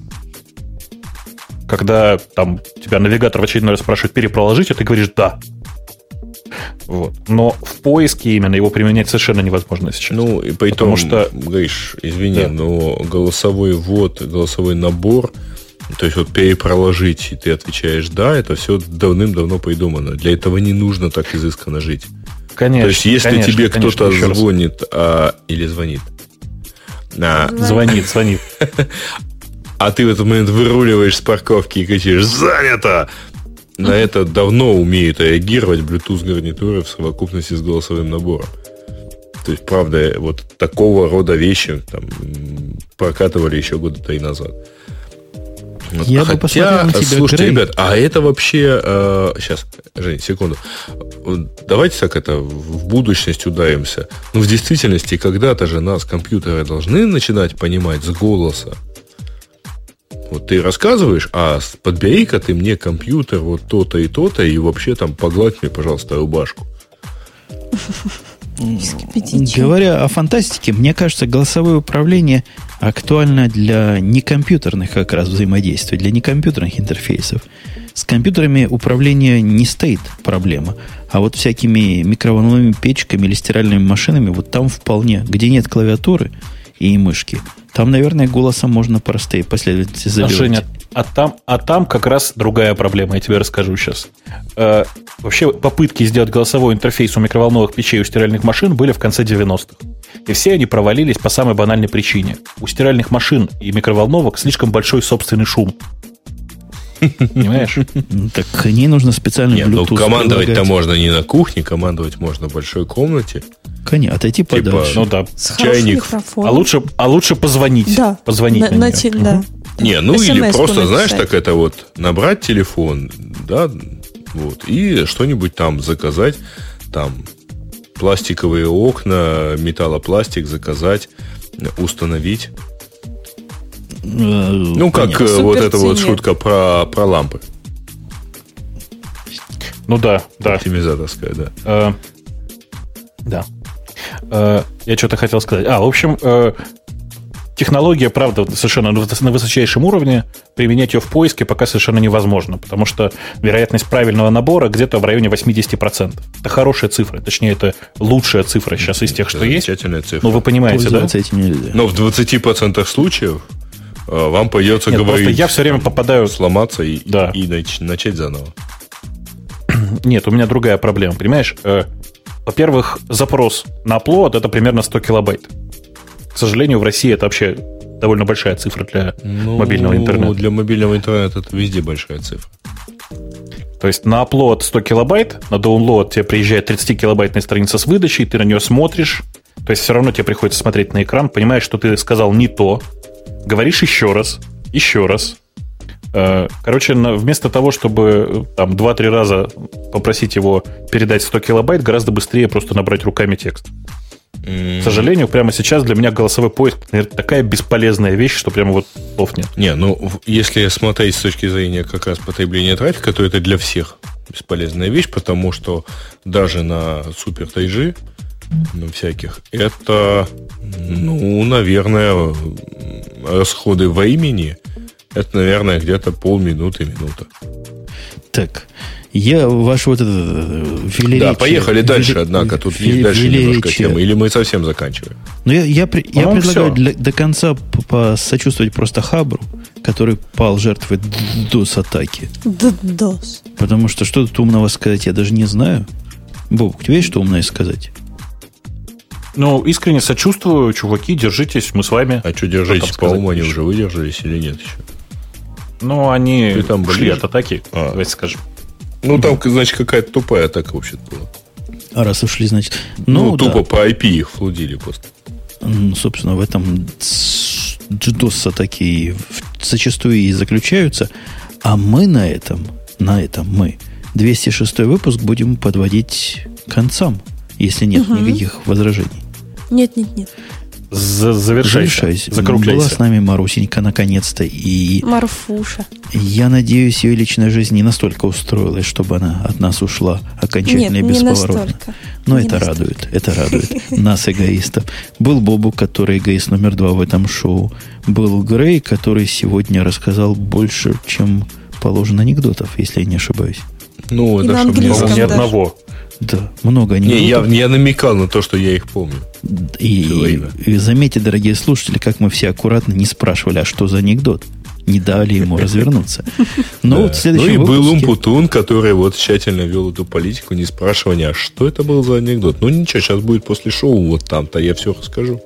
Когда там тебя навигатор в очередной раз спрашивает перепроложить, а ты говоришь «да». Вот. Но в поиске именно его применять совершенно невозможно сейчас. Ну, и при Потому том, что- Гриш, извини, Да. но голосовой ввод, голосовой набор, то есть вот перепроложить, и ты отвечаешь «да», это все давным-давно придумано. Для этого не нужно так изысканно жить. конечно, то есть, если конечно, тебе кто-то звонит а, или звонит, а, Звонит, звонит. <laughs> а ты в этот момент выруливаешь с парковки и кричишь «занято!», на это давно умеют реагировать Bluetooth гарнитуры в совокупности с голосовым набором. То есть, правда, вот такого рода вещи там, прокатывали еще года три назад. Я Хотя, бы посмотрел на тебя, слушайте, Грей. ребят, а это вообще... Э, сейчас, Жень, секунду. Давайте так это в будущность ударимся. Ну, в действительности, когда-то же нас компьютеры должны начинать понимать с голоса. Вот ты рассказываешь, а подбери-ка ты мне компьютер, вот то-то и то-то, и вообще там погладь мне, пожалуйста, рубашку. Говоря о фантастике, мне кажется, голосовое управление актуально для некомпьютерных как раз взаимодействий, для некомпьютерных интерфейсов. С компьютерами управления не стоит проблема. А вот всякими микроволновыми печками или стиральными машинами, вот там вполне, где нет клавиатуры и мышки, там, наверное, голосом можно простые последовательности забивать. А, Женя, а там, а там как раз другая проблема, я тебе расскажу сейчас. Э, вообще попытки сделать голосовой интерфейс у микроволновых печей у стиральных машин были в конце 90-х. И все они провалились по самой банальной причине. У стиральных машин и микроволновок слишком большой собственный шум. Понимаешь? <laughs> Ну, так к ней нужно специально Нет, ну, командовать-то можно не на кухне, командовать можно в большой комнате. Конечно, отойти типа, подальше. Ну да, чайник. А лучше, а лучше позвонить. Да. Позвонить на, на, на да. Не, ну или просто, написать. знаешь, так это вот набрать телефон, да, вот, и что-нибудь там заказать, там пластиковые окна, металлопластик заказать, установить. Э, ну, как Понятно. вот эта вот шутка про, про лампы. Ну да, да. Оптимизаторская, да. Э, да. Э, я что-то хотел сказать. А, в общем, э, технология, правда, совершенно на высочайшем уровне. Применять ее в поиске пока совершенно невозможно, потому что вероятность правильного набора где-то в районе 80%. Это хорошая цифра, точнее, это лучшая цифра сейчас из тех, что есть. Замечательная цифра. Ну, вы понимаете, да? Но в 20% случаев э, вам придется Нет, говорить... я все время попадаю... Сломаться и, да. и начать заново. Нет, у меня другая проблема, понимаешь? Во-первых, запрос на upload это примерно 100 килобайт. К сожалению, в России это вообще довольно большая цифра для ну, мобильного интернета. Для мобильного интернета это везде большая цифра. То есть на upload 100 килобайт, на download тебе приезжает 30-килобайтная страница с выдачей, ты на нее смотришь, то есть все равно тебе приходится смотреть на экран, понимаешь, что ты сказал не то, говоришь еще раз, еще раз. Э, короче, вместо того, чтобы э, там 2-3 раза попросить его передать 100 килобайт, гораздо быстрее просто набрать руками текст. К сожалению, прямо сейчас для меня голосовой поиск наверное, такая бесполезная вещь, что прямо вот слов нет. Не, ну, если смотреть с точки зрения как раз потребления трафика, то это для всех бесполезная вещь, потому что даже на супер 3G, на всяких, это, ну, наверное, расходы времени, это, наверное, где-то полминуты, минута. Так, я ваш вот этот э, велеречие... Да, поехали дальше, однако. Тут есть дальше немножко темы. Или мы совсем заканчиваем? Ну, я, я, я предлагаю для, до конца посочувствовать просто Хабру, который пал жертвой DOS-атаки. DOS. Потому что что тут умного сказать, я даже не знаю. Боб, у тебя есть что умное сказать? Ну, искренне сочувствую, чуваки, держитесь, мы с вами. А что держитесь, по-моему, они уже выдержались или нет еще? Ну, они там шли от атаки, а. давайте скажем. Ну, там, значит, какая-то тупая атака вообще была. А раз ушли, значит... Ну, ну тупо да. по IP их флудили просто. Ну, собственно, в этом DDoS атаки зачастую и заключаются. А мы на этом, на этом мы 206 выпуск будем подводить к концам, если нет угу. никаких возражений. Нет, нет, нет. Завершайся. Закругляйся. Была с нами Марусенька наконец-то. И Марфуша. Я надеюсь, ее личная жизнь не настолько устроилась, чтобы она от нас ушла окончательно Нет, и бесповоротно. Не настолько. Но не это настолько. радует. Это радует <laughs> нас, эгоистов. Был Бобу, который эгоист номер два в этом шоу. Был Грей, который сегодня рассказал больше, чем положено анекдотов, если я не ошибаюсь. Ну, и это чтобы не одного. Да, много анекдотов. Не, я, я намекал на то, что я их помню. И, и заметьте, дорогие слушатели, как мы все аккуратно не спрашивали, а что за анекдот? Не дали ему развернуться. Но <laughs> ну, вот в Ну и был Умпутун, который вот тщательно вел эту политику, не спрашивая, а что это был за анекдот? Ну ничего, сейчас будет после шоу вот там-то, я все расскажу.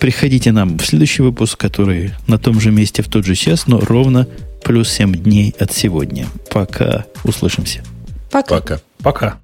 Приходите нам в следующий выпуск, который на том же месте в тот же час, но ровно плюс 7 дней от сегодня. Пока. Услышимся. Пока. Пока. Пока.